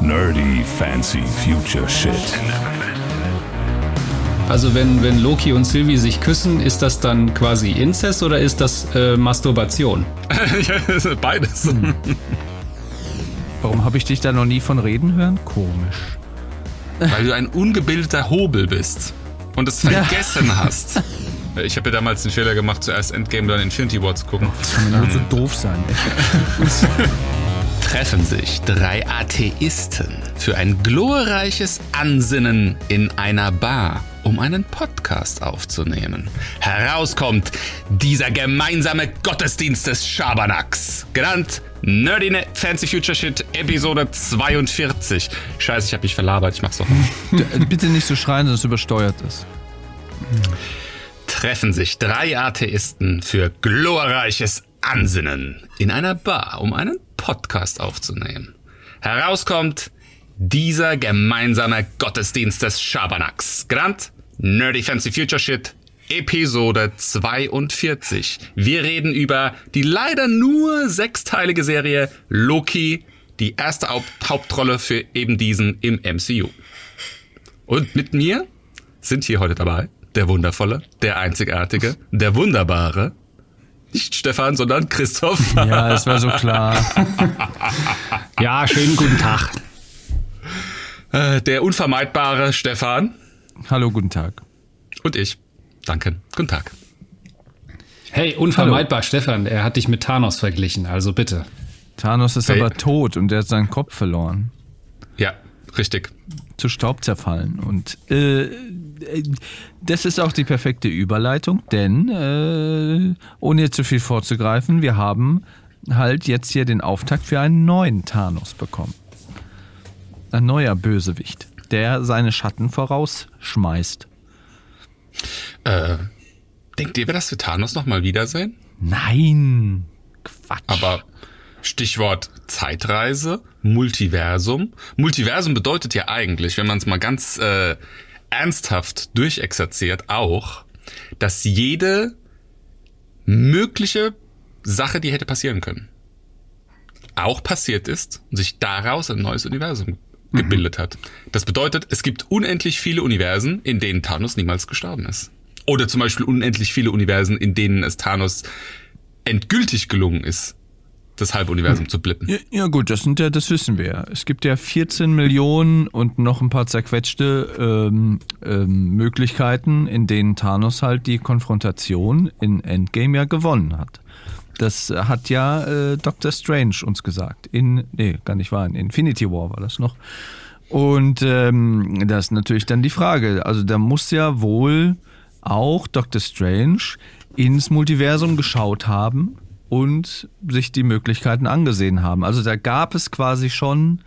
Nerdy fancy future shit. Also wenn, wenn Loki und Sylvie sich küssen, ist das dann quasi Inzest oder ist das äh, Masturbation? ja, beides. Hm. Warum habe ich dich da noch nie von reden hören? Komisch. Weil du ein ungebildeter Hobel bist und es vergessen ja. hast. Ich habe ja damals den Fehler gemacht, zuerst Endgame, dann Infinity War zu gucken. Das kann nur so doof sein. Treffen sich drei Atheisten für ein glorreiches Ansinnen in einer Bar, um einen Podcast aufzunehmen. Herauskommt dieser gemeinsame Gottesdienst des Schabernacks, genannt Nerdy Fancy Future Shit Episode 42. Scheiße, ich habe mich verlabert, ich mach's doch. Bitte nicht so schreien, sonst übersteuert es. Treffen sich drei Atheisten für glorreiches Ansinnen in einer Bar, um einen Podcast aufzunehmen. Herauskommt dieser gemeinsame Gottesdienst des Schabernacks, genannt Nerdy Fancy Future Shit Episode 42. Wir reden über die leider nur sechsteilige Serie Loki, die erste Hauptrolle für eben diesen im MCU. Und mit mir sind hier heute dabei der wundervolle, der einzigartige, der wunderbare, nicht Stefan, sondern Christoph. Ja, das war so klar. ja, schönen guten Tag. Äh, der unvermeidbare Stefan. Hallo, guten Tag. Und ich. Danke. Guten Tag. Hey, unvermeidbar, Hallo. Stefan. Er hat dich mit Thanos verglichen, also bitte. Thanos ist hey. aber tot und er hat seinen Kopf verloren. Ja, richtig. Zu Staub zerfallen. Und äh, das ist auch die perfekte Überleitung, denn äh, ohne jetzt zu viel vorzugreifen, wir haben halt jetzt hier den Auftakt für einen neuen Thanos bekommen. Ein neuer Bösewicht, der seine Schatten vorausschmeißt. Äh, denkt ihr, wir das für Thanos nochmal wiedersehen? Nein. Quatsch. Aber Stichwort Zeitreise, Multiversum. Multiversum bedeutet ja eigentlich, wenn man es mal ganz äh, ernsthaft durchexerziert, auch, dass jede mögliche Sache, die hätte passieren können, auch passiert ist und sich daraus ein neues Universum mhm. gebildet hat. Das bedeutet, es gibt unendlich viele Universen, in denen Thanos niemals gestorben ist. Oder zum Beispiel unendlich viele Universen, in denen es Thanos endgültig gelungen ist, das Halbuniversum hm. zu blippen. Ja, ja, gut, das sind ja, das wissen wir ja. Es gibt ja 14 Millionen und noch ein paar zerquetschte ähm, ähm, Möglichkeiten, in denen Thanos halt die Konfrontation in Endgame ja gewonnen hat. Das hat ja äh, Doctor Strange uns gesagt. In, nee, gar nicht wahr, in Infinity War war das noch. Und ähm, das ist natürlich dann die Frage. Also da muss ja wohl auch Doctor Strange ins Multiversum geschaut haben und sich die Möglichkeiten angesehen haben. Also da gab es quasi schon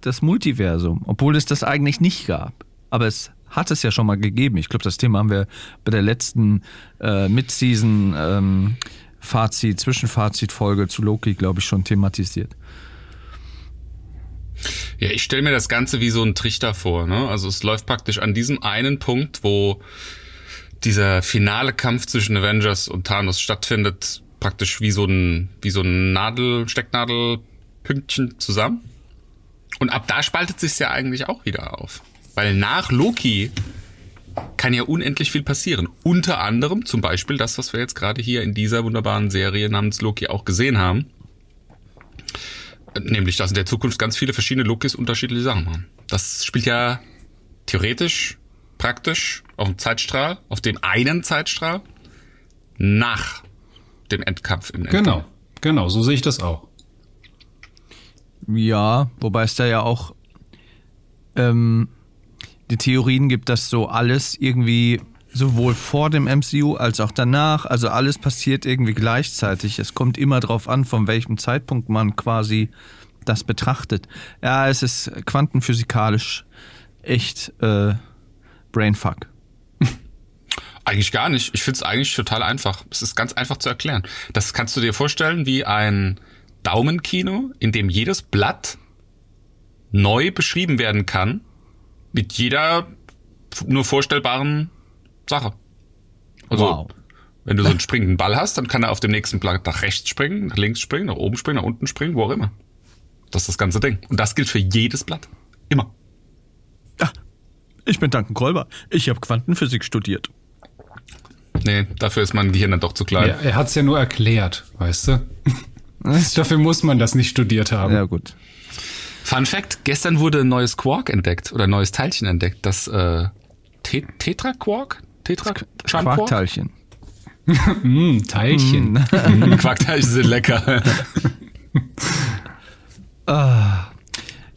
das Multiversum, obwohl es das eigentlich nicht gab. Aber es hat es ja schon mal gegeben. Ich glaube, das Thema haben wir bei der letzten äh, Mid-Season ähm, Fazit, Zwischenfazit-Folge zu Loki, glaube ich, schon thematisiert. Ja, ich stelle mir das Ganze wie so ein Trichter vor. Ne? Also es läuft praktisch an diesem einen Punkt, wo dieser finale Kampf zwischen Avengers und Thanos stattfindet, praktisch wie so ein, wie so ein Nadel, Stecknadelpünktchen zusammen. Und ab da spaltet sich ja eigentlich auch wieder auf. Weil nach Loki kann ja unendlich viel passieren. Unter anderem zum Beispiel das, was wir jetzt gerade hier in dieser wunderbaren Serie namens Loki auch gesehen haben. Nämlich, dass in der Zukunft ganz viele verschiedene Lokis unterschiedliche Sachen machen. Das spielt ja theoretisch, praktisch auf dem Zeitstrahl, auf dem einen Zeitstrahl nach dem Endkampf im Endkampf. Genau, genau, so sehe ich das auch. Ja, wobei es da ja auch ähm, die Theorien gibt, dass so alles irgendwie sowohl vor dem MCU als auch danach, also alles passiert irgendwie gleichzeitig. Es kommt immer darauf an, von welchem Zeitpunkt man quasi das betrachtet. Ja, es ist quantenphysikalisch echt äh, Brainfuck. Eigentlich gar nicht. Ich finde es eigentlich total einfach. Es ist ganz einfach zu erklären. Das kannst du dir vorstellen wie ein Daumenkino, in dem jedes Blatt neu beschrieben werden kann mit jeder nur vorstellbaren Sache. Also, wow. wenn du so einen springenden Ball hast, dann kann er auf dem nächsten Blatt nach rechts springen, nach links springen, nach oben springen, nach unten springen, wo auch immer. Das ist das ganze Ding. Und das gilt für jedes Blatt. Immer. Ah, ich bin Duncan Kolber. Ich habe Quantenphysik studiert. Nee, dafür ist mein Gehirn dann doch zu klein. Ja, er hat es ja nur erklärt, weißt du? Dafür muss man das nicht studiert haben. Ja, gut. Fun Fact: Gestern wurde ein neues Quark entdeckt oder ein neues Teilchen entdeckt. Das äh, Te Tetra Quark? Tetra? Quarkteilchen. Mm, Teilchen. Mm, Quarkteilchen sind lecker.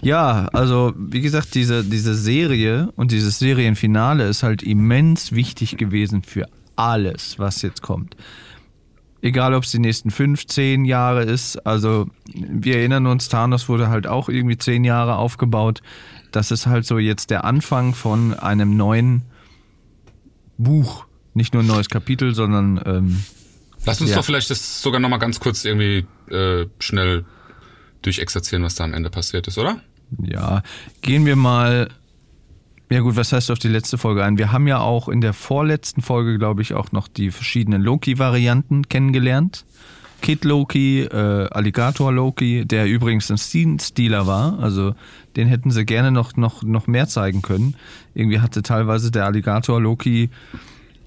Ja, also wie gesagt, diese, diese Serie und dieses Serienfinale ist halt immens wichtig gewesen für alles, was jetzt kommt. Egal, ob es die nächsten fünf, zehn Jahre ist. Also wir erinnern uns, Thanos wurde halt auch irgendwie zehn Jahre aufgebaut. Das ist halt so jetzt der Anfang von einem neuen Buch. Nicht nur ein neues Kapitel, sondern ähm, Lass uns Ja. doch vielleicht das sogar noch mal ganz kurz irgendwie äh, schnell durchexerzieren, was da am Ende passiert ist, oder? Ja, gehen wir mal. Ja gut, was heißt auf die letzte Folge ein? Wir haben ja auch in der vorletzten Folge, glaube ich, auch noch die verschiedenen Loki-Varianten kennengelernt. Kid Loki, äh, Alligator Loki, der übrigens ein Scene-Stealer war. Also den hätten sie gerne noch, noch, noch mehr zeigen können. Irgendwie hatte teilweise der Alligator Loki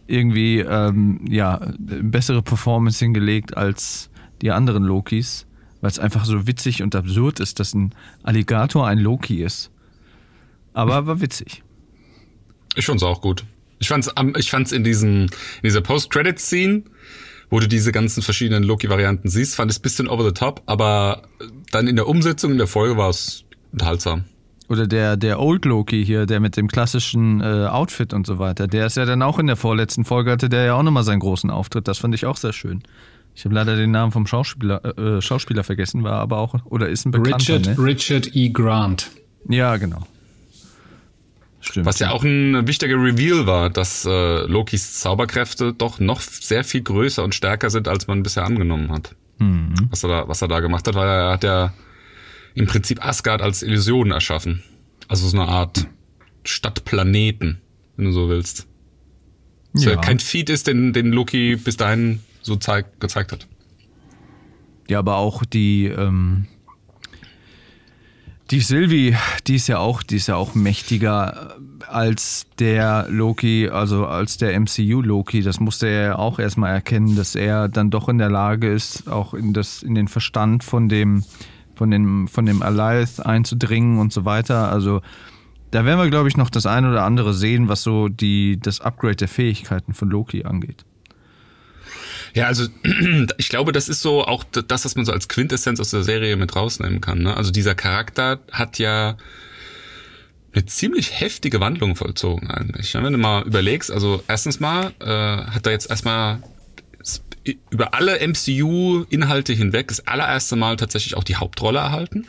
irgendwie ähm, ja, bessere Performance hingelegt als die anderen Lokis, weil es einfach so witzig und absurd ist, dass ein Alligator ein Loki ist. Aber war witzig. Ich fand's auch gut. Ich fand's, ich fand's in diesem, in dieser Post-Credit-Scene, wo du diese ganzen verschiedenen Loki-Varianten siehst, fand ich ein bisschen over the top, aber dann in der Umsetzung in der Folge war es unterhaltsam. Oder der, der Old Loki hier, der mit dem klassischen äh, Outfit und so weiter, der ist ja dann auch in der vorletzten Folge, hatte der ja auch nochmal seinen großen Auftritt. Das fand ich auch sehr schön. Ich habe leider den Namen vom Schauspieler, äh, Schauspieler vergessen, war aber auch, oder ist ein Bekannter, Richard, ne? Richard E. Grant. Ja, genau. Stimmt. Was ja auch ein wichtiger Reveal war, dass äh, Lokis Zauberkräfte doch noch sehr viel größer und stärker sind, als man bisher angenommen hat. Was, er da, was er da gemacht hat, weil er hat ja im Prinzip Asgard als Illusion erschaffen. Also so eine Art Stadtplaneten, wenn du so willst. Was ja. Ja. kein Feed ist, den, den Loki bis dahin so zeig, gezeigt hat. Ja, aber auch die, ähm, die Sylvie, die ist ja auch, die ist ja auch mächtiger als der Loki, also als der MCU Loki. Das musste er ja auch erstmal erkennen, dass er dann doch in der Lage ist, auch in das, in den Verstand von dem, von dem, von dem Alliance einzudringen und so weiter. Also da werden wir, glaube ich, noch das eine oder andere sehen, was so die, das Upgrade der Fähigkeiten von Loki angeht. Ja, also ich glaube, das ist so auch das, was man so als Quintessenz aus der Serie mit rausnehmen kann. Ne? Also dieser Charakter hat ja eine ziemlich heftige Wandlung vollzogen eigentlich. Wenn du mal überlegst, also erstens mal äh, hat er jetzt erstmal über alle MCU-Inhalte hinweg das allererste Mal tatsächlich auch die Hauptrolle erhalten.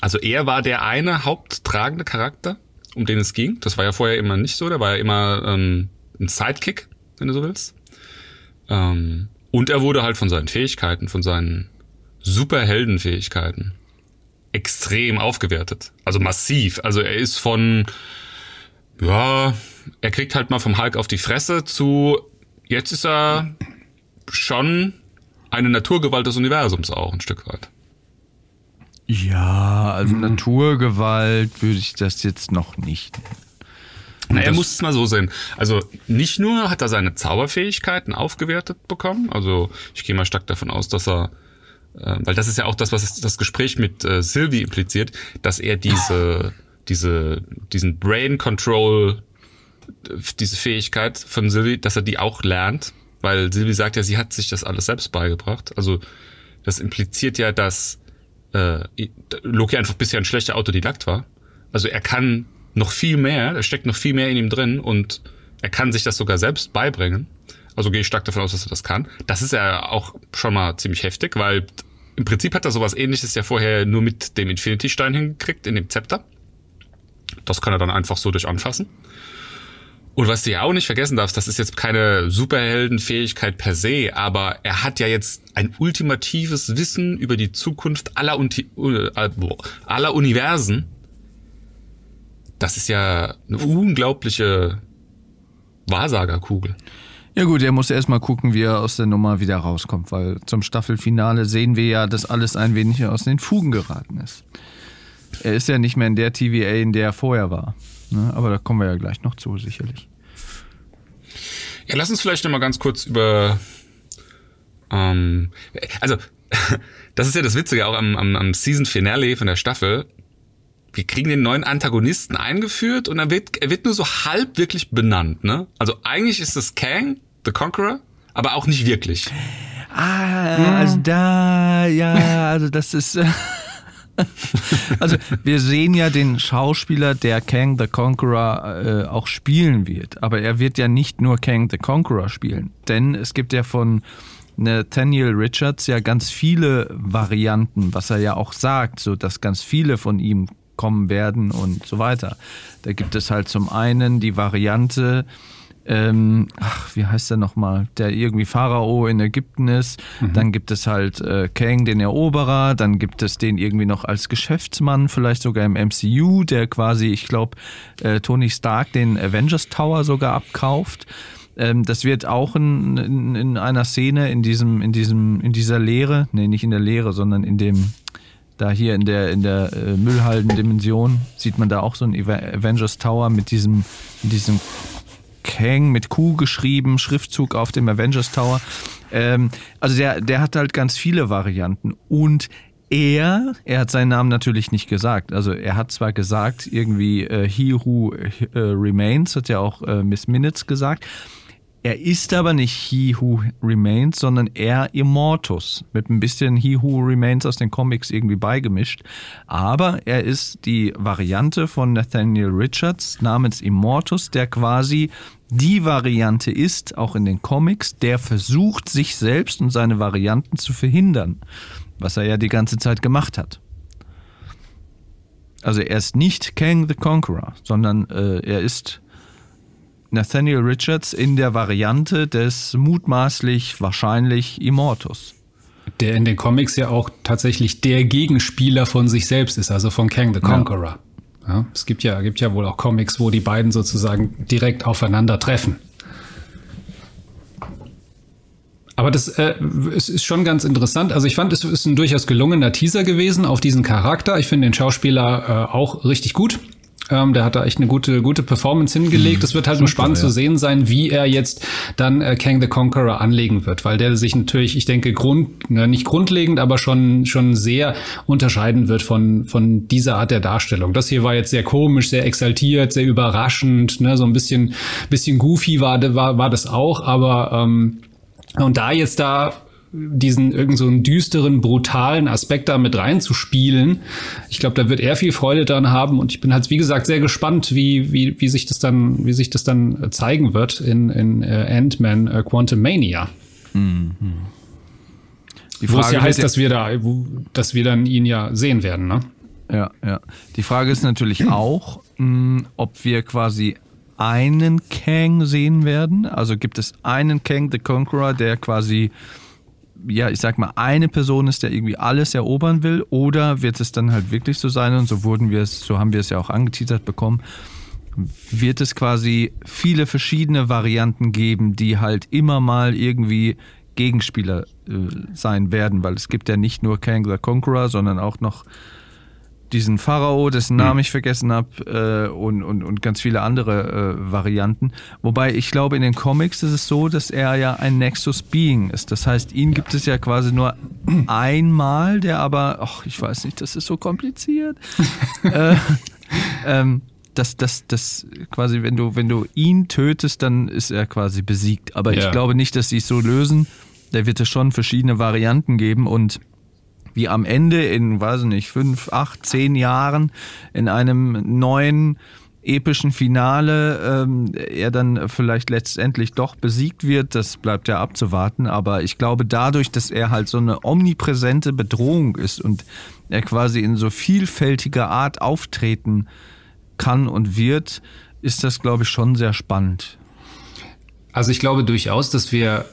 Also er war der eine haupttragende Charakter, um den es ging. Das war ja vorher immer nicht so. Der war ja immer ähm, ein Sidekick, wenn du so willst. Ähm, und er wurde halt von seinen Fähigkeiten, von seinen Superheldenfähigkeiten extrem aufgewertet. Also massiv. Also er ist von, ja, er kriegt halt mal vom Hulk auf die Fresse zu, jetzt ist er schon eine Naturgewalt des Universums auch ein Stück weit. Ja, also Naturgewalt würde ich das jetzt noch nicht. Na, er das- muss es mal so sehen. Also nicht nur hat er seine Zauberfähigkeiten aufgewertet bekommen, also ich gehe mal stark davon aus, dass er, äh, weil das ist ja auch das, was das Gespräch mit äh, Sylvie impliziert, dass er diese, diese, diesen Brain Control, diese Fähigkeit von Sylvie, dass er die auch lernt, weil Sylvie sagt ja, sie hat sich das alles selbst beigebracht. Also das impliziert ja, dass äh, Loki einfach bisher ein schlechter Autodidakt war. Also er kann noch viel mehr, da steckt noch viel mehr in ihm drin und er kann sich das sogar selbst beibringen. Also gehe ich stark davon aus, dass er das kann. Das ist ja auch schon mal ziemlich heftig, weil im Prinzip hat er sowas ähnliches ja vorher nur mit dem Infinity-Stein hingekriegt, in dem Zepter. Das kann er dann einfach so durch anfassen. Und was du ja auch nicht vergessen darfst, das ist jetzt keine Superheldenfähigkeit per se, aber er hat ja jetzt ein ultimatives Wissen über die Zukunft aller, Unti äh, boah, aller Universen. Das ist ja eine unglaubliche Wahrsagerkugel. Ja gut, er muss erstmal gucken, wie er aus der Nummer wieder rauskommt, weil zum Staffelfinale sehen wir ja, dass alles ein wenig aus den Fugen geraten ist. Er ist ja nicht mehr in der TVA, in der er vorher war. Ne? Aber da kommen wir ja gleich noch zu, sicherlich. Ja, lass uns vielleicht nochmal ganz kurz über. Ähm, also, das ist ja das Witzige auch am, am, am Season Finale von der Staffel. Wir kriegen den neuen Antagonisten eingeführt und er wird, er wird nur so halb wirklich benannt, ne? Also eigentlich ist es Kang, The Conqueror, aber auch nicht wirklich. Ah, also da, ja, also das ist. Äh, also wir sehen ja den Schauspieler, der Kang the Conqueror äh, auch spielen wird. Aber er wird ja nicht nur Kang the Conqueror spielen. Denn es gibt ja von Nathaniel Richards ja ganz viele Varianten, was er ja auch sagt, so dass ganz viele von ihm kommen werden und so weiter. Da gibt es halt zum einen die Variante, ähm, ach, wie heißt der nochmal, der irgendwie Pharao in Ägypten ist. Mhm. Dann gibt es halt äh, Kang, den Eroberer. Dann gibt es den irgendwie noch als Geschäftsmann, vielleicht sogar im MCU, der quasi, ich glaube, äh, Tony Stark den Avengers Tower sogar abkauft. Ähm, das wird auch in, in, in, einer Szene in diesem, in diesem, in dieser Lehre, nee, nicht in der Lehre, sondern in dem, da hier in der, in der äh, Müllhalden-Dimension sieht man da auch so einen Avengers Tower mit diesem, mit diesem Kang mit Q geschrieben, Schriftzug auf dem Avengers Tower. Ähm, also der, der hat halt ganz viele Varianten. Und er, er hat seinen Namen natürlich nicht gesagt. Also er hat zwar gesagt, irgendwie äh, He Who äh, Remains, hat ja auch äh, Miss Minutes gesagt, er ist aber nicht He Who Remains, sondern er Immortus. Mit ein bisschen He Who Remains aus den Comics irgendwie beigemischt. Aber er ist die Variante von Nathaniel Richards namens Immortus, der quasi die Variante ist, auch in den Comics, der versucht, sich selbst und seine Varianten zu verhindern. Was er ja die ganze Zeit gemacht hat. Also er ist nicht Kang the Conqueror, sondern äh, er ist Nathaniel Richards in der Variante des mutmaßlich wahrscheinlich Immortus. Der in den Comics ja auch tatsächlich der Gegenspieler von sich selbst ist, also von Kang the Conqueror. Ja. ja es gibt ja, gibt ja wohl auch Comics, wo die beiden sozusagen direkt aufeinander treffen. Aber das äh, es ist schon ganz interessant. Also ich fand, es ist ein durchaus gelungener Teaser gewesen auf diesen Charakter. Ich finde den Schauspieler äh, auch richtig gut. Ähm, der hat da echt eine gute, gute Performance hingelegt. Mhm. Es wird halt nur spannend ja. zu sehen sein, wie er jetzt dann äh, Kang the Conqueror anlegen wird, weil der sich natürlich, ich denke, Grund, ne, nicht grundlegend, aber schon, schon sehr unterscheiden wird von, von dieser Art der Darstellung. Das hier war jetzt sehr komisch, sehr exaltiert, sehr überraschend, ne, so ein bisschen, bisschen goofy war, war, war das auch, aber ähm, und da jetzt da diesen irgend so einen düsteren, brutalen Aspekt da mit reinzuspielen. Ich glaube, da wird er viel Freude dran haben und ich bin halt, wie gesagt, sehr gespannt, wie, wie, wie sich das dann, wie sich das dann zeigen wird in, in äh, Ant-Man äh, Quantum Mania. Mhm. Wo es ja heißt, dass wir da, dass wir dann ihn ja sehen werden, ne? Ja, ja. Die Frage ist natürlich auch, mh, hm, ob wir quasi einen Kang sehen werden. Also gibt es einen Kang the Conqueror, der quasi ja, ich sag mal, eine Person ist, der irgendwie alles erobern will, oder wird es dann halt wirklich so sein, und so wurden wir es, so haben wir es ja auch angeteasert bekommen, wird es quasi viele verschiedene Varianten geben, die halt immer mal irgendwie Gegenspieler äh, sein werden, weil es gibt ja nicht nur Kang the Conqueror, sondern auch noch diesen Pharao, dessen Namen hm. ich vergessen habe, äh, und, und, und ganz viele andere äh, Varianten. Wobei ich glaube, in den Comics ist es so, dass er ja ein Nexus Being ist. Das heißt, ihn gibt es ja quasi nur einmal, der aber, ach, ich weiß nicht, das ist so kompliziert. äh, ähm, dass das, das quasi, wenn du, wenn du ihn tötest, dann ist er quasi besiegt. Aber ja. ich glaube nicht, dass sie es so lösen. Da wird es schon verschiedene Varianten geben und wie am Ende in, weiß ich nicht, fünf, acht, zehn Jahren in einem neuen epischen Finale ähm, er dann vielleicht letztendlich doch besiegt wird, das bleibt ja abzuwarten. Aber ich glaube, dadurch, dass er halt so eine omnipräsente Bedrohung ist und er quasi in so vielfältiger Art auftreten kann und wird, ist das, glaube ich, schon sehr spannend. Also ich glaube durchaus, dass wir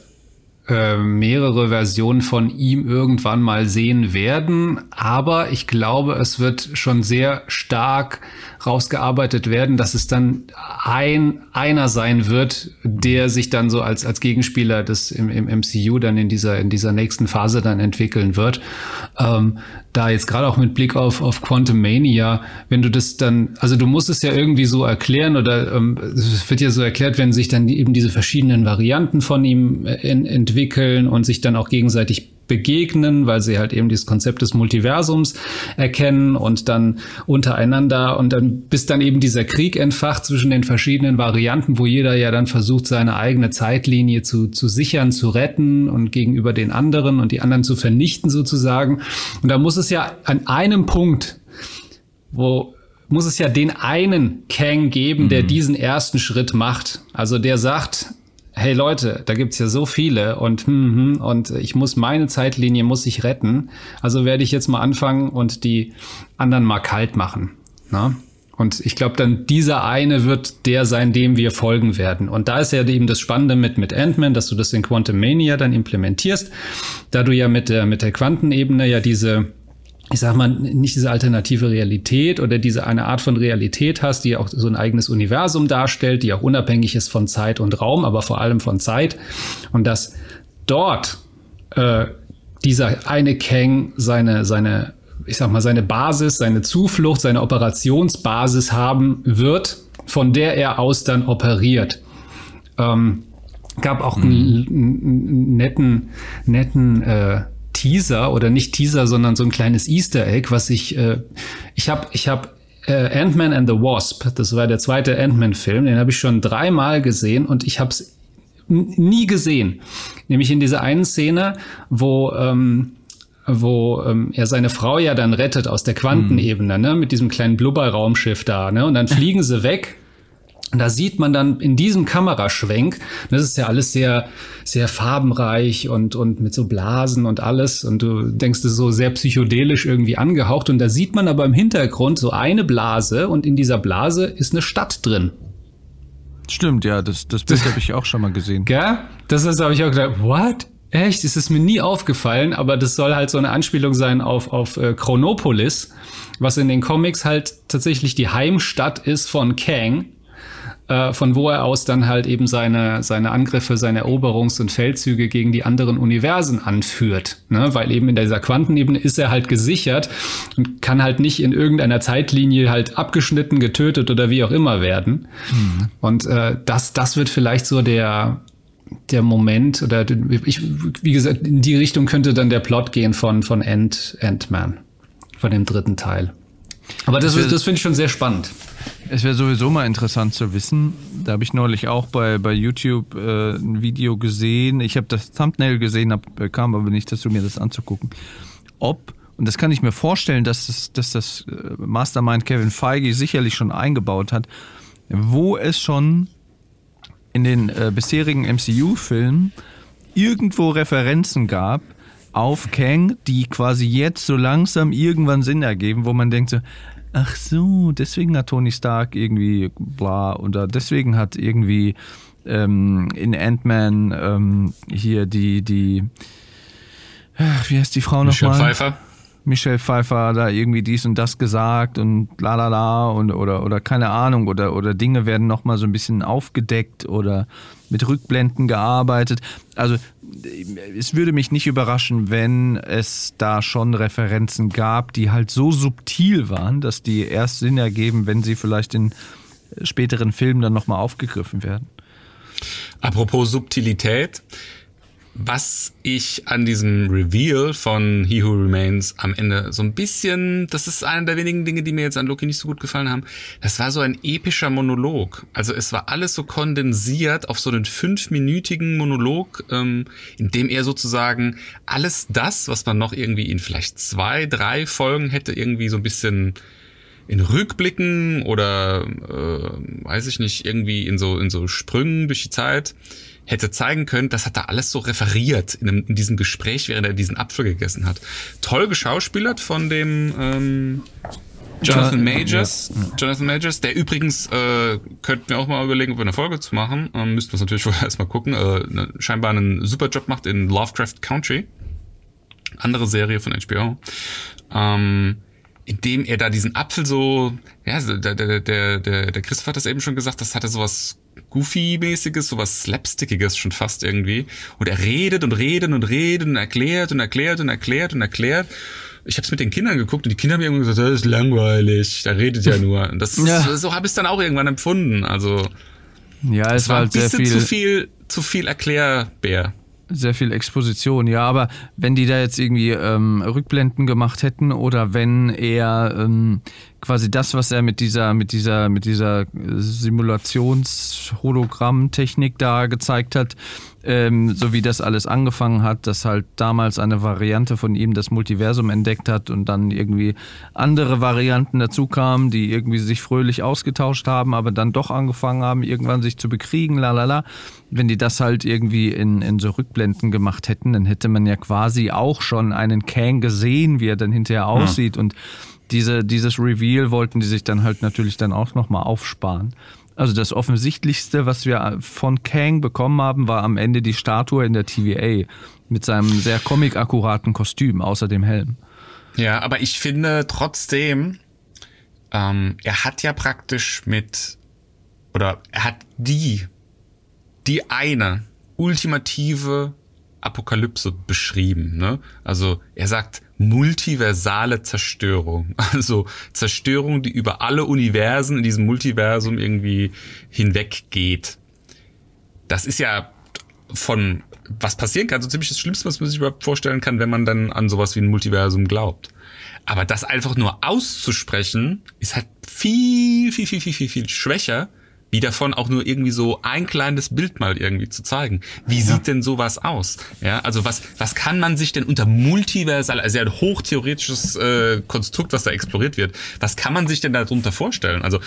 äh, mehrere Versionen von ihm irgendwann mal sehen werden. Aber ich glaube, es wird schon sehr stark rausgearbeitet werden, dass es dann ein einer sein wird, der sich dann so als als Gegenspieler des im, im MCU dann in dieser in dieser nächsten Phase dann entwickeln wird. Ähm, da jetzt gerade auch mit Blick auf auf Quantum Mania, wenn du das dann, also du musst es ja irgendwie so erklären oder ähm, es wird ja so erklärt, wenn sich dann eben diese verschiedenen Varianten von ihm äh, entwickeln und sich dann auch gegenseitig begegnen, weil sie halt eben dieses Konzept des Multiversums erkennen und dann untereinander und dann bis dann eben dieser Krieg entfacht zwischen den verschiedenen Varianten, wo jeder ja dann versucht, seine eigene Zeitlinie zu, zu sichern, zu retten und gegenüber den anderen und die anderen zu vernichten sozusagen. Und da muss es ja an einem Punkt, wo muss es ja den einen Kang geben, der mhm. diesen ersten Schritt macht. Also der sagt, hey Leute, da gibt's ja so viele und hm, hm, und ich muss meine Zeitlinie muss ich retten. Also werde ich jetzt mal anfangen und die anderen mal kalt machen. Na? Und ich glaube, dann dieser eine wird der sein, dem wir folgen werden. Und da ist ja eben das Spannende mit, mit Ant-Man, dass du das in Quantum Mania dann implementierst, da du ja mit der, mit der Quantenebene ja diese, ich sag mal, nicht diese alternative Realität oder diese eine Art von Realität hast, die auch so ein eigenes Universum darstellt, die auch unabhängig ist von Zeit und Raum, aber vor allem von Zeit. Und dass dort äh, dieser eine Kang seine, seine, ich sag mal, seine Basis, seine Zuflucht, seine Operationsbasis haben wird, von der er aus dann operiert. Ähm, gab auch einen, einen netten, netten äh, Teaser oder nicht Teaser, sondern so ein kleines Easter Egg, was ich, äh, ich habe, ich habe äh, Ant-Man and the Wasp, das war der zweite Ant-Man-Film, den habe ich schon dreimal gesehen und ich habe es nie gesehen. Nämlich in dieser einen Szene, wo ähm, wo ähm, er seine Frau ja dann rettet aus der Quantenebene, ne, mit diesem kleinen Blubberraumschiff da, ne, und dann fliegen sie weg da sieht man dann in diesem Kameraschwenk, das ist ja alles sehr, sehr farbenreich und, und mit so Blasen und alles. Und du denkst, es ist so sehr psychedelisch irgendwie angehaucht. Und da sieht man aber im Hintergrund so eine Blase und in dieser Blase ist eine Stadt drin. Stimmt, ja, das, das Bild habe ich auch schon mal gesehen. Gell? Das ist, habe ich auch gedacht, what? Echt? Das ist mir nie aufgefallen, aber das soll halt so eine Anspielung sein auf, auf äh, Chronopolis, was in den Comics halt tatsächlich die Heimstadt ist von Kang äh, von wo er aus dann halt eben seine, seine Angriffe, seine Eroberungs- und Feldzüge gegen die anderen Universen anführt. Ne? Weil eben in dieser Quantenebene ist er halt gesichert und kann halt nicht in irgendeiner Zeitlinie halt abgeschnitten, getötet oder wie auch immer werden. Mhm. Und äh, das, das wird vielleicht so der, der Moment oder ich, wie gesagt, in die Richtung könnte dann der Plot gehen von, von Ant, Ant-Man, von dem dritten Teil. Aber das, das, das finde ich schon sehr spannend. Es wäre sowieso mal interessant zu wissen. Da habe ich neulich auch bei, bei YouTube äh, ein Video gesehen. Ich habe das Thumbnail gesehen, hab, äh, kam aber nicht dazu, mir das anzugucken. Ob, und das kann ich mir vorstellen, dass das, dass das äh, Mastermind Kevin Feige sicherlich schon eingebaut hat, wo es schon in den äh, bisherigen MCU-Filmen irgendwo Referenzen gab auf Kang, die quasi jetzt so langsam irgendwann Sinn ergeben, wo man denkt so, ach so, deswegen hat Tony Stark irgendwie bla oder deswegen hat irgendwie ähm, in Ant-Man ähm, hier die, die, ach, wie heißt die Frau nochmal? Michelle Pfeiffer. Michelle Pfeiffer da irgendwie dies und das gesagt und la la la und oder oder keine Ahnung oder oder Dinge werden noch mal so ein bisschen aufgedeckt oder mit Rückblenden gearbeitet. Also es würde mich nicht überraschen, wenn es da schon Referenzen gab, die halt so subtil waren, dass die erst Sinn ergeben, wenn sie vielleicht in späteren Filmen dann noch mal aufgegriffen werden. Apropos Subtilität, was ich an diesem Reveal von He Who Remains am Ende so ein bisschen, das ist einer der wenigen Dinge, die mir jetzt an Loki nicht so gut gefallen haben. Das war so ein epischer Monolog. Also es war alles so kondensiert auf so einen fünfminütigen Monolog, ähm, in dem er sozusagen alles das, was man noch irgendwie in vielleicht zwei, drei Folgen hätte irgendwie so ein bisschen in Rückblicken oder äh, weiß ich nicht, irgendwie in so in so Sprüngen durch die Zeit hätte zeigen können, das hat er alles so referiert in, einem, in diesem Gespräch, während er diesen Apfel gegessen hat. Toll geschauspielert von dem, ähm, Jonathan Majors, Jonathan Majors, der übrigens, äh, könnten wir auch mal überlegen, ob wir eine Folge zu machen, ähm, müssten wir es natürlich vorher erstmal gucken, äh, ne, scheinbar einen super Job macht in Lovecraft Country, andere Serie von HBO, ähm, indem er da diesen Apfel so, ja, der, der, der, der, der Christoph hat das eben schon gesagt, das hatte sowas Goofy-mäßiges, sowas Slapstickiges schon fast irgendwie. Und er redet und redet und redet und erklärt und erklärt und erklärt und erklärt. Ich habe es mit den Kindern geguckt und die Kinder haben irgendwie gesagt, das ist langweilig, der redet ja nur. Und das Ja. so habe ich es dann auch irgendwann empfunden. Also Ja, es war war ein halt bisschen viel, zu viel, zu viel Erklärbär. Sehr viel Exposition. Ja, aber wenn die da jetzt irgendwie ähm, Rückblenden gemacht hätten oder wenn er ähm, quasi das, was er mit dieser, mit dieser, mit dieser Simulations-Hologramm-Technik da gezeigt hat, ähm, so wie das alles angefangen hat, dass halt damals eine Variante von ihm das Multiversum entdeckt hat und dann irgendwie andere Varianten dazu kamen, die irgendwie sich fröhlich ausgetauscht haben, aber dann doch angefangen haben, irgendwann sich zu bekriegen, lalala. Wenn die das halt irgendwie in, in so Rückblenden gemacht hätten, dann hätte man ja quasi auch schon einen Kang gesehen, wie er dann hinterher aussieht und diese, dieses Reveal wollten die sich dann halt natürlich dann auch nochmal aufsparen. Also das Offensichtlichste, was wir von Kang bekommen haben, war am Ende die Statue in der TVA mit seinem sehr comic-akkuraten Kostüm, außer dem Helm. Ja, aber ich finde trotzdem, ähm, er hat ja praktisch mit, oder er hat die, die eine ultimative Apokalypse beschrieben. Ne? Also er sagt multiversale Zerstörung. Also Zerstörung, die über alle Universen in diesem Multiversum irgendwie hinweggeht. Das ist ja von was passieren kann, so ziemlich das Schlimmste, was man sich überhaupt vorstellen kann, wenn man dann an sowas wie ein Multiversum glaubt. Aber das einfach nur auszusprechen, ist halt viel, viel, viel, viel, viel, viel schwächer, wie davon auch nur irgendwie so ein kleines Bild mal irgendwie zu zeigen. Wie sieht denn sowas aus? Ja, also was, was kann man sich denn unter multiversal, also ein hochtheoretisches äh, Konstrukt, was da exploriert wird, was kann man sich denn darunter vorstellen? Also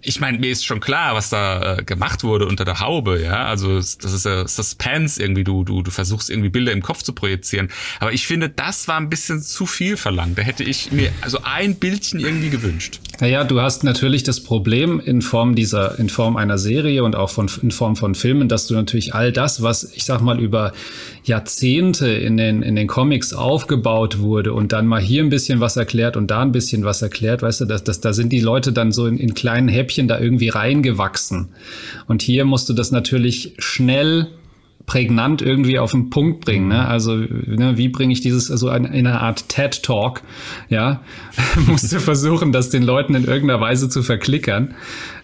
ich meine, mir ist schon klar, was da äh, gemacht wurde unter der Haube, ja. Also das ist ja Suspense irgendwie, du, du, du versuchst irgendwie Bilder im Kopf zu projizieren. Aber ich finde, das war ein bisschen zu viel verlangt. Da hätte ich mir also ein Bildchen irgendwie gewünscht. Naja, du hast natürlich das Problem in Form dieser, in Form einer Serie und auch von, in Form von Filmen, dass du natürlich all das, was ich sag mal über Jahrzehnte in den, in den Comics aufgebaut wurde und dann mal hier ein bisschen was erklärt und da ein bisschen was erklärt, weißt du, dass, dass, da sind die Leute dann so in, in kleinen Häppchen da irgendwie reingewachsen. Und hier musst du das natürlich schnell prägnant irgendwie auf den Punkt bringen. Ne? Also ne, wie bringe ich dieses also in, in einer Art TED Talk, ja, musst du versuchen, das den Leuten in irgendeiner Weise zu verklickern.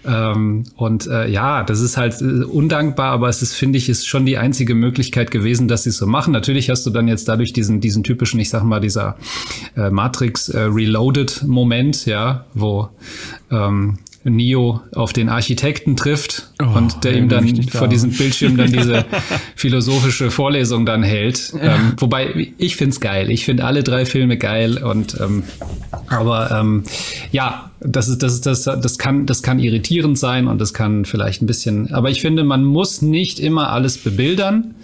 Ähm, und äh, ja, das ist halt äh, undankbar, aber es ist, finde ich, ist schon die einzige Möglichkeit gewesen, dass sie es so machen. Natürlich hast du dann jetzt dadurch diesen diesen typischen, ich sag mal, dieser äh, Matrix äh, Reloaded Moment, ja, wo ähm, Neo auf den Architekten trifft Oh, und der ihm dann vor diesem Bildschirm dann diese philosophische Vorlesung dann hält. Ähm, wobei ich find's geil. Ich finde alle drei Filme geil und ähm, aber ähm, ja, das ist das ist das das kann das kann irritierend sein und das kann vielleicht ein bisschen. Aber ich finde, man muss nicht immer alles bebildern.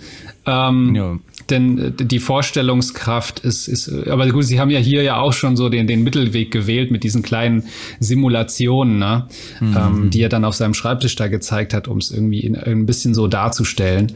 Ähm, Ja. Denn äh, die Vorstellungskraft ist, ist, aber gut, Sie haben ja hier ja auch schon so den, den Mittelweg gewählt mit diesen kleinen Simulationen, ne? ähm, die er dann auf seinem Schreibtisch da gezeigt hat, um es irgendwie in, ein bisschen so darzustellen.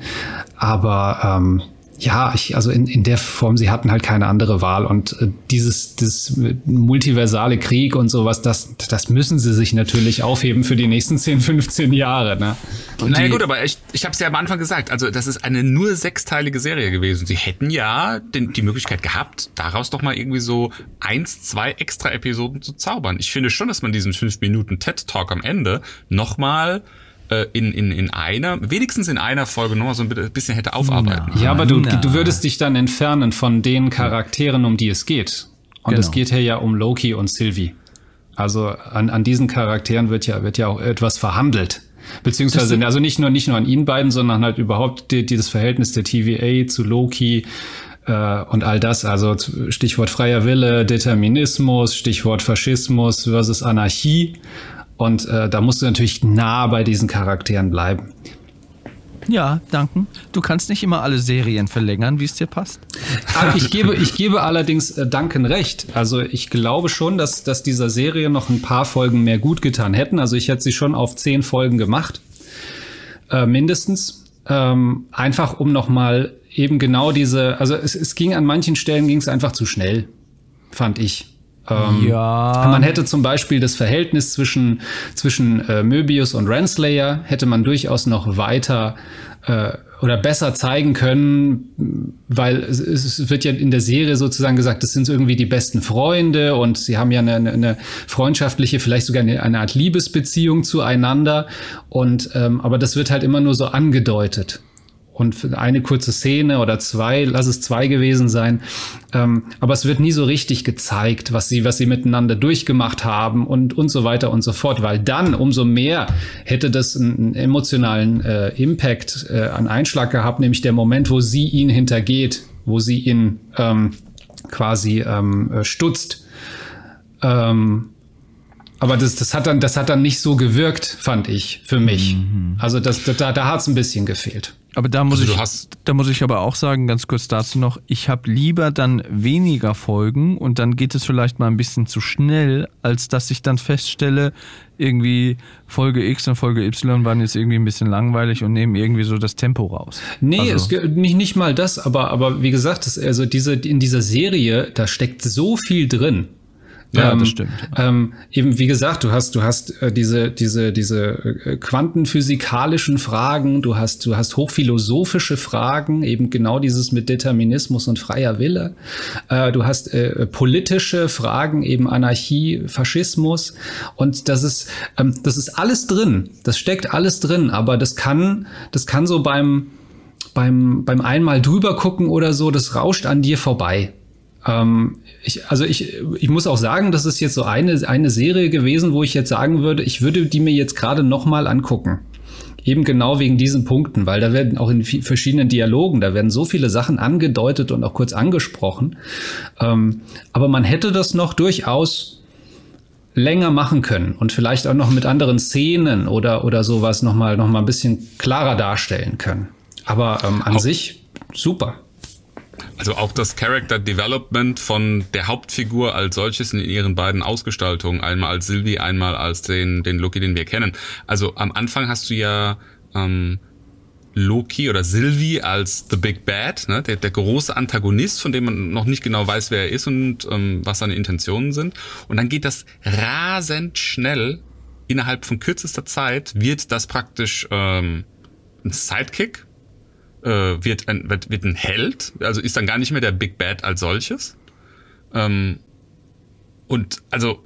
Aber ähm, ja, ich, also in, in der Form, sie hatten halt keine andere Wahl und äh, dieses, dieses multiversale Krieg und sowas, das, das müssen sie sich natürlich aufheben für die nächsten 10, 15 Jahre. Ne? Und naja die- gut, aber ich, ich habe es ja am Anfang gesagt, also das ist eine nur sechsteilige Serie gewesen. Sie hätten ja den, die Möglichkeit gehabt, daraus doch mal irgendwie so eins, zwei extra Episoden zu zaubern. Ich finde schon, dass man diesen fünf Minuten TED-Talk am Ende nochmal in, in, in einer, wenigstens in einer Folge nochmal so ein bisschen hätte aufarbeiten. Ja, aber du, Na. du würdest dich dann entfernen von den Charakteren, um die es geht. Und es Genau. geht hier ja um Loki und Sylvie. Also an, an diesen Charakteren wird ja, wird ja auch etwas verhandelt. Beziehungsweise, also nicht nur, nicht nur an ihnen beiden, sondern halt überhaupt die, dieses Verhältnis der TVA zu Loki äh, und all das. Also Stichwort freier Wille, Determinismus, Stichwort Faschismus versus Anarchie. Und äh, da musst du natürlich nah bei diesen Charakteren bleiben. Ja, danke. Du kannst nicht immer alle Serien verlängern, wie es dir passt. Aber ich gebe, ich gebe allerdings äh, Duncan recht. Also ich glaube schon, dass, dass dieser Serie noch ein paar Folgen mehr gut getan hätten. Also ich hätte sie schon auf zehn Folgen gemacht. Äh, mindestens. Ähm, einfach um nochmal eben genau diese, also es, es ging an manchen Stellen ging es einfach zu schnell, fand ich. Ähm, Ja. Man hätte zum Beispiel das Verhältnis zwischen, zwischen äh, Möbius und Renslayer hätte man durchaus noch weiter äh, oder besser zeigen können, weil es, es wird ja in der Serie sozusagen gesagt, das sind irgendwie die besten Freunde und sie haben ja eine, eine- freundschaftliche, vielleicht sogar eine, eine Art Liebesbeziehung zueinander. Und ähm, aber das wird halt immer nur so angedeutet und für eine kurze Szene oder zwei, lass es zwei gewesen sein. Ähm, aber es wird nie so richtig gezeigt, was sie, was sie miteinander durchgemacht haben und, und so weiter und so fort, weil dann umso mehr hätte das einen, einen emotionalen äh, Impact, äh, an Einschlag gehabt, nämlich der Moment, wo sie ihn hintergeht, wo sie ihn ähm, quasi ähm, äh, stutzt. Ähm, aber das, das, hat dann, das hat dann nicht so gewirkt, fand ich, für mich. Also das, da, da hat es ein bisschen gefehlt. Aber da muss Also ich, da muss ich aber auch sagen, ganz kurz dazu noch, ich habe lieber dann weniger Folgen und dann geht es vielleicht mal ein bisschen zu schnell, als dass ich dann feststelle, irgendwie Folge X und Folge Y waren jetzt irgendwie ein bisschen langweilig und nehmen irgendwie so das Tempo raus. Nee, Also- es, nicht, nicht mal das, aber, aber wie gesagt, das, also diese, in dieser Serie, da steckt so viel drin. Ja, ähm, das stimmt. Ähm, eben wie gesagt, du hast, du hast äh, diese, diese, diese äh, quantenphysikalischen Fragen, du hast, du hast hochphilosophische Fragen, eben genau dieses mit Determinismus und freier Wille. Äh, du hast äh, politische Fragen, eben Anarchie, Faschismus. Und das ist, ähm, das ist alles drin. Das steckt alles drin, aber das kann, das kann so beim, beim, beim einmal drüber gucken oder so, das rauscht an dir vorbei. Ähm, ich, also ich, ich muss auch sagen, das ist jetzt so eine, eine Serie gewesen, wo ich jetzt sagen würde, ich würde die mir jetzt gerade nochmal angucken. Eben genau wegen diesen Punkten, weil da werden auch in verschiedenen Dialogen, da werden so viele Sachen angedeutet und auch kurz angesprochen. Ähm, aber man hätte das noch durchaus länger machen können und vielleicht auch noch mit anderen Szenen oder, oder sowas nochmal noch mal ein bisschen klarer darstellen können. Aber ähm, an Auch- sich super. Also auch das Character Development von der Hauptfigur als solches in ihren beiden Ausgestaltungen, einmal als Sylvie, einmal als den, den Loki, den wir kennen. Also am Anfang hast du ja ähm, Loki oder Sylvie als The Big Bad, ne? der, der große Antagonist, von dem man noch nicht genau weiß, wer er ist und ähm, was seine Intentionen sind. Und dann geht das rasend schnell. Innerhalb von kürzester Zeit wird das praktisch ähm, ein Sidekick, äh, wird, ein, wird, wird ein Held, also ist dann gar nicht mehr der Big Bad als solches. Ähm, und also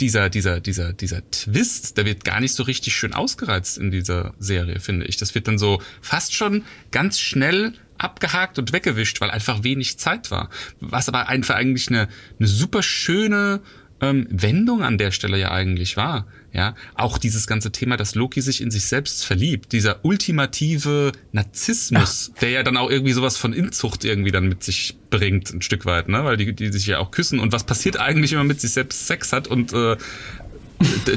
dieser, dieser, dieser, dieser Twist, der wird gar nicht so richtig schön ausgereizt in dieser Serie, finde ich. Das wird dann so fast schon ganz schnell abgehakt und weggewischt, weil einfach wenig Zeit war. Was aber einfach eigentlich eine, eine super schöne ähm, Wendung an der Stelle ja eigentlich war. Ja, auch dieses ganze Thema, dass Loki sich in sich selbst verliebt, dieser ultimative Narzissmus, der ja dann auch irgendwie sowas von Inzucht irgendwie dann mit sich bringt, ein Stück weit, ne? Weil die, die sich ja auch küssen. Und was passiert eigentlich, wenn man mit sich selbst Sex hat und äh,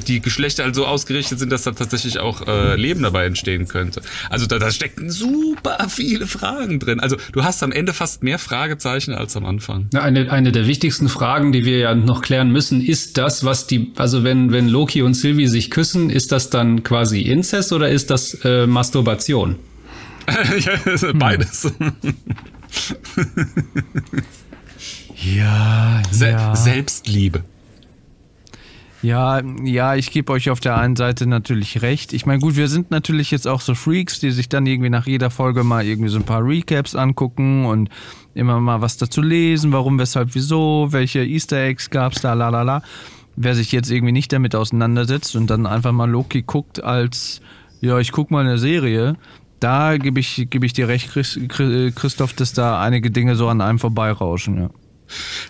die Geschlechter halt so ausgerichtet sind, dass da tatsächlich auch äh, Leben dabei entstehen könnte. Also da, da stecken super viele Fragen drin. Also du hast am Ende fast mehr Fragezeichen als am Anfang. Eine, eine der wichtigsten Fragen, die wir ja noch klären müssen, ist das, was die, also wenn, wenn Loki und Sylvie sich küssen, ist das dann quasi Inzest oder ist das äh, Masturbation? beides. Ja, Se ja. Selbstliebe. Ja, ja, ich gebe euch auf der einen Seite natürlich recht. Ich meine, gut, wir sind natürlich jetzt auch so Freaks, die sich dann irgendwie nach jeder Folge mal irgendwie so ein paar Recaps angucken und immer mal was dazu lesen, warum, weshalb, wieso, welche Easter Eggs gab's da, la la la. Wer sich jetzt irgendwie nicht damit auseinandersetzt und dann einfach mal Loki guckt als, ja, ich guck mal eine Serie, da gebe ich, gebe ich dir recht, Chris, Christoph, dass da einige Dinge so an einem vorbeirauschen, ja.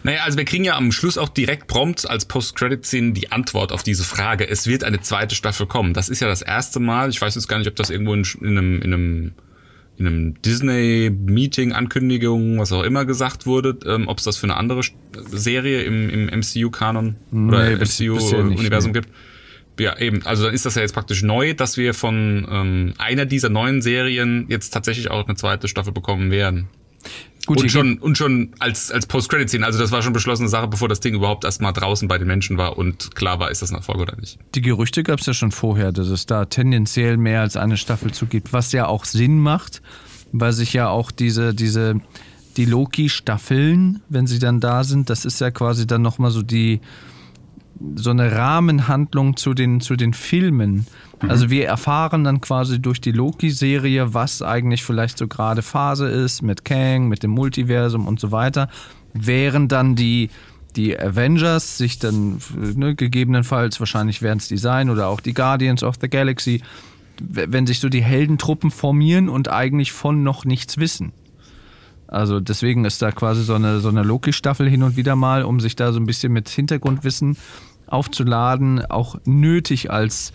Naja, also wir kriegen ja am Schluss auch direkt prompt als Post-Credit-Szene die Antwort auf diese Frage. Es wird eine zweite Staffel kommen. Das ist ja das erste Mal. Ich weiß jetzt gar nicht, ob das irgendwo in, in einem, in einem, in einem Disney-Meeting, Ankündigung, was auch immer gesagt wurde, ähm, ob es das für eine andere Serie im, im MCU-Kanon Nee, oder MCU-Universum nee. gibt. ja, eben. Also dann ist das ja jetzt praktisch neu, dass wir von ähm, einer dieser neuen Serien jetzt tatsächlich auch eine zweite Staffel bekommen werden. Gut, und schon, und schon als, als Post-Credit-Szene. Also das war schon beschlossene Sache, bevor das Ding überhaupt erstmal draußen bei den Menschen war und klar war, ist das ein Erfolg oder nicht. Die Gerüchte gab es ja schon vorher, dass es da tendenziell mehr als eine Staffel zugibt, was ja auch Sinn macht, weil sich ja auch diese, diese, die Loki-Staffeln, wenn sie dann da sind, das ist ja quasi dann nochmal so die, so eine Rahmenhandlung zu den, zu den Filmen. Mhm. Also wir erfahren dann quasi durch die Loki-Serie, was eigentlich vielleicht so gerade Phase ist mit Kang, mit dem Multiversum und so weiter, während dann die, die Avengers sich dann ne, gegebenenfalls, wahrscheinlich werden es die sein, oder auch die Guardians of the Galaxy, wenn sich so die Heldentruppen formieren und eigentlich von noch nichts wissen. Also deswegen ist da quasi so eine, so eine Loki-Staffel hin und wieder mal, um sich da so ein bisschen mit Hintergrundwissen aufzuladen, auch nötig als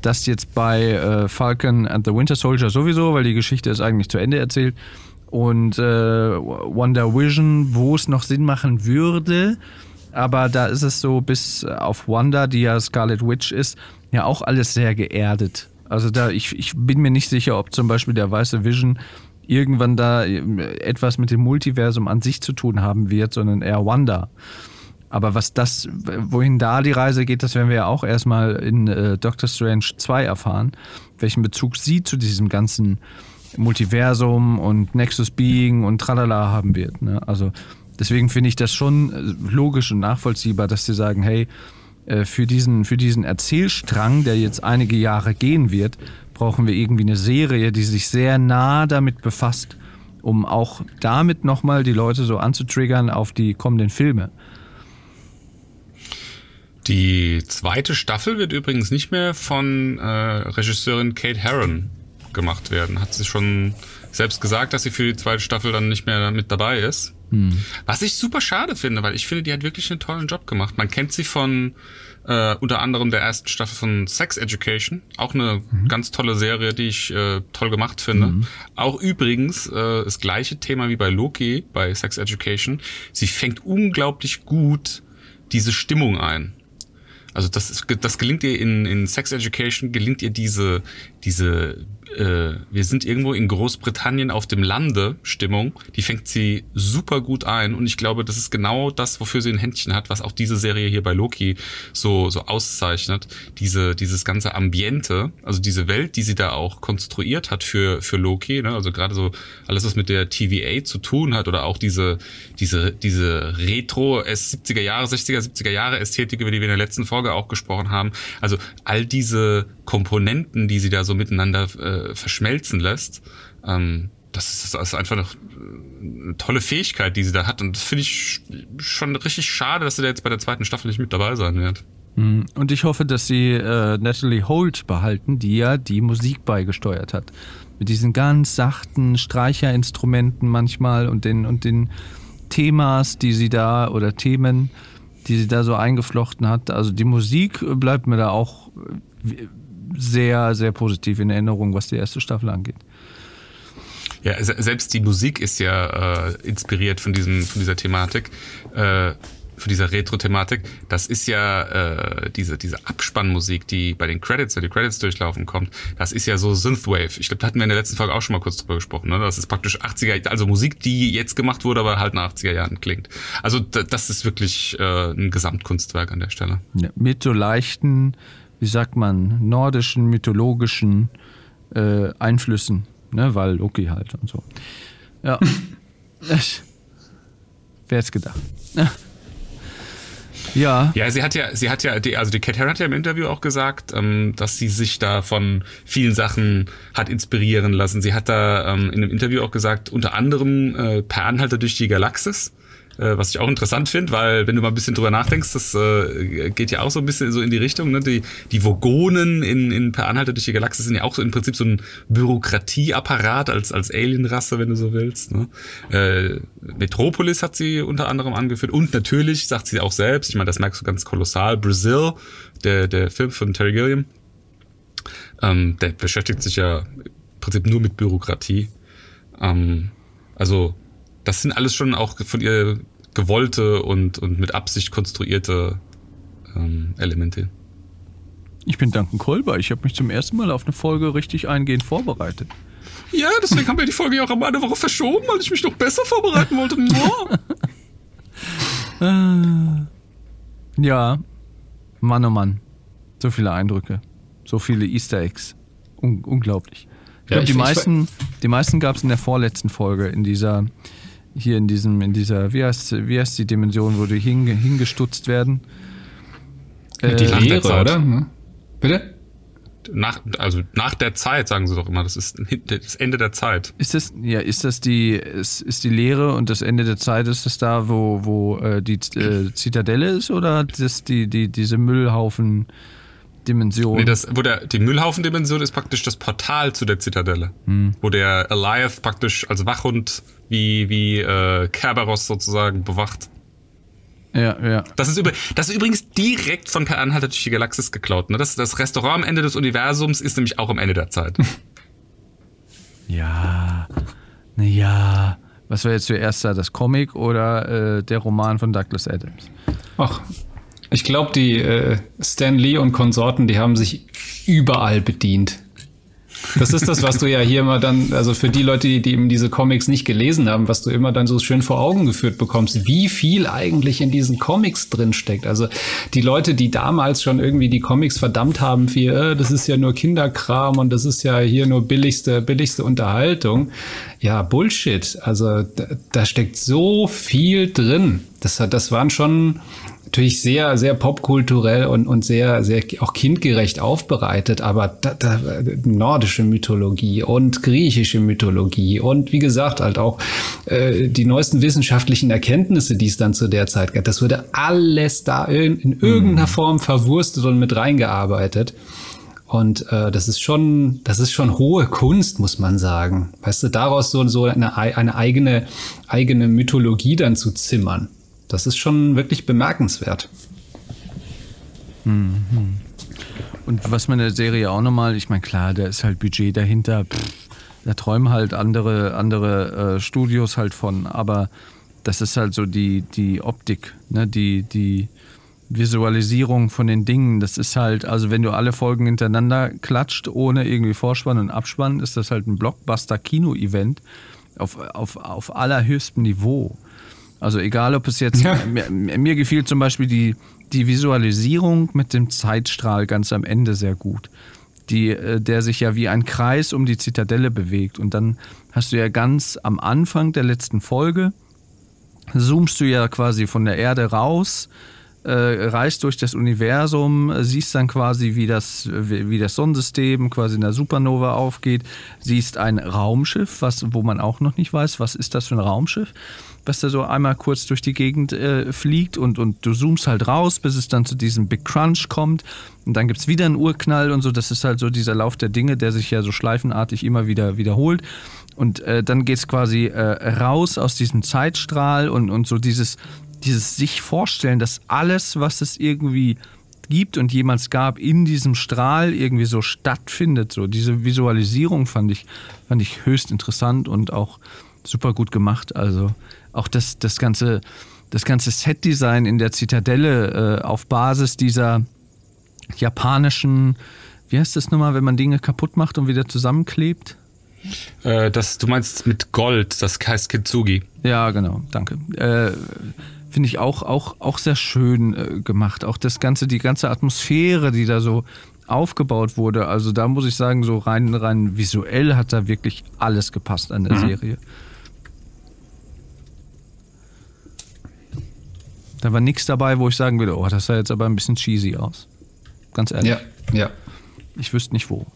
das jetzt bei äh, Falcon and the Winter Soldier sowieso, weil die Geschichte ist eigentlich zu Ende erzählt. Und äh, Wonder Vision, wo es noch Sinn machen würde, aber da ist es so, bis auf Wanda, die ja Scarlet Witch ist, ja auch alles sehr geerdet. Also da, ich, ich bin mir nicht sicher, ob zum Beispiel der weiße Vision irgendwann da äh, etwas mit dem Multiversum an sich zu tun haben wird, sondern eher Wanda. Aber was das, wohin da die Reise geht, das werden wir ja auch erstmal in äh, Doctor Strange 2 erfahren, welchen Bezug sie zu diesem ganzen Multiversum und Nexus Being und Tralala haben wird. Ne? Also deswegen finde ich das schon äh, logisch und nachvollziehbar, dass sie sagen, hey, äh, für diesen, für diesen Erzählstrang, der jetzt einige Jahre gehen wird, brauchen wir irgendwie eine Serie, die sich sehr nah damit befasst, um auch damit nochmal die Leute so anzutriggern auf die kommenden Filme. Die zweite Staffel wird übrigens nicht mehr von äh, Regisseurin Kate Herron gemacht werden. Hat sie schon selbst gesagt, dass sie für die zweite Staffel dann nicht mehr mit dabei ist. Hm. Was ich super schade finde, weil ich finde, die hat wirklich einen tollen Job gemacht. Man kennt sie von äh, unter anderem der ersten Staffel von Sex Education. Auch eine mhm. ganz tolle Serie, die ich äh, toll gemacht finde. Mhm. Auch übrigens äh, das gleiche Thema wie bei Loki, bei Sex Education. Sie fängt unglaublich gut diese Stimmung ein. Also das, das gelingt ihr in, in Sex Education, gelingt ihr diese, diese äh, wir sind irgendwo in Großbritannien auf dem Lande Stimmung, die fängt sie super gut ein und ich glaube, das ist genau das, wofür sie ein Händchen hat, was auch diese Serie hier bei Loki so, so auszeichnet. Diese, dieses ganze Ambiente, also diese Welt, die sie da auch konstruiert hat für, für Loki, ne? also gerade so alles, was mit der TVA zu tun hat oder auch diese, diese, diese Retro 70er Jahre, 60er, 70er Jahre Ästhetik, über die wir in der letzten Folge auch gesprochen haben. Also all diese Komponenten, die sie da so miteinander äh, verschmelzen lässt, ähm, das ist, das ist einfach eine, eine tolle Fähigkeit, die sie da hat. Und das finde ich schon richtig schade, dass sie da jetzt bei der zweiten Staffel nicht mit dabei sein wird. Hm. Und ich hoffe, dass sie äh, Natalie Holt behalten, die ja die Musik beigesteuert hat. Mit diesen ganz sachten Streicherinstrumenten manchmal und den, und den Themas, die sie da oder Themen, die sie da so eingeflochten hat. Also die Musik bleibt mir da auch sehr, sehr positiv in Erinnerung, was die erste Staffel angeht. Ja, selbst die Musik ist ja äh, inspiriert von diesem, von dieser Thematik, äh, von dieser Retro-Thematik. Das ist ja äh, diese, diese Abspannmusik, die bei den Credits, wenn die Credits durchlaufen kommt, das ist ja so Synthwave. Ich glaube, da hatten wir in der letzten Folge auch schon mal kurz drüber gesprochen. Ne? Das ist praktisch 80er, also Musik, die jetzt gemacht wurde, aber halt nach 80er Jahren klingt. Also das ist wirklich äh, ein Gesamtkunstwerk an der Stelle. Ja, mit so leichten wie sagt man, nordischen, mythologischen äh, Einflüssen, ne? weil Loki halt und so. Ja. Wer hätte gedacht? ja. Ja, sie hat ja, sie hat ja, die, also die Cat Herron hat ja im Interview auch gesagt, ähm, dass sie sich da von vielen Sachen hat inspirieren lassen. Sie hat da ähm, in einem Interview auch gesagt, unter anderem äh, per Anhalter durch die Galaxis was ich auch interessant finde, weil wenn du mal ein bisschen drüber nachdenkst, das äh, geht ja auch so ein bisschen so in die Richtung. Ne? Die, die Vogonen in, in Per Anhalter durch die Galaxie sind ja auch so im Prinzip so ein Bürokratieapparat als, als Alienrasse, wenn du so willst. Ne? Äh, Metropolis hat sie unter anderem angeführt und natürlich, sagt sie auch selbst, ich meine, das merkst du ganz kolossal, Brazil, der, der Film von Terry Gilliam, ähm, der beschäftigt sich ja im Prinzip nur mit Bürokratie. Ähm, also das sind alles schon auch von ihr gewollte und, und mit Absicht konstruierte ähm, Elemente. Ich bin Duncan Kolber. Ich habe mich zum ersten Mal auf eine Folge richtig eingehend vorbereitet. Ja, deswegen haben wir die Folge ja auch um eine Woche verschoben, weil ich mich noch besser vorbereiten wollte. ja, Mann oh Mann. So viele Eindrücke. So viele Easter Eggs. Un unglaublich. Ich glaube, die, meisten, die meisten gab es in der vorletzten Folge, in dieser, hier in diesem, in dieser, wie heißt, wie heißt die Dimension, wo die hinge, hingestutzt werden? Die nach der Zeit. oder? Hm? Bitte? Nach, also nach der Zeit, sagen sie doch immer, das ist das Ende der Zeit. Ist das, ja, ist das die, ist, ist die Lehre und das Ende der Zeit, ist das da, wo, wo äh, die äh, Zitadelle ist oder das die, die, diese Müllhaufen-Dimension? Nee, das, wo der, die Müllhaufen-Dimension ist praktisch das Portal zu der Zitadelle. Wo der Eliath praktisch als Wachhund wie, wie äh, Kerberos sozusagen bewacht. ja, ja. Das ist, über, das ist übrigens direkt von Per Anhalter durch die Galaxis geklaut. Ne? Das, das Restaurant am Ende des Universums ist nämlich auch am Ende der Zeit. Ja, na ja. Was war jetzt zuerst da, das Comic oder äh, der Roman von Douglas Adams? Ach, ich glaube, die äh, Stan Lee und Konsorten, die haben sich überall bedient. Das ist das, was du ja hier immer dann, also für die Leute, die, die eben diese Comics nicht gelesen haben, was du immer dann so schön vor Augen geführt bekommst, wie viel eigentlich in diesen Comics drin steckt. Also die Leute, die damals schon irgendwie die Comics verdammt haben für, äh, das ist ja nur Kinderkram und das ist ja hier nur billigste, billigste Unterhaltung. Ja, Bullshit. Also da, da steckt so viel drin. Das, das waren schon natürlich sehr, sehr popkulturell und, und sehr, sehr auch kindgerecht aufbereitet, aber da, da, nordische Mythologie und griechische Mythologie und wie gesagt halt auch äh, die neuesten wissenschaftlichen Erkenntnisse, die es dann zu der Zeit gab, das wurde alles da in, in irgendeiner Form verwurstet und mit reingearbeitet. Und äh, das ist schon, das ist schon hohe Kunst, muss man sagen. Weißt du, daraus so, so eine, ei- eine eigene, eigene Mythologie dann zu zimmern. Das ist schon wirklich bemerkenswert. Und was man in der Serie auch nochmal, ich meine, klar, da ist halt Budget dahinter. Pff, da träumen halt andere, andere äh, Studios halt von, aber das ist halt so die, die Optik, ne? die, die Visualisierung von den Dingen. Das ist halt, also wenn du alle Folgen hintereinander klatscht, ohne irgendwie Vorspann und Abspann, ist das halt ein Blockbuster-Kino-Event auf, auf, auf allerhöchstem Niveau. Also egal, ob es jetzt, Ja. mir, mir gefiel zum Beispiel die, die Visualisierung mit dem Zeitstrahl ganz am Ende sehr gut. Die, äh, der sich ja wie ein Kreis um die Zitadelle bewegt. Und dann hast du ja ganz am Anfang der letzten Folge, zoomst du ja quasi von der Erde raus, äh, reist durch das Universum, siehst dann quasi, wie das, wie, wie das Sonnensystem quasi in der Supernova aufgeht, siehst ein Raumschiff, was, wo man auch noch nicht weiß, was ist das für ein Raumschiff, was da so einmal kurz durch die Gegend äh, fliegt und, und du zoomst halt raus, bis es dann zu diesem Big Crunch kommt und dann gibt es wieder einen Urknall und so, das ist halt so dieser Lauf der Dinge, der sich ja so schleifenartig immer wieder wiederholt. Und äh, dann geht es quasi äh, raus aus diesem Zeitstrahl und, und so dieses, dieses sich vorstellen, dass alles, was es irgendwie gibt und jemals gab, in diesem Strahl irgendwie so stattfindet. So diese Visualisierung fand ich, fand ich höchst interessant und auch super gut gemacht. Also auch das, das ganze, das ganze Set-Design in der Zitadelle äh, auf Basis dieser japanischen, wie heißt das nochmal, wenn man Dinge kaputt macht und wieder zusammenklebt? äh, das, du meinst mit Gold, das heißt Kitsugi. Ja, genau, danke. Äh, Finde ich auch, auch, auch sehr schön äh, gemacht. Auch das ganze, die ganze Atmosphäre, die da so aufgebaut wurde. Also da muss ich sagen, so rein, rein visuell hat da wirklich alles gepasst an der Serie. Da war nichts dabei, wo ich sagen würde, oh, das sah jetzt aber ein bisschen cheesy aus. Ganz ehrlich. Ja, ja. Ich wüsste nicht wo.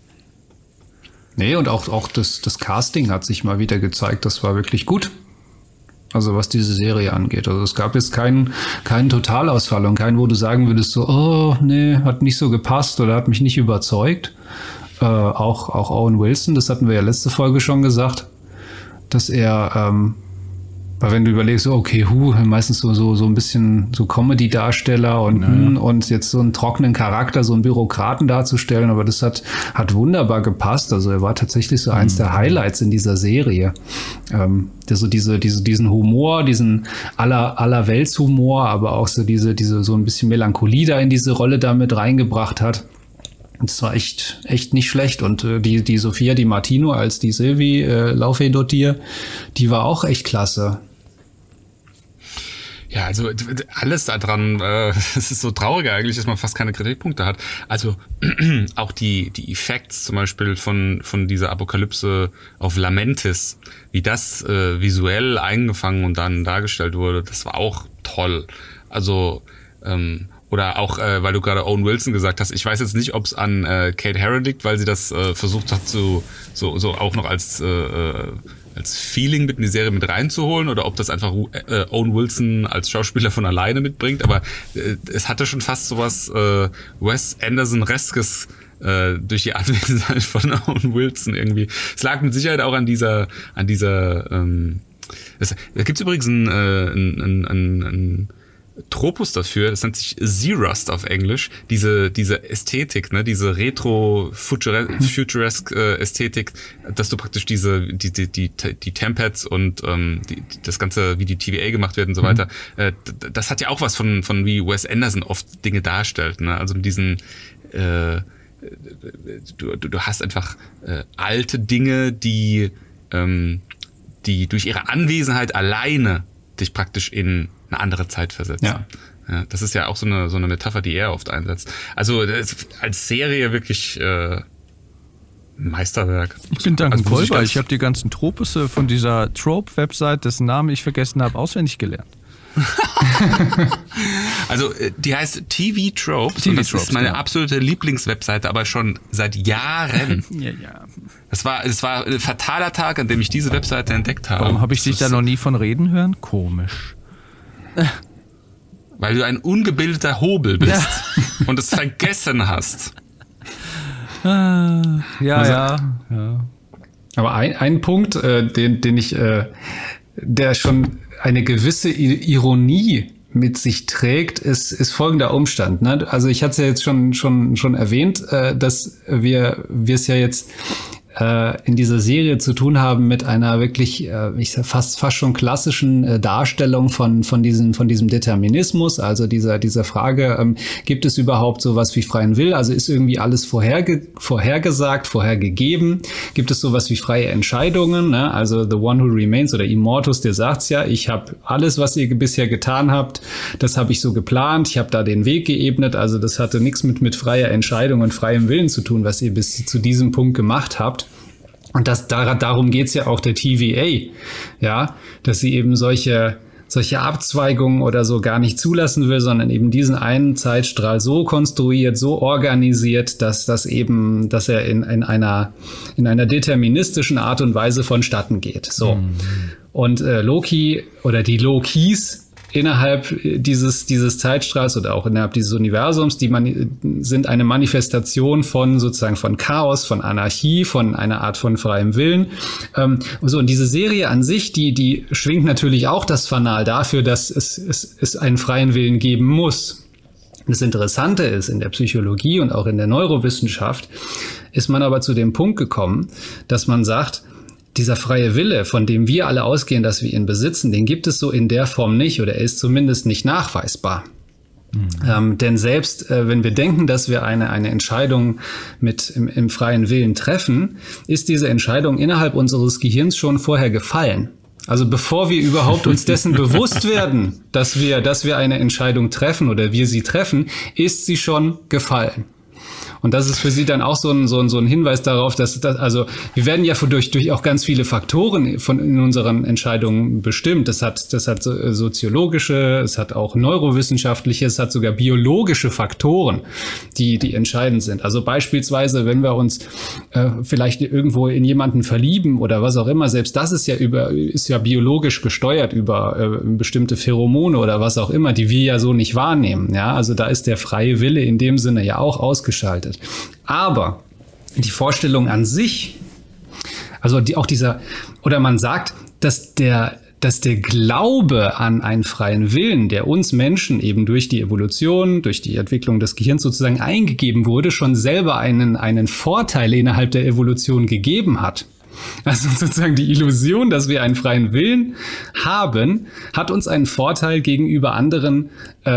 Nee, und auch, auch das, das Casting hat sich mal wieder gezeigt, das war wirklich gut. Also was diese Serie angeht. Also es gab jetzt keinen, keinen Totalausfall und keinen, wo du sagen würdest so, oh, nee, hat nicht so gepasst oder hat mich nicht überzeugt. Äh, auch, auch Owen Wilson, das hatten wir ja letzte Folge schon gesagt, dass er, ähm, weil wenn du überlegst, okay, hu, meistens so, so, so ein bisschen so Comedy-Darsteller und, hm, und jetzt so einen trockenen Charakter, so einen Bürokraten darzustellen, aber das hat, hat wunderbar gepasst. Also er war tatsächlich so eins der Highlights in dieser Serie. Ähm, der so diese, diese, diesen Humor, diesen aller, aller Weltshumor, aber auch so diese, diese, so ein bisschen Melancholie da in diese Rolle damit reingebracht hat. Das war echt, echt nicht schlecht. Und äh, die, die Sophia Di Martino als die Sylvie äh, Laufe Dotier, die war auch echt klasse. Ja, also alles daran, äh, es ist so traurig eigentlich, dass man fast keine Kritikpunkte hat. Also auch die, die Effekts zum Beispiel von, von dieser Apokalypse auf Lamentis, wie das äh, visuell eingefangen und dann dargestellt wurde, das war auch toll. Also ähm, oder auch, äh, weil du gerade Owen Wilson gesagt hast, ich weiß jetzt nicht, ob es an äh, Kate Herron liegt, weil sie das äh, versucht hat, so, so, so auch noch als, äh, äh als Feeling mit in die Serie mit reinzuholen oder ob das einfach äh, Owen Wilson als Schauspieler von alleine mitbringt. Aber äh, es hatte schon fast sowas äh, Wes Anderson-reskes äh, durch die Anwesenheit von Owen Wilson irgendwie. Es lag mit Sicherheit auch an dieser, an dieser, ähm, es, da gibt's übrigens ein, äh, ein, ein, ein, ein Tropus dafür, das nennt sich Z-Rust auf Englisch, diese, diese Ästhetik, ne, diese retro-futuresque äh, Ästhetik, dass du praktisch diese, die, die, die, die Tempads und ähm, die, das Ganze, wie die TVA gemacht werden und so mhm. weiter, äh, das hat ja auch was von, von wie Wes Anderson oft Dinge darstellt, ne, also mit diesen, äh, du, du, du hast einfach äh, alte Dinge, die, ähm, die durch ihre Anwesenheit alleine dich praktisch in eine andere Zeit versetzen. Ja. ja. das ist ja auch so eine, so eine Metapher, die er oft einsetzt. Also als Serie wirklich äh, Meisterwerk. Ich bin Duncan also, Kolber. Ich habe die ganzen Tropusse von dieser Trope-Website, dessen Namen ich vergessen habe, auswendig gelernt. also äh, die heißt TV Tropes TV und das Tropes, ist meine ja. absolute Lieblingswebseite, aber schon seit Jahren. ja, ja. Das war, es war ein fataler Tag, an dem ich diese Webseite entdeckt habe. Warum habe ich dich da noch nie von reden hören? Komisch. Weil du ein ungebildeter Hobel bist ja. und es vergessen hast. Ah, ja, also, ja, ja. Aber ein, ein Punkt, äh, den, den ich, äh, der schon eine gewisse Ironie mit sich trägt, ist, ist folgender Umstand. Ne? Also ich hatte es ja jetzt schon, schon, schon erwähnt, äh, dass wir, wir es ja jetzt äh, in dieser Serie zu tun haben mit einer wirklich, äh, ich sag fast fast schon klassischen äh, Darstellung von von diesem von diesem Determinismus, also dieser dieser Frage, ähm, gibt es überhaupt sowas wie freien Will? Also ist irgendwie alles vorherge vorhergesagt, vorhergegeben? Gibt es sowas wie freie Entscheidungen? Ne? Also the one who remains oder Immortus, der sagt's ja, ich habe alles, was ihr bisher getan habt, das habe ich so geplant, ich habe da den Weg geebnet, also das hatte nichts mit mit freier Entscheidung und freiem Willen zu tun, was ihr bis zu diesem Punkt gemacht habt. Und das, darum geht's ja auch der TVA, ja, dass sie eben solche, solche Abzweigungen oder so gar nicht zulassen will, sondern eben diesen einen Zeitstrahl so konstruiert, so organisiert, dass das eben, dass er in, in einer, in einer deterministischen Art und Weise vonstatten geht. So. Mhm. Und äh, Loki oder die Lokis innerhalb dieses, dieses Zeitstrahls oder auch innerhalb dieses Universums, die man, sind eine Manifestation von sozusagen von Chaos, von Anarchie, von einer Art von freiem Willen. Ähm, so, und diese Serie an sich, die, die schwingt natürlich auch das Fanal dafür, dass es, es, es einen freien Willen geben muss. Das Interessante ist, in der Psychologie und auch in der Neurowissenschaft ist man aber zu dem Punkt gekommen, dass man sagt, dieser freie Wille, von dem wir alle ausgehen, dass wir ihn besitzen, den gibt es so in der Form nicht oder er ist zumindest nicht nachweisbar. Mhm. Ähm, denn selbst äh, wenn wir denken, dass wir eine, eine Entscheidung mit im, im freien Willen treffen, ist diese Entscheidung innerhalb unseres Gehirns schon vorher gefallen. Also bevor wir überhaupt uns dessen bewusst werden, dass wir, dass wir eine Entscheidung treffen oder wir sie treffen, ist sie schon gefallen. Und das ist für sie dann auch so ein, so ein, so ein Hinweis darauf, dass das, also wir werden ja durch, durch auch ganz viele Faktoren von in unseren Entscheidungen bestimmt. Das hat, das hat soziologische, es hat auch neurowissenschaftliche, es hat sogar biologische Faktoren, die, die entscheidend sind. Also beispielsweise, wenn wir uns äh, vielleicht irgendwo in jemanden verlieben oder was auch immer, selbst das ist ja über, ist ja biologisch gesteuert über äh, bestimmte Pheromone oder was auch immer, die wir ja so nicht wahrnehmen. Ja, also da ist der freie Wille in dem Sinne ja auch ausgeschaltet wird. Aber die Vorstellung an sich, also die, auch dieser, oder man sagt, dass der, dass der Glaube an einen freien Willen, der uns Menschen eben durch die Evolution, durch die Entwicklung des Gehirns sozusagen eingegeben wurde, schon selber einen, einen Vorteil innerhalb der Evolution gegeben hat. Also sozusagen die Illusion, dass wir einen freien Willen haben, hat uns einen Vorteil gegenüber anderen äh,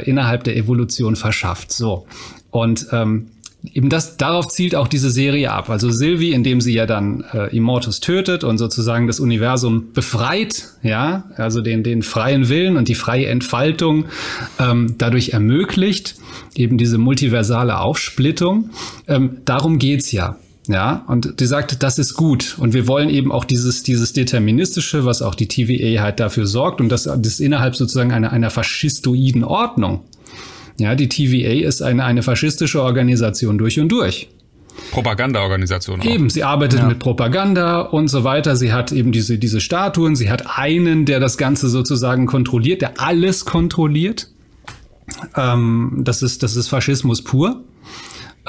äh innerhalb der Evolution verschafft. So. Und ähm, eben das, darauf zielt auch diese Serie ab. Also Sylvie, indem sie ja dann äh, Immortus tötet und sozusagen das Universum befreit, ja, also den, den freien Willen und die freie Entfaltung ähm, dadurch ermöglicht, eben diese multiversale Aufsplittung. Ähm, darum geht's ja. Ja, und die sagt, das ist gut. Und wir wollen eben auch dieses, dieses Deterministische, was auch die TVA halt dafür sorgt und das, das innerhalb sozusagen einer, einer faschistoiden Ordnung. Ja, die TVA ist eine, eine faschistische Organisation durch und durch. Propagandaorganisation. Auch. Eben, sie arbeitet ja. mit Propaganda und so weiter. Sie hat eben diese, diese Statuen. Sie hat einen, der das Ganze sozusagen kontrolliert, der alles kontrolliert. Ähm, das, ist, das ist Faschismus pur.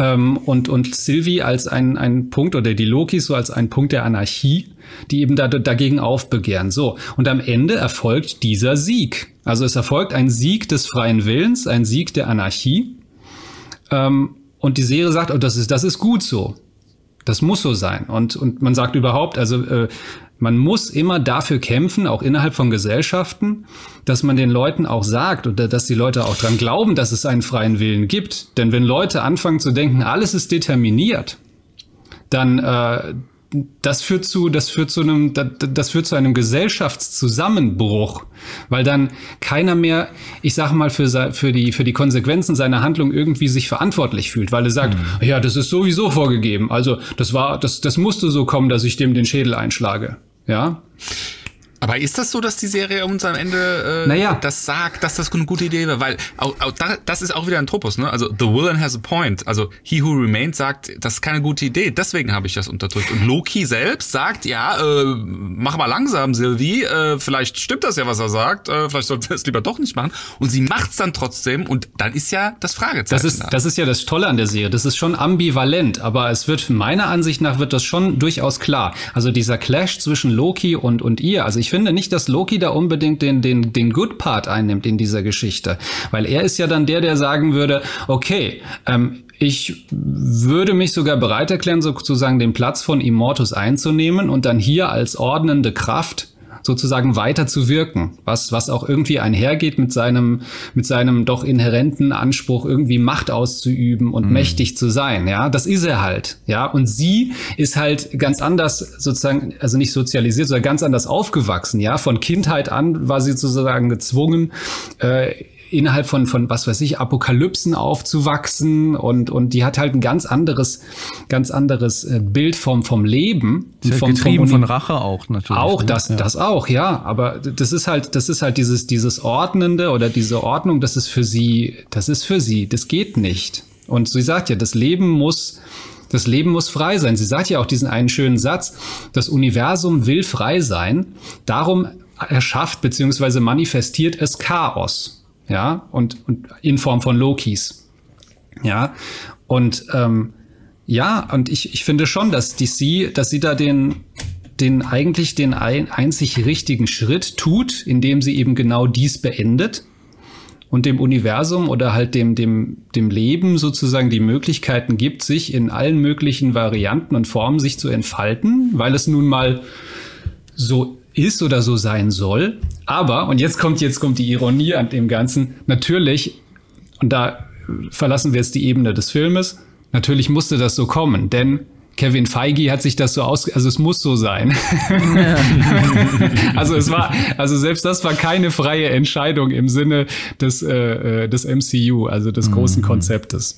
Ähm, und, und Sylvie als ein, ein Punkt oder die Lokis so als ein Punkt der Anarchie, die eben da, dagegen aufbegehren. So. Und am Ende erfolgt dieser Sieg. Also es erfolgt ein Sieg des freien Willens, ein Sieg der Anarchie. Ähm, und die Serie sagt, oh, das ist, das ist gut so. Das muss so sein. Und, und man sagt überhaupt, also äh, man muss immer dafür kämpfen, auch innerhalb von Gesellschaften, dass man den Leuten auch sagt oder dass die Leute auch dran glauben, dass es einen freien Willen gibt. Denn wenn Leute anfangen zu denken, alles ist determiniert, dann äh, das führt zu, das führt zu einem, das führt zu einem Gesellschaftszusammenbruch, weil dann keiner mehr, ich sage mal, für, für die, für die Konsequenzen seiner Handlung irgendwie sich verantwortlich fühlt, weil er sagt, mhm. ja, das ist sowieso vorgegeben. Also, das war, das, das musste so kommen, dass ich dem den Schädel einschlage. Ja. Aber ist das so, dass die Serie uns am Ende äh, naja. das sagt, dass das eine gute Idee wäre? Weil auch, auch da, das ist auch wieder ein Tropos, ne? Also the villain has a point. Also he who remains sagt, das ist keine gute Idee. Deswegen habe ich das unterdrückt. Und Loki selbst sagt, ja, äh, mach mal langsam, Sylvie. Äh, vielleicht stimmt das ja, was er sagt. Äh, vielleicht sollte er es lieber doch nicht machen. Und sie macht's dann trotzdem. Und dann ist ja das Fragezeichen. Das ist, da. das ist ja das Tolle an der Serie. Das ist schon ambivalent, aber es wird meiner Ansicht nach wird das schon durchaus klar. Also dieser Clash zwischen Loki und und ihr. Also ich finde nicht, dass Loki da unbedingt den, den, den Good Part einnimmt in dieser Geschichte. Weil er ist ja dann der, der sagen würde, okay, ähm, ich würde mich sogar bereit erklären, sozusagen den Platz von Immortus einzunehmen und dann hier als ordnende Kraft sozusagen weiter zu wirken, was, was auch irgendwie einhergeht mit seinem, mit seinem doch inhärenten Anspruch, irgendwie Macht auszuüben und mhm. mächtig zu sein. Ja, das ist er halt. Ja, und sie ist halt ganz anders sozusagen, also nicht sozialisiert, sondern ganz anders aufgewachsen. Ja, von Kindheit an war sie sozusagen gezwungen, äh, innerhalb von, von, was weiß ich, Apokalypsen aufzuwachsen und, und die hat halt ein ganz anderes, ganz anderes äh, Bild vom, vom Leben. Sehr vom, getrieben vom von Rache auch natürlich. Auch, ne? das, ja. das auch, ja. Aber das ist halt, das ist halt dieses, dieses Ordnende oder diese Ordnung, das ist für sie, das ist für sie, das geht nicht. Und sie sagt ja, das Leben muss, das Leben muss frei sein. Sie sagt ja auch diesen einen schönen Satz, das Universum will frei sein, darum erschafft bzw. manifestiert es Chaos ja, und, und in Form von Lokis. Ja, und ähm, ja, und ich, ich finde schon, dass DC, dass sie da den, den eigentlich den ein, einzig richtigen Schritt tut, indem sie eben genau dies beendet und dem Universum oder halt dem, dem, dem Leben sozusagen die Möglichkeiten gibt, sich in allen möglichen Varianten und Formen sich zu entfalten, weil es nun mal so ist oder so sein soll. Aber, und jetzt kommt, jetzt kommt die Ironie an dem Ganzen, natürlich, und da verlassen wir jetzt die Ebene des Filmes, natürlich musste das so kommen, denn Kevin Feige hat sich das so aus, also es muss so sein. also es war, also selbst das war keine freie Entscheidung im Sinne des, äh, äh des MCU, also des großen mhm. Konzeptes.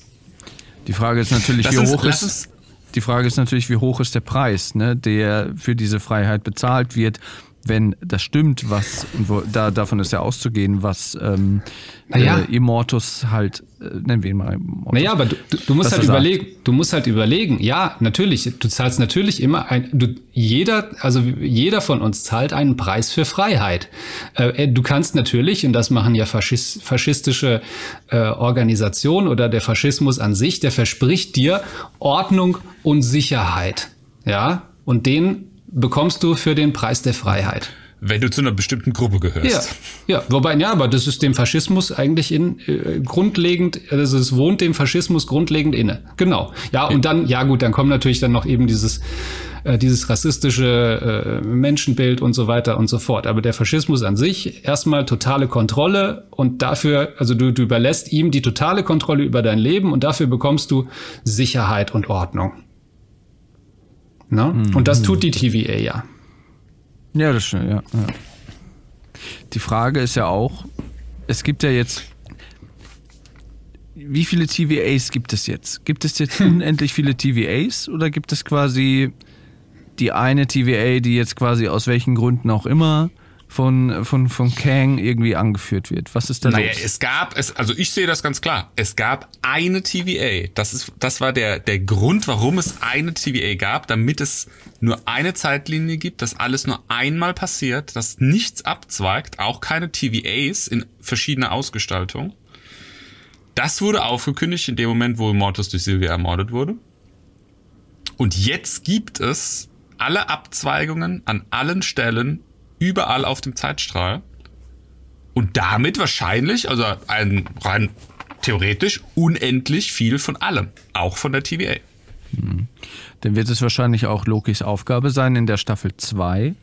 Die Frage ist natürlich, wie hoch ist, die Frage ist natürlich, wie hoch ist der Preis, ne, der für diese Freiheit bezahlt wird, wenn das stimmt, was, wo, da, davon ist ja auszugehen, was ähm, naja. äh, Immortus halt, äh, nennen wir ihn mal Immortus. Naja, aber du, du musst halt überlegen, du musst halt überlegen, ja, natürlich, du zahlst natürlich immer ein, du, jeder, also jeder von uns zahlt einen Preis für Freiheit. Äh, du kannst natürlich, und das machen ja Faschis, faschistische äh, Organisationen oder der Faschismus an sich, der verspricht dir Ordnung und Sicherheit. Ja, und den bekommst du für den Preis der Freiheit. Wenn du zu einer bestimmten Gruppe gehörst. Ja, ja. wobei, ja, aber das ist dem Faschismus eigentlich in, äh, grundlegend, also es wohnt dem Faschismus grundlegend inne. Genau. Ja, und dann, ja gut, dann kommt natürlich dann noch eben dieses, äh, dieses rassistische äh, Menschenbild und so weiter und so fort. Aber der Faschismus an sich erstmal totale Kontrolle und dafür, also du, du überlässt ihm die totale Kontrolle über dein Leben und dafür bekommst du Sicherheit und Ordnung. Ne? Mhm. Und das tut die TVA ja. Ja, das stimmt, ja, ja. Die Frage ist ja auch, es gibt ja jetzt wie viele TVAs gibt es jetzt? Gibt es jetzt unendlich viele TVAs oder gibt es quasi die eine TVA, die jetzt quasi aus welchen Gründen auch immer von, von, von Kang irgendwie angeführt wird. Was ist da naja, los? es gab, es, also ich sehe das ganz klar. Es gab eine TVA. Das ist, das war der, der Grund, warum es eine TVA gab, damit es nur eine Zeitlinie gibt, dass alles nur einmal passiert, dass nichts abzweigt, auch keine TVAs in verschiedener Ausgestaltung. Das wurde aufgekündigt in dem Moment, wo Immortus durch Sylvia ermordet wurde. Und jetzt gibt es alle Abzweigungen an allen Stellen, überall auf dem Zeitstrahl. Und damit wahrscheinlich, also ein rein theoretisch, unendlich viel von allem. Auch von der TVA. Hm. Dann wird es wahrscheinlich auch Lokis Aufgabe sein in der Staffel 2,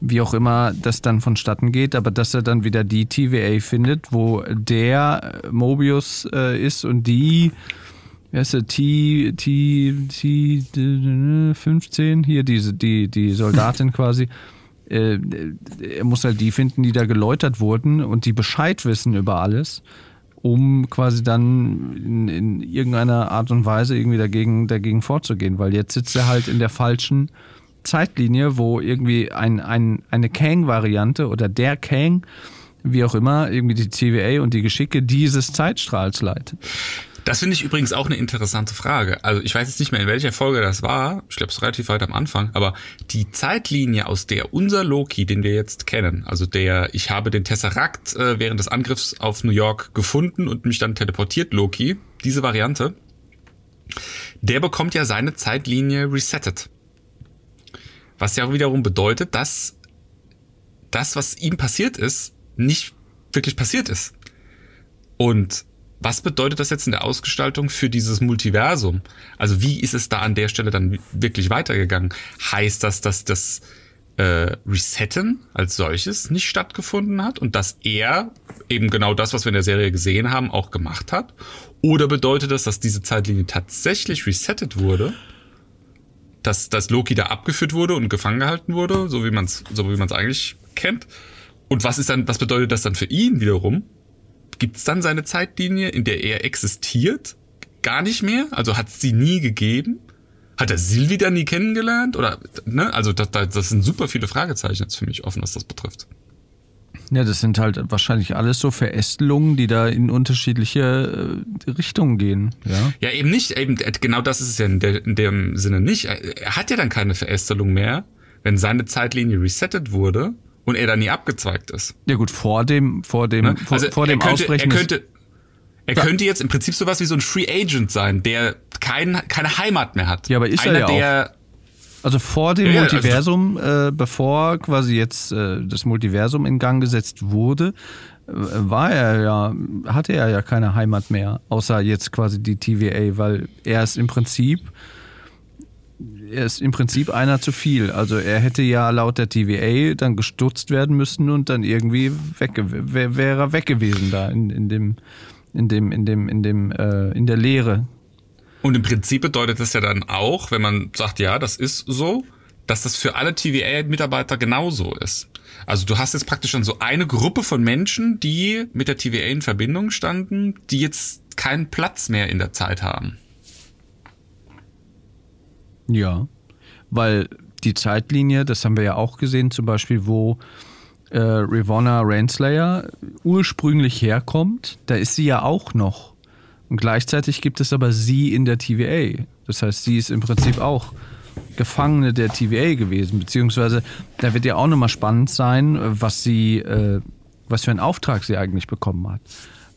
wie auch immer das dann vonstatten geht, aber dass er dann wieder die TVA findet, wo der Mobius äh, ist und die, wie heißt der, T, T, T, 15, hier diese, die, die Soldatin quasi, äh, er muss halt die finden, die da geläutert wurden und die Bescheid wissen über alles, um quasi dann in, in irgendeiner Art und Weise irgendwie dagegen, dagegen vorzugehen, weil jetzt sitzt er halt in der falschen Zeitlinie, wo irgendwie ein, ein, eine Kang-Variante oder der Kang, wie auch immer, irgendwie die TVA und die Geschicke dieses Zeitstrahls leitet. Das finde ich übrigens auch eine interessante Frage. Also ich weiß jetzt nicht mehr, in welcher Folge das war. Ich glaube, es ist relativ weit am Anfang. Aber die Zeitlinie, aus der unser Loki, den wir jetzt kennen, also der, ich habe den Tesseract äh, während des Angriffs auf New York gefunden und mich dann teleportiert, Loki, diese Variante, der bekommt ja seine Zeitlinie resettet. Was ja wiederum bedeutet, dass das, was ihm passiert ist, nicht wirklich passiert ist. Und was bedeutet das jetzt in der Ausgestaltung für dieses Multiversum? Also wie ist es da an der Stelle dann wirklich weitergegangen? Heißt das, dass das äh, Resetten als solches nicht stattgefunden hat und dass er eben genau das, was wir in der Serie gesehen haben, auch gemacht hat? Oder bedeutet das, dass diese Zeitlinie tatsächlich resettet wurde? Dass, dass Loki da abgeführt wurde und gefangen gehalten wurde, so wie man es so wie man eigentlich kennt? Und was ist dann, was bedeutet das dann für ihn wiederum? Gibt es dann seine Zeitlinie, in der er existiert? Gar nicht mehr? Also hat es sie nie gegeben? Hat er Sylvie dann nie kennengelernt? Oder, ne? Also das, das sind super viele Fragezeichen jetzt für mich offen, was das betrifft. Ja, das sind halt wahrscheinlich alles so Verästelungen, die da in unterschiedliche äh, Richtungen gehen. Ja, ja eben nicht. Eben, genau das ist es ja in, der, in dem Sinne nicht. Er hat ja dann keine Verästelung mehr, wenn seine Zeitlinie resettet wurde und er da nie abgezweigt ist. Ja gut, vor dem, vor dem, ne? also vor, dem könnte, Ausbrechen. Er könnte, er könnte jetzt im Prinzip sowas wie so ein Free Agent sein, der kein, keine Heimat mehr hat. Ja, aber ist Einer, er ja auch. Also vor dem ja, also Multiversum, also, äh, bevor quasi jetzt äh, das Multiversum in Gang gesetzt wurde, äh, war er ja, hatte er ja keine Heimat mehr, außer jetzt quasi die TVA, weil er ist im Prinzip er ist im Prinzip einer zu viel. Also er hätte ja laut der TVA dann gestutzt werden müssen und dann irgendwie weg, wäre weg gewesen da in, in dem, in dem, in dem, in dem, äh, in der Lehre. Und im Prinzip bedeutet das ja dann auch, wenn man sagt, ja, das ist so, dass das für alle TVA-Mitarbeiter genauso ist. Also du hast jetzt praktisch schon so eine Gruppe von Menschen, die mit der TVA in Verbindung standen, die jetzt keinen Platz mehr in der Zeit haben. Ja, weil die Zeitlinie, das haben wir ja auch gesehen, zum Beispiel, wo äh, Rivonna Renslayer ursprünglich herkommt, da ist sie ja auch noch. Und gleichzeitig gibt es aber sie in der TVA. Das heißt, sie ist im Prinzip auch Gefangene der TVA gewesen, beziehungsweise da wird ja auch nochmal spannend sein, was sie, äh, was für einen Auftrag sie eigentlich bekommen hat.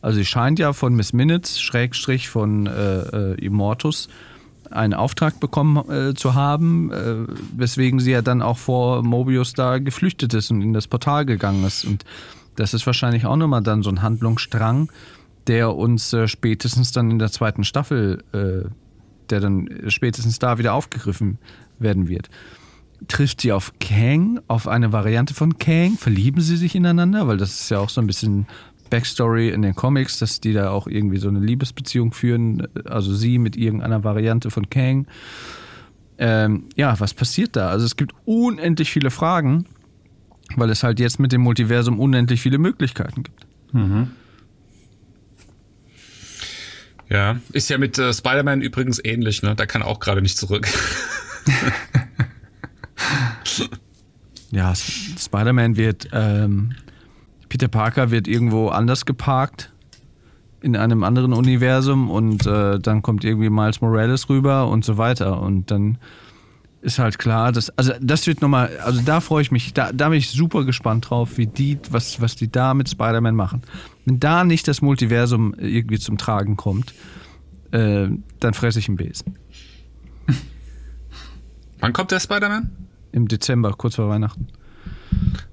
Also sie scheint ja von Miss Minutes, Schrägstrich von äh, äh, Immortus, einen Auftrag bekommen äh, zu haben, äh, weswegen sie ja dann auch vor Mobius da geflüchtet ist und in das Portal gegangen ist. Und das ist wahrscheinlich auch nochmal dann so ein Handlungsstrang, der uns äh, spätestens dann in der zweiten Staffel äh, der dann spätestens da wieder aufgegriffen werden wird. Trifft sie auf Kang, auf eine Variante von Kang? Verlieben sie sich ineinander? Weil das ist ja auch so ein bisschen Backstory in den Comics, dass die da auch irgendwie so eine Liebesbeziehung führen. Also sie mit irgendeiner Variante von Kang. Ähm, ja, was passiert da? Also es gibt unendlich viele Fragen, weil es halt jetzt mit dem Multiversum unendlich viele Möglichkeiten gibt. Ja, ist ja mit äh, Spider-Man übrigens ähnlich, ne? Da kann auch gerade nicht zurück. Ja, Spider-Man wird, ähm, Peter Parker wird irgendwo anders geparkt in einem anderen Universum und äh, dann kommt irgendwie Miles Morales rüber und so weiter und dann ist halt klar, dass, also das wird nochmal, also da freue ich mich, da, da bin ich super gespannt drauf, wie die, was, was die da mit Spider-Man machen. Wenn da nicht das Multiversum irgendwie zum Tragen kommt, äh, dann fresse ich einen Besen. Wann kommt der Spider-Man? Im Dezember, kurz vor Weihnachten.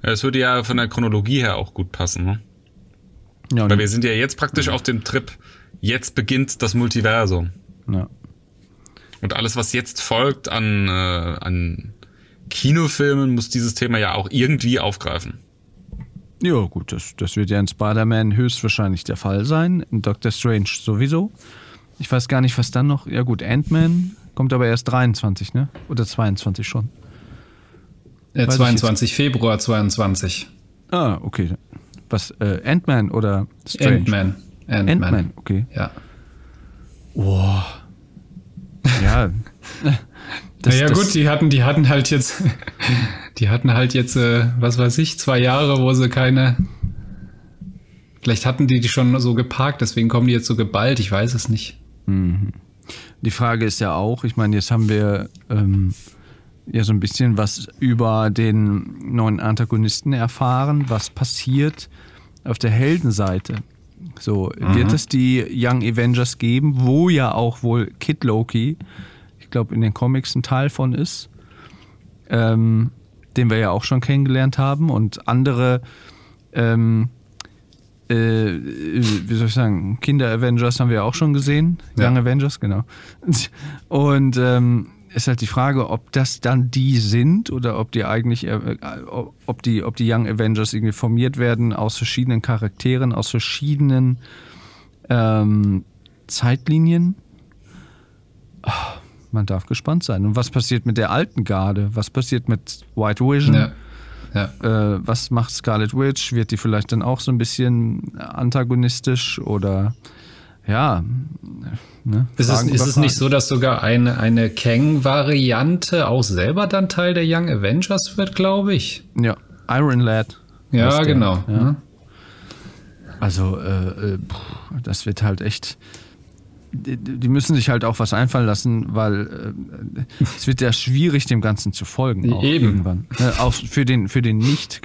Ja, Das würde ja von der Chronologie her auch gut passen, ne? Ja, Weil wir sind ja jetzt praktisch auf dem Trip, jetzt beginnt das Multiversum. ja. Und alles, was jetzt folgt an, äh, an Kinofilmen, muss dieses Thema ja auch irgendwie aufgreifen. Ja, gut, das, das wird ja in Spider-Man höchstwahrscheinlich der Fall sein. In Doctor Strange sowieso. Ich weiß gar nicht, was dann noch. Ja, gut, Ant-Man kommt aber erst 23, ne? Oder 22 schon. Äh, Weiß ich 22 Februar 22. Ah, okay. Was, äh, Ant-Man oder Strange? Ant-Man. Ant-Man, okay. Ja. Ja. Das, naja das, gut, die hatten, die hatten halt jetzt, die hatten halt jetzt, äh, was weiß ich, zwei Jahre, wo sie keine. Vielleicht hatten die die schon so geparkt, deswegen kommen die jetzt so geballt. Ich weiß es nicht. Die Frage ist ja auch, ich meine, jetzt haben wir ähm, ja so ein bisschen was über den neuen Antagonisten erfahren, was passiert auf der Heldenseite. So, wird es die Young Avengers geben, wo ja auch wohl Kid Loki, ich glaube in den Comics ein Teil von ist, ähm, den wir ja auch schon kennengelernt haben und andere ähm, äh, wie soll ich sagen, Kinder-Avengers haben wir auch schon gesehen. Ja. Young Avengers, genau. Und ähm, ist halt die Frage, ob das dann die sind oder ob die eigentlich, äh, ob die, ob die Young Avengers irgendwie formiert werden aus verschiedenen Charakteren, aus verschiedenen ähm, Zeitlinien. Ah, Man darf gespannt sein. Und was passiert mit der alten Garde? Was passiert mit White Vision? Ja. Ja. äh, was macht Scarlet Witch? Wird die vielleicht dann auch so ein bisschen antagonistisch oder ja? Ne? Ist es, ist es nicht so, dass sogar eine, eine Kang-Variante auch selber dann Teil der Young Avengers wird, glaube ich? Ja, Iron Lad. Ja, der. genau. Ja. Also, äh, äh, puh, das wird halt echt. Die, die müssen sich halt auch was einfallen lassen, weil äh, es wird ja schwierig, dem Ganzen zu folgen. Auch Eben. Irgendwann. Äh, auch für den, für den nicht,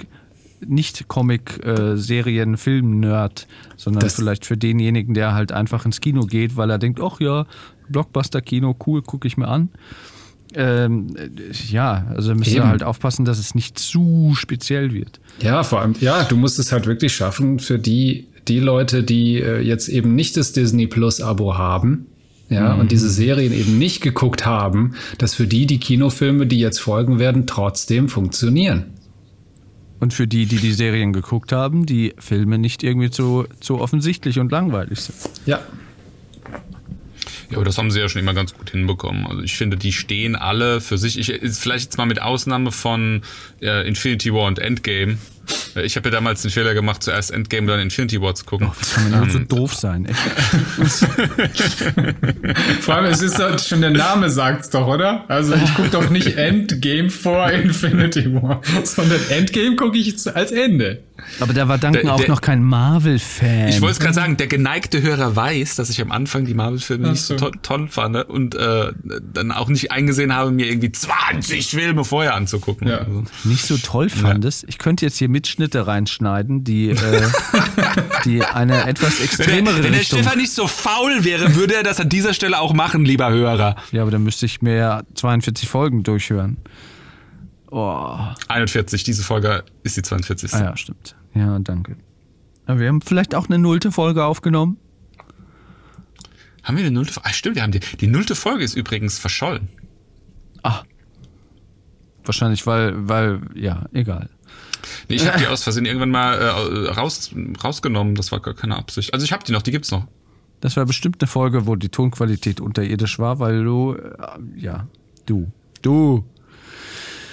nicht Comic-Serien, Film-Nerd, sondern Das- vielleicht für denjenigen, der halt einfach ins Kino geht, weil er denkt, ach ja, Blockbuster-Kino, cool, gucke ich mir an. Ähm, äh, ja, also müsst ihr halt aufpassen, dass es nicht zu speziell wird. Ja, vor allem, ja, du musst es halt wirklich schaffen für die, die Leute, die äh, jetzt eben nicht das Disney Plus Abo haben, ja, und diese Serien eben nicht geguckt haben, dass für die die Kinofilme, die jetzt folgen werden, trotzdem funktionieren. Und für die, die die Serien geguckt haben, die Filme nicht irgendwie zu, zu offensichtlich und langweilig sind. Ja. Ja, aber das haben sie ja schon immer ganz gut hinbekommen. Also ich finde, die stehen alle für sich. Ich, ist vielleicht jetzt mal mit Ausnahme von äh, Infinity War und Endgame. Ich habe ja damals den Fehler gemacht, zuerst Endgame, dann Infinity War zu gucken. Wie kann man nur so doof sein? Echt? Vor allem, es ist doch schon der Name sagt's doch, oder? Also ich gucke doch nicht Endgame vor Infinity War, sondern Endgame gucke ich als Ende. Aber da war Duncan Der- auch der- noch kein Marvel-Fan. Ich wollte es gerade sagen, der geneigte Hörer weiß, dass ich am Anfang die Marvel-Filme nicht so to toll fand ne? und äh, dann auch nicht eingesehen habe, mir irgendwie 20 Filme vorher anzugucken. Ja. Also, nicht so toll fandest. Ich könnte jetzt hier Mitschnitte reinschneiden, die, äh, die eine etwas wenn, extremere der, wenn der Richtung. Stefan nicht so faul wäre, würde er das an dieser Stelle auch machen, lieber Hörer. Ja, aber dann müsste ich mir ja 42 Folgen durchhören. Oh. 41, diese Folge ist die 42. Ah ja, stimmt. Ja, danke. Aber wir haben vielleicht auch eine nullte Folge aufgenommen. Haben wir eine nullte Folge? Ah, stimmt, wir haben die. Die nullte Folge ist übrigens verschollen. Ah. Wahrscheinlich, weil, weil, ja, egal. Nee, ich habe die aus Versehen irgendwann mal äh, raus, rausgenommen. Das war gar keine Absicht. Also ich habe die noch, die gibt's noch. Das war bestimmt eine Folge, wo die Tonqualität unterirdisch war, weil du, äh, ja, du, du.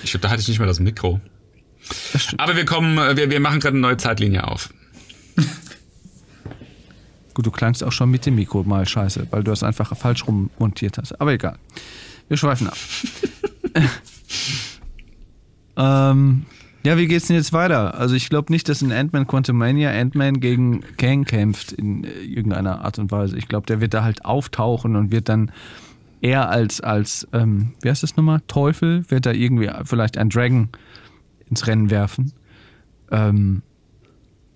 Ich glaube, da hatte ich nicht mehr das Mikro. Aber wir kommen, äh, wir, wir machen gerade eine neue Zeitlinie auf. Gut, du klangst auch schon mit dem Mikro mal scheiße, weil du das einfach falsch rum montiert hast. Aber egal. Wir schweifen ab. ähm, ja, wie geht's denn jetzt weiter? Also ich glaube nicht, dass in Ant-Man Quantumania Ant-Man gegen Kang kämpft in äh, irgendeiner Art und Weise. Ich glaube, der wird da halt auftauchen und wird dann eher als, als ähm, wie heißt das nochmal, Teufel, wird da irgendwie vielleicht ein Dragon ins Rennen werfen. Ähm,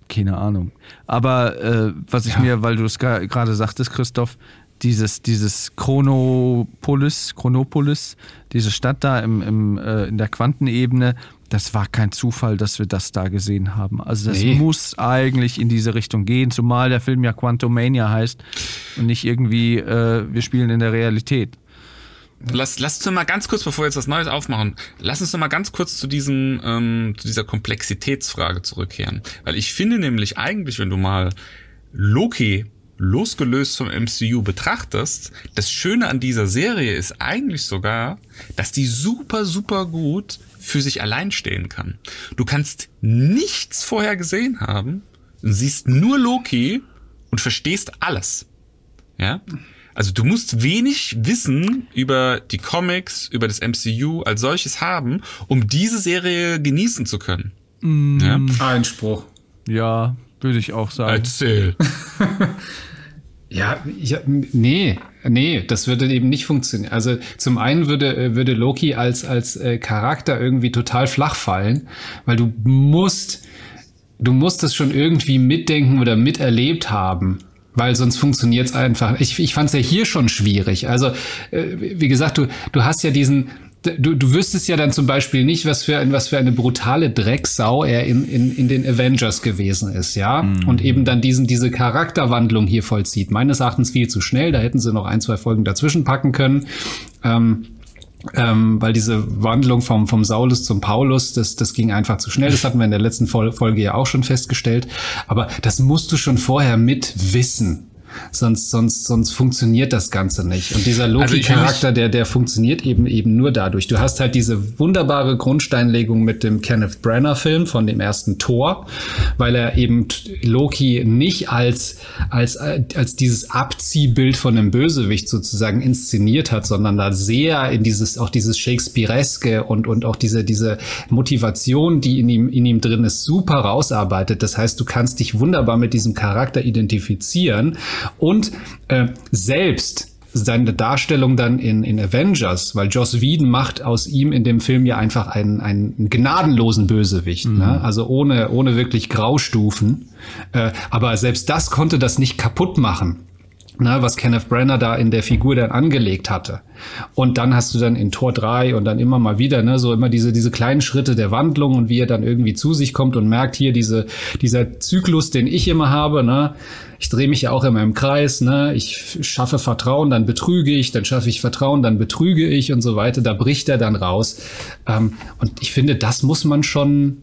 keine Ahnung. Aber äh, was ich ja. mir, weil du es gerade sagtest, Christoph, dieses, dieses Chronopolis, Chronopolis, diese Stadt da im, im, äh, in der Quantenebene, das war kein Zufall, dass wir das da gesehen haben. Also das nee. muss eigentlich in diese Richtung gehen, zumal der Film ja Quantumania heißt und nicht irgendwie, äh, wir spielen in der Realität. Lass, lass uns mal ganz kurz, bevor wir jetzt was Neues aufmachen, lass uns noch mal ganz kurz zu diesem, ähm, zu dieser Komplexitätsfrage zurückkehren. Weil ich finde nämlich eigentlich, wenn du mal Loki losgelöst vom MCU betrachtest, das Schöne an dieser Serie ist eigentlich sogar, dass die super, super gut für sich allein stehen kann. Du kannst nichts vorher gesehen haben, siehst nur Loki und verstehst alles. Ja? Also du musst wenig Wissen über die Comics, über das MCU als solches haben, um diese Serie genießen zu können. Mm. Ja? Einspruch. Ja, würde ich auch sagen. Erzähl. ja, ich, nee, nee, das würde eben nicht funktionieren. Also zum einen würde, würde Loki als, als äh, Charakter irgendwie total flach fallen, weil du musst, du musst das schon irgendwie mitdenken oder miterlebt haben weil sonst funktioniert es einfach. Ich, ich fand es ja hier schon schwierig. Also, äh, wie gesagt, du, du hast ja diesen, du, du wüsstest ja dann zum Beispiel nicht, was für, was für eine brutale Drecksau er in, in, in den Avengers gewesen ist, ja. Mhm. Und eben dann diesen, diese Charakterwandlung hier vollzieht. Meines Erachtens viel zu schnell. Da hätten sie noch ein, zwei Folgen dazwischen packen können. Ähm, ähm, weil diese Wandlung vom, vom Saulus zum Paulus, das, das ging einfach zu schnell. Das hatten wir in der letzten Folge ja auch schon festgestellt. Aber das musst du schon vorher mit wissen. Sonst, sonst, sonst funktioniert das Ganze nicht. Und dieser also Loki-Charakter, der, der funktioniert eben eben nur dadurch. Du hast halt diese wunderbare Grundsteinlegung mit dem Kenneth Branagh-Film von dem ersten Tor, weil er eben Loki nicht als, als, als dieses Abziehbild von einem Bösewicht sozusagen inszeniert hat, sondern da sehr in dieses, auch dieses Shakespeareske und, und auch diese, diese Motivation, die in ihm, in ihm drin ist, super rausarbeitet. Das heißt, du kannst dich wunderbar mit diesem Charakter identifizieren und äh, selbst seine Darstellung dann in, in Avengers, weil Joss Whedon macht aus ihm in dem Film ja einfach einen, einen gnadenlosen Bösewicht, mhm. ne? also ohne, ohne wirklich Graustufen. Äh, aber selbst das konnte das nicht kaputt machen ne, was Kenneth Brenner da in der Figur dann angelegt hatte. Und dann hast du dann in Tor 3 und dann immer mal wieder, ne, so immer diese, diese kleinen Schritte der Wandlung und wie er dann irgendwie zu sich kommt und merkt hier diese, dieser Zyklus, den ich immer habe, ne, ich drehe mich ja auch immer im Kreis, ne, ich schaffe Vertrauen, dann betrüge ich, dann schaffe ich Vertrauen, dann betrüge ich und so weiter, da bricht er dann raus. Ähm, und ich finde, das muss man schon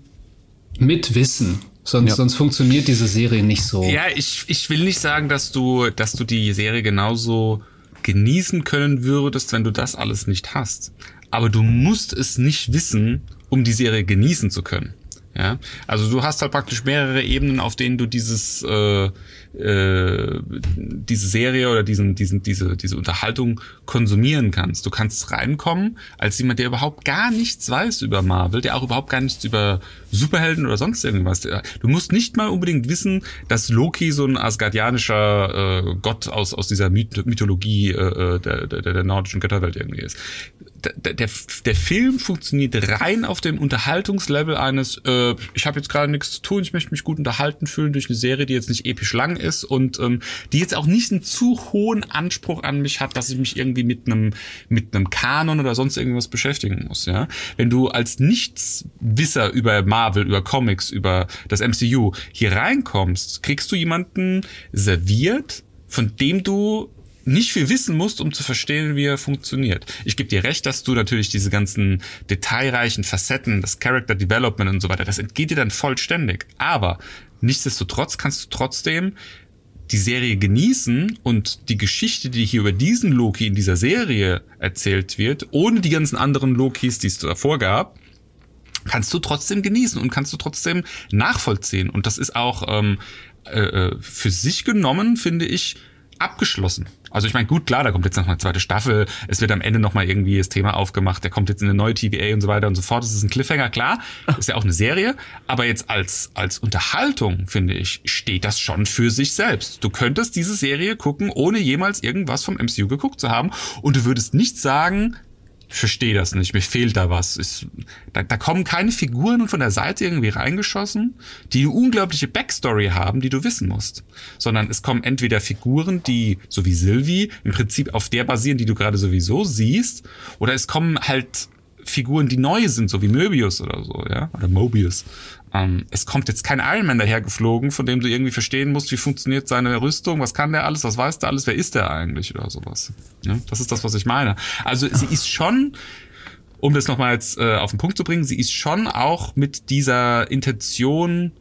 mit wissen. Sonst, ja. sonst funktioniert diese Serie nicht so. Ja, ich, ich will nicht sagen, dass du, dass du die Serie genauso genießen können würdest, wenn du das alles nicht hast. Aber du musst es nicht wissen, um die Serie genießen zu können. Ja, also du hast halt praktisch mehrere Ebenen, auf denen du dieses äh, äh, diese Serie oder diesen, diesen, diese, diese Unterhaltung konsumieren kannst. Du kannst reinkommen als jemand, der überhaupt gar nichts weiß über Marvel, der auch überhaupt gar nichts über Superhelden oder sonst irgendwas. Du musst nicht mal unbedingt wissen, dass Loki so ein asgardianischer äh, Gott aus, aus dieser Mythologie äh, äh, der, der, der nordischen Götterwelt irgendwie ist der, der, der Film funktioniert rein auf dem Unterhaltungslevel eines, äh, ich habe jetzt gerade nichts zu tun, ich möchte mich gut unterhalten fühlen durch eine Serie, die jetzt nicht episch lang ist und ähm, die jetzt auch nicht einen zu hohen Anspruch an mich hat, dass ich mich irgendwie mit einem mit einem Kanon oder sonst irgendwas beschäftigen muss. Ja, wenn du als Nichtswisser über Marvel, über Comics, über das MCU hier reinkommst, kriegst du jemanden serviert, von dem du nicht viel wissen musst, um zu verstehen, wie er funktioniert. Ich gebe dir recht, dass du natürlich diese ganzen detailreichen Facetten, das Character Development und so weiter, das entgeht dir dann vollständig. Aber nichtsdestotrotz kannst du trotzdem die Serie genießen und die Geschichte, die hier über diesen Loki in dieser Serie erzählt wird, ohne die ganzen anderen Lokis, die es davor gab, kannst du trotzdem genießen und kannst du trotzdem nachvollziehen. Und das ist auch ähm, äh, äh für sich genommen, finde ich, abgeschlossen. Also ich meine, gut, klar, da kommt jetzt noch eine zweite Staffel, es wird am Ende noch mal irgendwie das Thema aufgemacht, der kommt jetzt in eine neue TVA und so weiter und so fort. Das ist ein Cliffhanger, klar, ist ja auch eine Serie, aber jetzt als als Unterhaltung, finde ich, steht das schon für sich selbst. Du könntest diese Serie gucken, ohne jemals irgendwas vom MCU geguckt zu haben und du würdest nicht sagen, verstehe das nicht, mir fehlt da was. Ist, da, da kommen keine Figuren von der Seite irgendwie reingeschossen, die eine unglaubliche Backstory haben, die du wissen musst. Sondern es kommen entweder Figuren, die, so wie Sylvie, im Prinzip auf der basieren, die du gerade sowieso siehst, oder es kommen halt Figuren, die neu sind, so wie Möbius oder so, ja, oder Mobius. Ähm, es kommt jetzt kein Iron Man dahergeflogen, von dem du irgendwie verstehen musst, wie funktioniert seine Rüstung, was kann der alles, was weiß der alles, wer ist der eigentlich oder sowas. Ja, das ist das, was ich meine. Also sie ist schon, um das nochmal jetzt äh, auf den Punkt zu bringen, sie ist schon auch mit dieser Intention,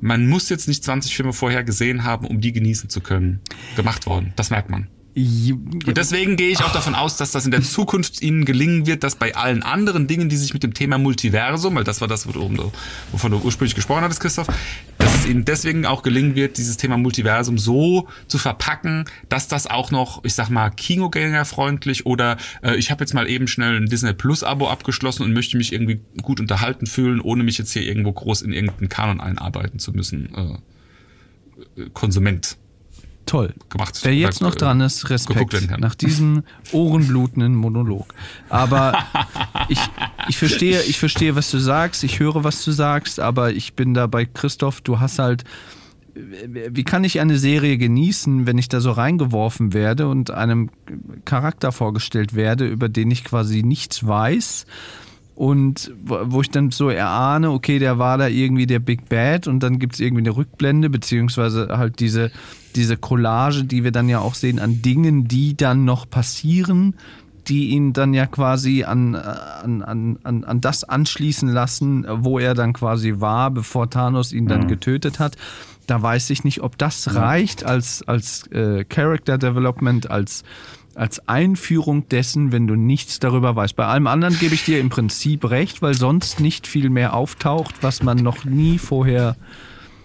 man muss jetzt nicht 20 Filme vorher gesehen haben, um die genießen zu können, gemacht worden. Das merkt man. Und deswegen gehe ich auch davon aus, dass das in der Zukunft ihnen gelingen wird, dass bei allen anderen Dingen, die sich mit dem Thema Multiversum, weil das war das, wovon du ursprünglich gesprochen hattest, Christoph, dass es ihnen deswegen auch gelingen wird, dieses Thema Multiversum so zu verpacken, dass das auch noch, ich sag mal, Kinogängerfreundlich oder äh, ich habe jetzt mal eben schnell ein Disney Plus Abo abgeschlossen und möchte mich irgendwie gut unterhalten fühlen, ohne mich jetzt hier irgendwo groß in irgendeinen Kanon einarbeiten zu müssen. Äh, Konsument toll. Gemacht. Wer jetzt noch dran ist, Respekt nach diesem ohrenblutenden Monolog. Aber ich, ich verstehe, ich verstehe, was du sagst, ich höre, was du sagst, aber ich bin da bei Christoph, du hast halt wie kann ich eine Serie genießen, wenn ich da so reingeworfen werde und einem Charakter vorgestellt werde, über den ich quasi nichts weiß? Und wo ich dann so erahne, okay, der war da irgendwie der Big Bad und dann gibt es irgendwie eine Rückblende, beziehungsweise halt diese, diese Collage, die wir dann ja auch sehen an Dingen, die dann noch passieren, die ihn dann ja quasi an, an, an, an das anschließen lassen, wo er dann quasi war, bevor Thanos ihn dann mhm. getötet hat. Da weiß ich nicht, ob das reicht als, als äh, Character Development, als, als Einführung dessen, wenn du nichts darüber weißt. Bei allem anderen gebe ich dir im Prinzip recht, weil sonst nicht viel mehr auftaucht, was man noch nie vorher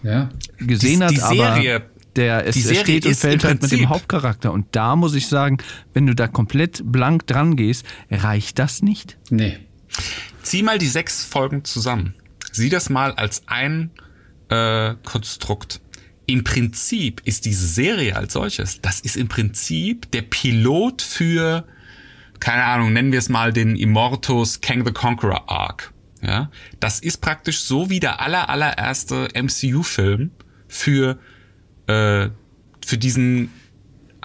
ja. gesehen die, hat. Die Serie aber der es, es steht und fällt halt mit dem Hauptcharakter. Und da muss ich sagen, wenn du da komplett blank dran gehst, reicht das nicht? Nee. Zieh mal die sechs Folgen zusammen. Sieh das mal als ein äh, Konstrukt. Im Prinzip ist diese Serie als solches, das ist im Prinzip der Pilot für, keine Ahnung, nennen wir es mal den Immortus Kang the Conqueror Arc. Ja, das ist praktisch so wie der aller allererste MCU-Film für äh, für diesen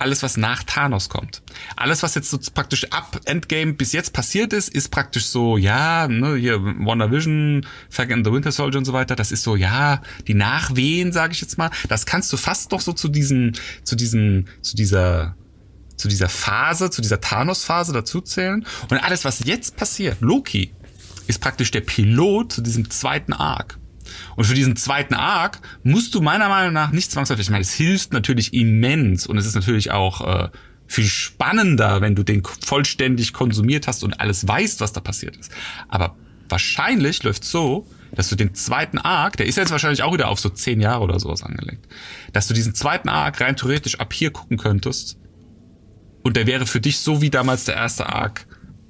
alles, was nach Thanos kommt. Alles, was jetzt so praktisch ab Endgame bis jetzt passiert ist, ist praktisch so, ja, ne, hier WandaVision, Falcon the Winter Soldier und so weiter, das ist so, ja, die Nachwehen, sage ich jetzt mal. Das kannst du fast doch so zu diesem, zu diesem, zu dieser, zu dieser Phase, zu dieser Thanos-Phase dazuzählen. Und alles, was jetzt passiert, Loki, ist praktisch der Pilot zu diesem zweiten Arc. Und für diesen zweiten Arc musst du meiner Meinung nach nicht zwangsläufig, ich meine, es hilft natürlich immens und es ist natürlich auch äh, viel spannender, wenn du den vollständig konsumiert hast und alles weißt, was da passiert ist. Aber wahrscheinlich läuft so, dass du den zweiten Arc, der ist jetzt wahrscheinlich auch wieder auf so zehn Jahre oder sowas angelegt, dass du diesen zweiten Arc rein theoretisch ab hier gucken könntest und der wäre für dich so wie damals der erste Arc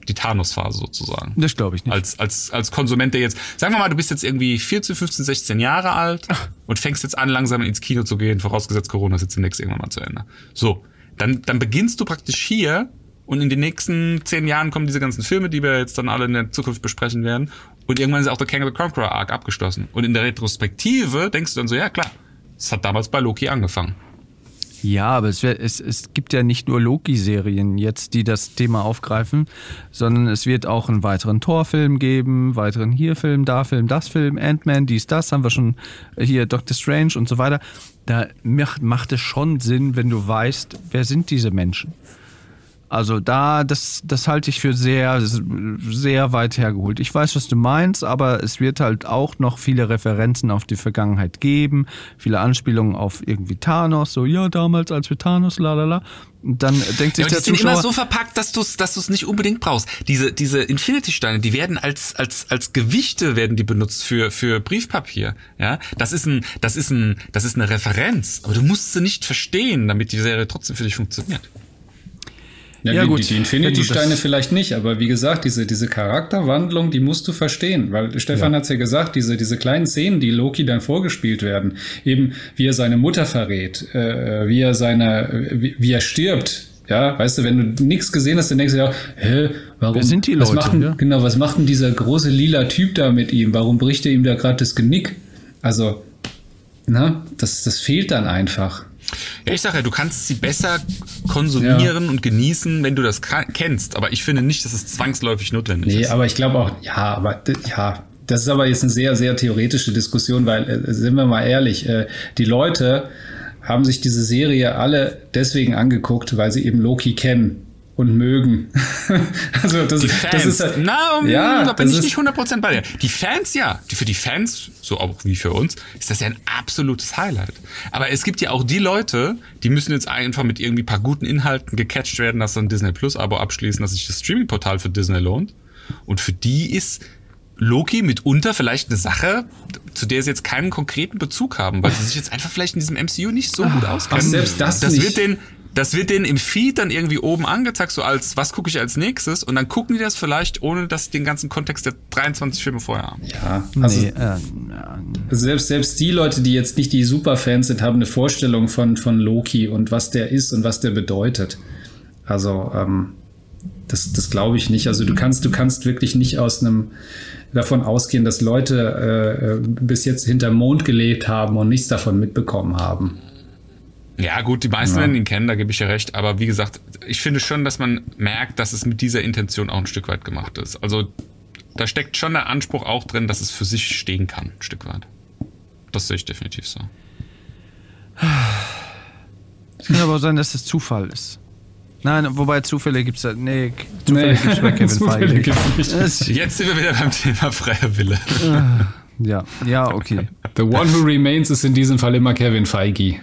die Thanos-Phase sozusagen. Das glaube ich nicht. Als, als, als Konsument, der jetzt, sagen wir mal, du bist jetzt irgendwie 14, 15, 16 Jahre alt Ach. und fängst jetzt an, langsam ins Kino zu gehen, vorausgesetzt Corona ist jetzt demnächst irgendwann mal zu Ende. So, dann, dann beginnst du praktisch hier und in den nächsten zehn Jahren kommen diese ganzen Filme, die wir jetzt dann alle in der Zukunft besprechen werden. Und irgendwann ist auch der Kang the Conqueror Arc abgeschlossen. Und in der Retrospektive denkst du dann so, ja klar, es hat damals bei Loki angefangen. Ja, aber es, wär, es, es gibt ja nicht nur Loki-Serien jetzt, die das Thema aufgreifen, sondern es wird auch einen weiteren Torfilm geben, weiteren hier Film, da Film, das Film, Ant-Man, dies, das, haben wir schon hier Doctor Strange und so weiter. Da macht, macht es schon Sinn, wenn du weißt, wer sind diese Menschen. Also da, das, das halte ich für sehr, sehr weit hergeholt. Ich weiß, was du meinst, aber es wird halt auch noch viele Referenzen auf die Vergangenheit geben, viele Anspielungen auf irgendwie Thanos, so ja, damals als wir Thanos, la la la. Und dann denkt sich Ja, der die sind Zuschauer, immer so verpackt, dass du es dass du's nicht unbedingt brauchst. Diese, diese Infinity-Steine, die werden als, als, als Gewichte werden die benutzt für, für Briefpapier. Ja, das ist ein, das ist ein, das ist eine Referenz. Aber du musst sie nicht verstehen, damit die Serie trotzdem für dich funktioniert. Ja, Ja, die, gut. die, die Infinity-Steine vielleicht nicht, aber wie gesagt, diese, diese Charakterwandlung, die musst du verstehen, weil Stefan Ja. hat's ja gesagt, diese, diese kleinen Szenen, die Loki dann vorgespielt werden, eben wie er seine Mutter verrät, äh, wie er seine, wie, wie er stirbt. Ja, weißt du, wenn du nichts gesehen hast, dann denkst du ja, hä, warum? Wer sind die was Leute, macht denn, ja? Genau, was macht denn dieser große lila Typ da mit ihm? Warum bricht er ihm da gerade das Genick? Also, na, das, das fehlt dann einfach. Ja, ich sage ja, du kannst sie besser konsumieren und genießen, wenn du das kennst. Aber ich finde nicht, dass es zwangsläufig notwendig Nee, ist. aber ich glaube auch, ja, aber ja, das ist aber jetzt eine sehr, sehr theoretische Diskussion, weil, äh, sind wir mal ehrlich, äh, die Leute haben sich diese Serie alle deswegen angeguckt, weil sie eben Loki kennen und mögen. also das, Die Fans, das ist halt, na, um, ja, da bin ich nicht 100% bei dir. Die Fans, ja. Die, für die Fans, so auch wie für uns, ist das ja ein absolutes Highlight. Aber es gibt ja auch die Leute, die müssen jetzt einfach mit irgendwie paar guten Inhalten gecatcht werden, dass sie ein Disney Plus Abo abschließen, dass sich das Streaming-Portal für Disney lohnt. Und für die ist Loki mitunter vielleicht eine Sache, zu der sie jetzt keinen konkreten Bezug haben, weil sie sich jetzt einfach vielleicht in diesem MCU nicht so gut auskennen. ach, selbst das das nicht. wird den das wird denen im Feed dann irgendwie oben angezeigt, so als, was gucke ich als nächstes? Und dann gucken die das vielleicht, ohne dass sie den ganzen Kontext der 23 Filme vorher haben. ja, also nee, äh, ja, selbst, selbst die Leute, die jetzt nicht die Superfans sind, haben eine Vorstellung von, von Loki und was der ist und was der bedeutet. Also, ähm, das, das glaube ich nicht. Also du kannst, du kannst wirklich nicht aus einem davon ausgehen, dass Leute äh, bis jetzt hinterm Mond gelebt haben und nichts davon mitbekommen haben. Ja, gut, die meisten Ja. werden ihn kennen, da gebe ich ja recht. Aber wie gesagt, ich finde schon, dass man merkt, dass es mit dieser Intention auch ein Stück weit gemacht ist. Also da steckt schon der Anspruch auch drin, dass es für sich stehen kann, ein Stück weit. Das sehe ich definitiv so. Es kann aber auch sein, dass es Zufall ist. Nein, wobei Zufälle gibt's da. Nee, Zufälle Nee, gibt's bei Kevin Zufälle Feige. Es- Jetzt sind wir wieder beim Thema freier Wille. Ja, ja, okay. The one who remains ist in diesem Fall immer Kevin Feige.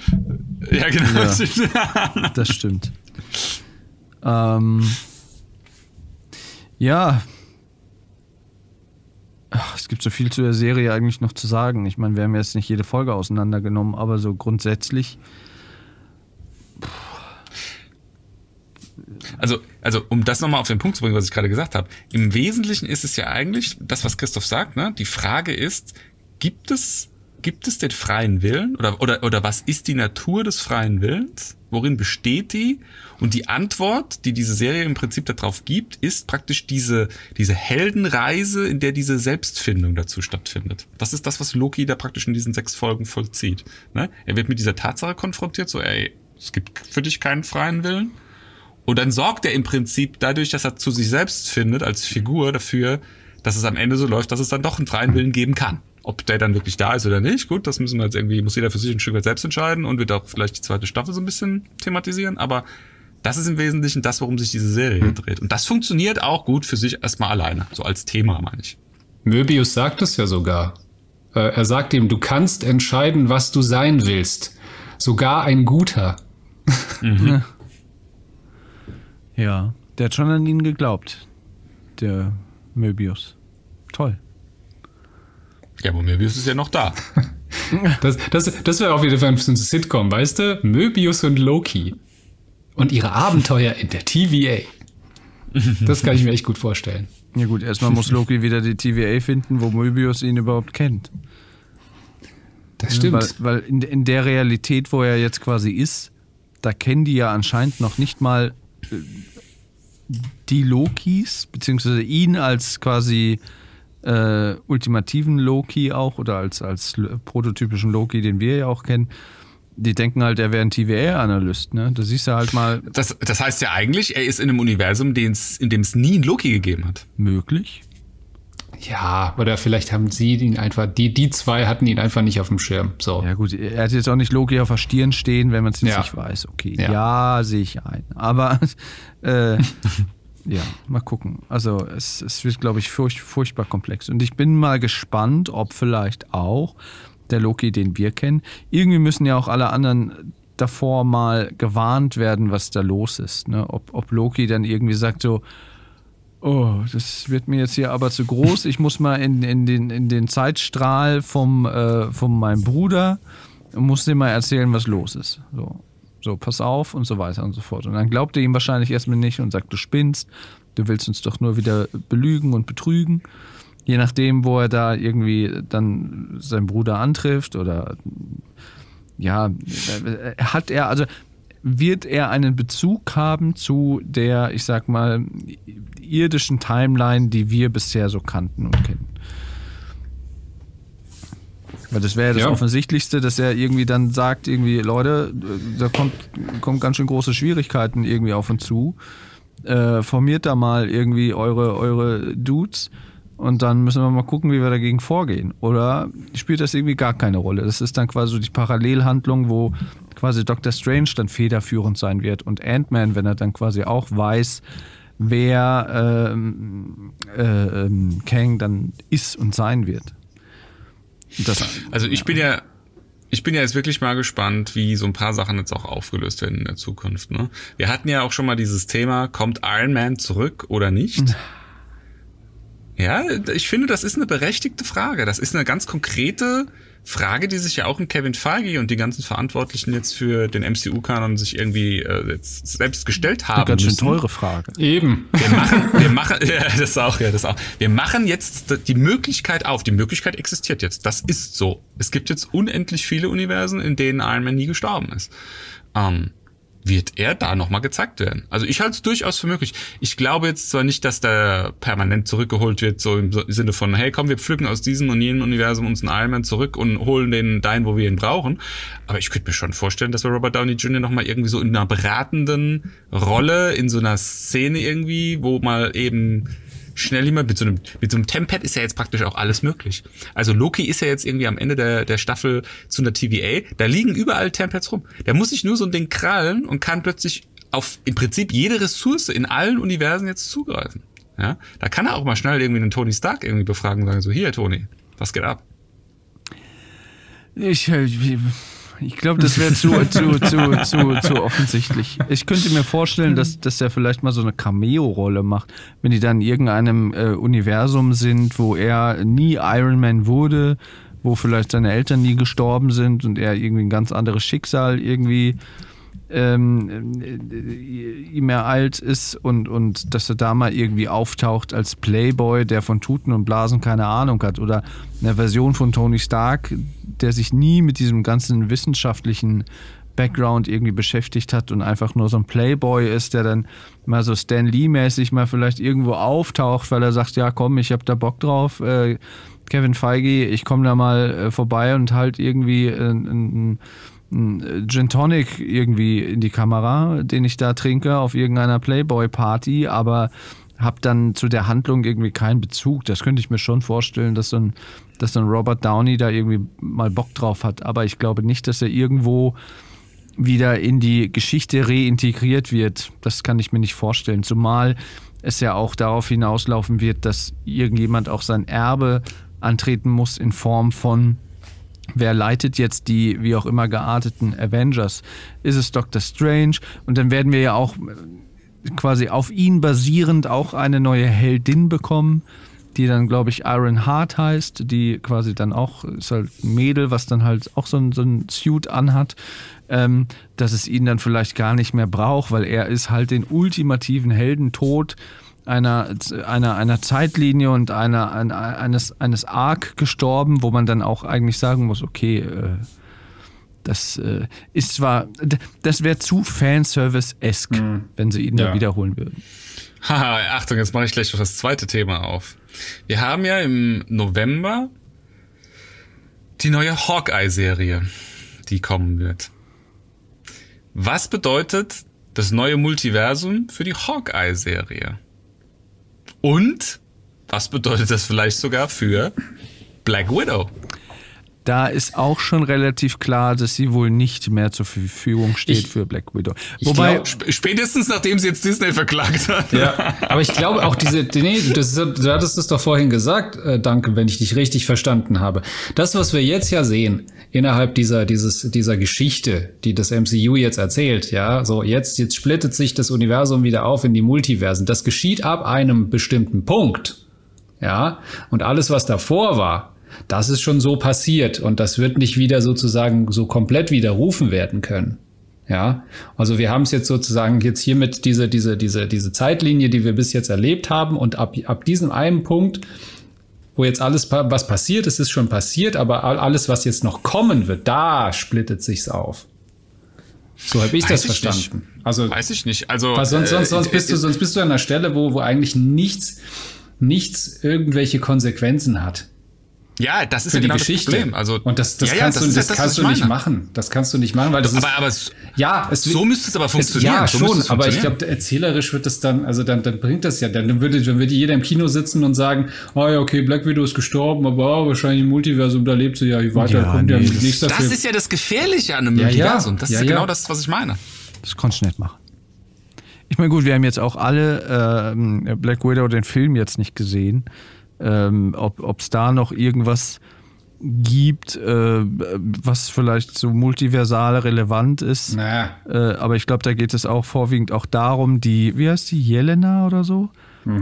ja, genau. Das stimmt. Ähm, ja. Ach, es gibt so viel zu der Serie eigentlich noch zu sagen. Ich meine, wir haben jetzt nicht jede Folge auseinandergenommen, aber so grundsätzlich. Also, also um das nochmal auf den Punkt zu bringen, was ich gerade gesagt habe. Im Wesentlichen ist es ja eigentlich das, was Christoph sagt. Ne? Die Frage ist, gibt es, gibt es den freien Willen oder, oder, oder was ist die Natur des freien Willens? Worin besteht die? Und die Antwort, die diese Serie im Prinzip darauf gibt, ist praktisch diese, diese Heldenreise, in der diese Selbstfindung dazu stattfindet. Das ist das, was Loki da praktisch in diesen sechs Folgen vollzieht. Ne? Er wird mit dieser Tatsache konfrontiert, so, ey, es gibt für dich keinen freien Willen. Und dann sorgt er im Prinzip dadurch, dass er zu sich selbst findet, als Figur dafür, dass es am Ende so läuft, dass es dann doch einen freien Willen geben kann. Ob der dann wirklich da ist oder nicht, gut, das müssen wir jetzt irgendwie, muss jeder für sich ein Stück weit selbst entscheiden und wird auch vielleicht die zweite Staffel so ein bisschen thematisieren, aber das ist im Wesentlichen das, worum sich diese Serie dreht. Und das funktioniert auch gut für sich erstmal alleine, so als Thema, meine ich. Möbius sagt es ja sogar. Äh, er sagt ihm, du kannst entscheiden, was du sein willst. Sogar ein guter. Ja, der hat schon an ihn geglaubt. Der Möbius. Toll. Ja, aber Möbius ist ja noch da. Das, das, das wäre auch wieder für ein Sitcom, weißt du? Möbius und Loki. Und ihre Abenteuer in der TVA. Das kann ich mir echt gut vorstellen. Ja gut, erstmal muss Loki wieder die TVA finden, wo Möbius ihn überhaupt kennt. Das stimmt. Weil, weil in, in der Realität, wo er jetzt quasi ist, da kennen die ja anscheinend noch nicht mal die Lokis, beziehungsweise ihn als quasi äh, ultimativen Loki auch oder als, als prototypischen Loki, den wir ja auch kennen. Die denken halt, er wäre ein TVA-Analyst, ne? Da siehst du halt mal Das, das heißt ja eigentlich, er ist in einem Universum, in dem es nie einen Loki gegeben hat. möglich. Ja, oder vielleicht haben sie ihn einfach, die, die zwei hatten ihn einfach nicht auf dem Schirm. So. Ja gut, er hat jetzt auch nicht Loki auf der Stirn stehen, wenn man es jetzt Ja. nicht weiß. Okay, Ja. ja, sehe ich ein. Aber äh, ja, mal gucken. Also es, es wird, glaube ich, furch, furchtbar komplex. Und ich bin mal gespannt, ob vielleicht auch der Loki, den wir kennen, irgendwie müssen ja auch alle anderen davor mal gewarnt werden, was da los ist. Ne? Ob, ob Loki dann irgendwie sagt so, Oh, das wird mir jetzt hier aber zu groß. Ich muss mal in, in, den, in den Zeitstrahl vom, äh, von meinem Bruder und muss dem mal erzählen, was los ist. So, so, pass auf und so weiter und so fort. Und dann glaubt er ihm wahrscheinlich erstmal nicht und sagt, du spinnst, du willst uns doch nur wieder belügen und betrügen. Je nachdem, wo er da irgendwie dann seinen Bruder antrifft oder ja, hat er, also wird er einen Bezug haben zu der, ich sag mal, irdischen Timeline, die wir bisher so kannten und kennen? Weil das wäre ja das Ja. Offensichtlichste, dass er irgendwie dann sagt, irgendwie, Leute, da kommt, kommt ganz schön große Schwierigkeiten irgendwie auf uns zu. Äh, formiert da mal irgendwie eure, eure Dudes und dann müssen wir mal gucken, wie wir dagegen vorgehen. Oder spielt das irgendwie gar keine Rolle? Das ist dann quasi so die Parallelhandlung, wo quasi Doctor Strange dann federführend sein wird und Ant-Man, wenn er dann quasi auch weiß, wer ähm, äh, ähm, Kang dann ist und sein wird. Das, Also ich bin ja, ich bin ja jetzt wirklich mal gespannt, wie so ein paar Sachen jetzt auch aufgelöst werden in der Zukunft. Ne? Wir hatten ja auch schon mal dieses Thema, kommt Iron Man zurück oder nicht? Ja, ich finde, das ist eine berechtigte Frage. Das ist eine ganz konkrete Frage, die sich ja auch in Kevin Feige und die ganzen Verantwortlichen jetzt für den MCU-Kanon sich irgendwie äh, jetzt selbst gestellt haben. eine ganz schön müssen. teure Frage. Eben. Wir machen, wir machen, ja, das auch, ja, das auch. Wir machen jetzt die Möglichkeit auf. Die Möglichkeit existiert jetzt. Das ist so. Es gibt jetzt unendlich viele Universen, in denen Iron Man nie gestorben ist. Ähm, wird er da nochmal gezeigt werden? Also ich halte es durchaus für möglich. Ich glaube jetzt zwar nicht, dass der permanent zurückgeholt wird, so im Sinne von, hey, komm, wir pflücken aus diesem und jenem Universum uns einen Iron Man zurück und holen den dahin, wo wir ihn brauchen. Aber ich könnte mir schon vorstellen, dass wir Robert Downey Jr. nochmal irgendwie so in einer beratenden Rolle, in so einer Szene irgendwie, wo mal eben schnell jemand mit so einem mit so einem Tempad ist ja jetzt praktisch auch alles möglich. Also Loki ist ja jetzt irgendwie am Ende der der Staffel zu einer TVA, da liegen überall Tempads rum. Der muss sich nur so ein Ding krallen und kann plötzlich auf im Prinzip jede Ressource in allen Universen jetzt zugreifen. Ja, da kann er auch mal schnell irgendwie einen Tony Stark irgendwie befragen und sagen so hier Tony, was geht ab? Ich, äh, ich glaube, das wäre zu, zu, zu, zu, zu offensichtlich. Ich könnte mir vorstellen, dass, dass er vielleicht mal so eine Cameo-Rolle macht, wenn die dann in irgendeinem äh, Universum sind, wo er nie Iron Man wurde, wo vielleicht seine Eltern nie gestorben sind und er irgendwie ein ganz anderes Schicksal irgendwie ähm, äh, ihm ereilt ist und, und dass er da mal irgendwie auftaucht als Playboy, der von Tuten und Blasen keine Ahnung hat oder eine Version von Tony Stark, der sich nie mit diesem ganzen wissenschaftlichen Background irgendwie beschäftigt hat und einfach nur so ein Playboy ist, der dann mal so Stan Lee-mäßig mal vielleicht irgendwo auftaucht, weil er sagt, ja komm, ich hab da Bock drauf, äh, Kevin Feige, ich komme da mal äh, vorbei und halt irgendwie äh, ein, ein Gin Tonic irgendwie in die Kamera, den ich da trinke auf irgendeiner Playboy-Party, aber habe dann zu der Handlung irgendwie keinen Bezug. Das könnte ich mir schon vorstellen, dass so, ein, dass so ein Robert Downey da irgendwie mal Bock drauf hat. Aber ich glaube nicht, dass er irgendwo wieder in die Geschichte reintegriert wird. Das kann ich mir nicht vorstellen. Zumal es ja auch darauf hinauslaufen wird, dass irgendjemand auch sein Erbe antreten muss in Form von wer leitet jetzt die wie auch immer gearteten Avengers? Ist es Doctor Strange? Und dann werden wir ja auch äh, quasi auf ihn basierend auch eine neue Heldin bekommen, die dann, glaube ich, Iron Heart heißt, die quasi dann auch, ist halt ein Mädel, was dann halt auch so ein, so ein Suit anhat, ähm, dass es ihn dann vielleicht gar nicht mehr braucht, weil er ist halt den ultimativen Heldentod einer, einer, einer Zeitlinie und einer, einer, eines, eines Arc gestorben, wo man dann auch eigentlich sagen muss, okay, äh, das äh, ist zwar, das wäre zu Fanservice-esk, wenn sie ihn Ja. da wiederholen würden. Haha, Achtung, jetzt mache ich gleich noch das zweite Thema auf. Wir haben ja im November die neue Hawkeye-Serie, die kommen wird. Was bedeutet das neue Multiversum für die Hawkeye-Serie? Und was bedeutet das vielleicht sogar für Black Widow? Da ist auch schon relativ klar, dass sie wohl nicht mehr zur Verfügung steht Ich- für Black Widow. Wobei, glaub- Sp- Spätestens nachdem sie jetzt Disney verklagt hat. Ja, aber ich glaube auch diese, nee, das, du hattest es doch vorhin gesagt, äh, danke, wenn ich dich richtig verstanden habe. Das, was wir jetzt ja sehen, innerhalb dieser, dieses, dieser Geschichte, die das MCU jetzt erzählt, ja, so jetzt, jetzt splittet sich das Universum wieder auf in die Multiversen. Das geschieht ab einem bestimmten Punkt. Ja, und alles, was davor war, das ist schon so passiert und das wird nicht wieder sozusagen so komplett widerrufen werden können. Ja, also wir haben es jetzt sozusagen jetzt hiermit diese, diese, diese, diese Zeitlinie, die wir bis jetzt erlebt haben und ab, ab diesem einen Punkt, wo jetzt alles, was passiert ist, ist schon passiert, aber all- alles, was jetzt noch kommen wird, da splittet sich's auf. So habe ich Weiß das ich nicht. verstanden. Also, Weiß ich nicht. Also, weil sonst, sonst, äh, sonst, bist du, äh, sonst bist du an einer Stelle, wo, wo eigentlich nichts, nichts irgendwelche Konsequenzen hat Ja, das ist für ja die genau Geschichte. das Problem. Also, und das, das ja, ja, kannst das du, ja das das, kannst du ich nicht machen. Das kannst du nicht machen, weil das ist, Aber, aber es, ja, es so müsste es aber funktionieren. ja, so schon, es aber ich glaube, erzählerisch wird das dann, also dann, dann bringt das ja, dann würde, dann würde jeder im Kino sitzen und sagen, oh ja, okay, Black Widow ist gestorben, aber oh, wahrscheinlich im Multiversum, da lebt sie ja weiter, Ja, kommt ja nee, im das- nächster Das Film. ist ja das Gefährliche an einem Ja, ja. Multiversum. Das Ja, ist ja ja. genau das, was ich meine. das konntest du nicht machen. Ich meine, gut, wir haben jetzt auch alle ähm, Black Widow, den Film jetzt nicht gesehen. Ähm, ob es da noch irgendwas gibt, äh, was vielleicht so multiversal relevant ist. naja, Äh, aber ich glaube, da geht es auch vorwiegend auch darum, die, wie heißt die, Jelena oder so?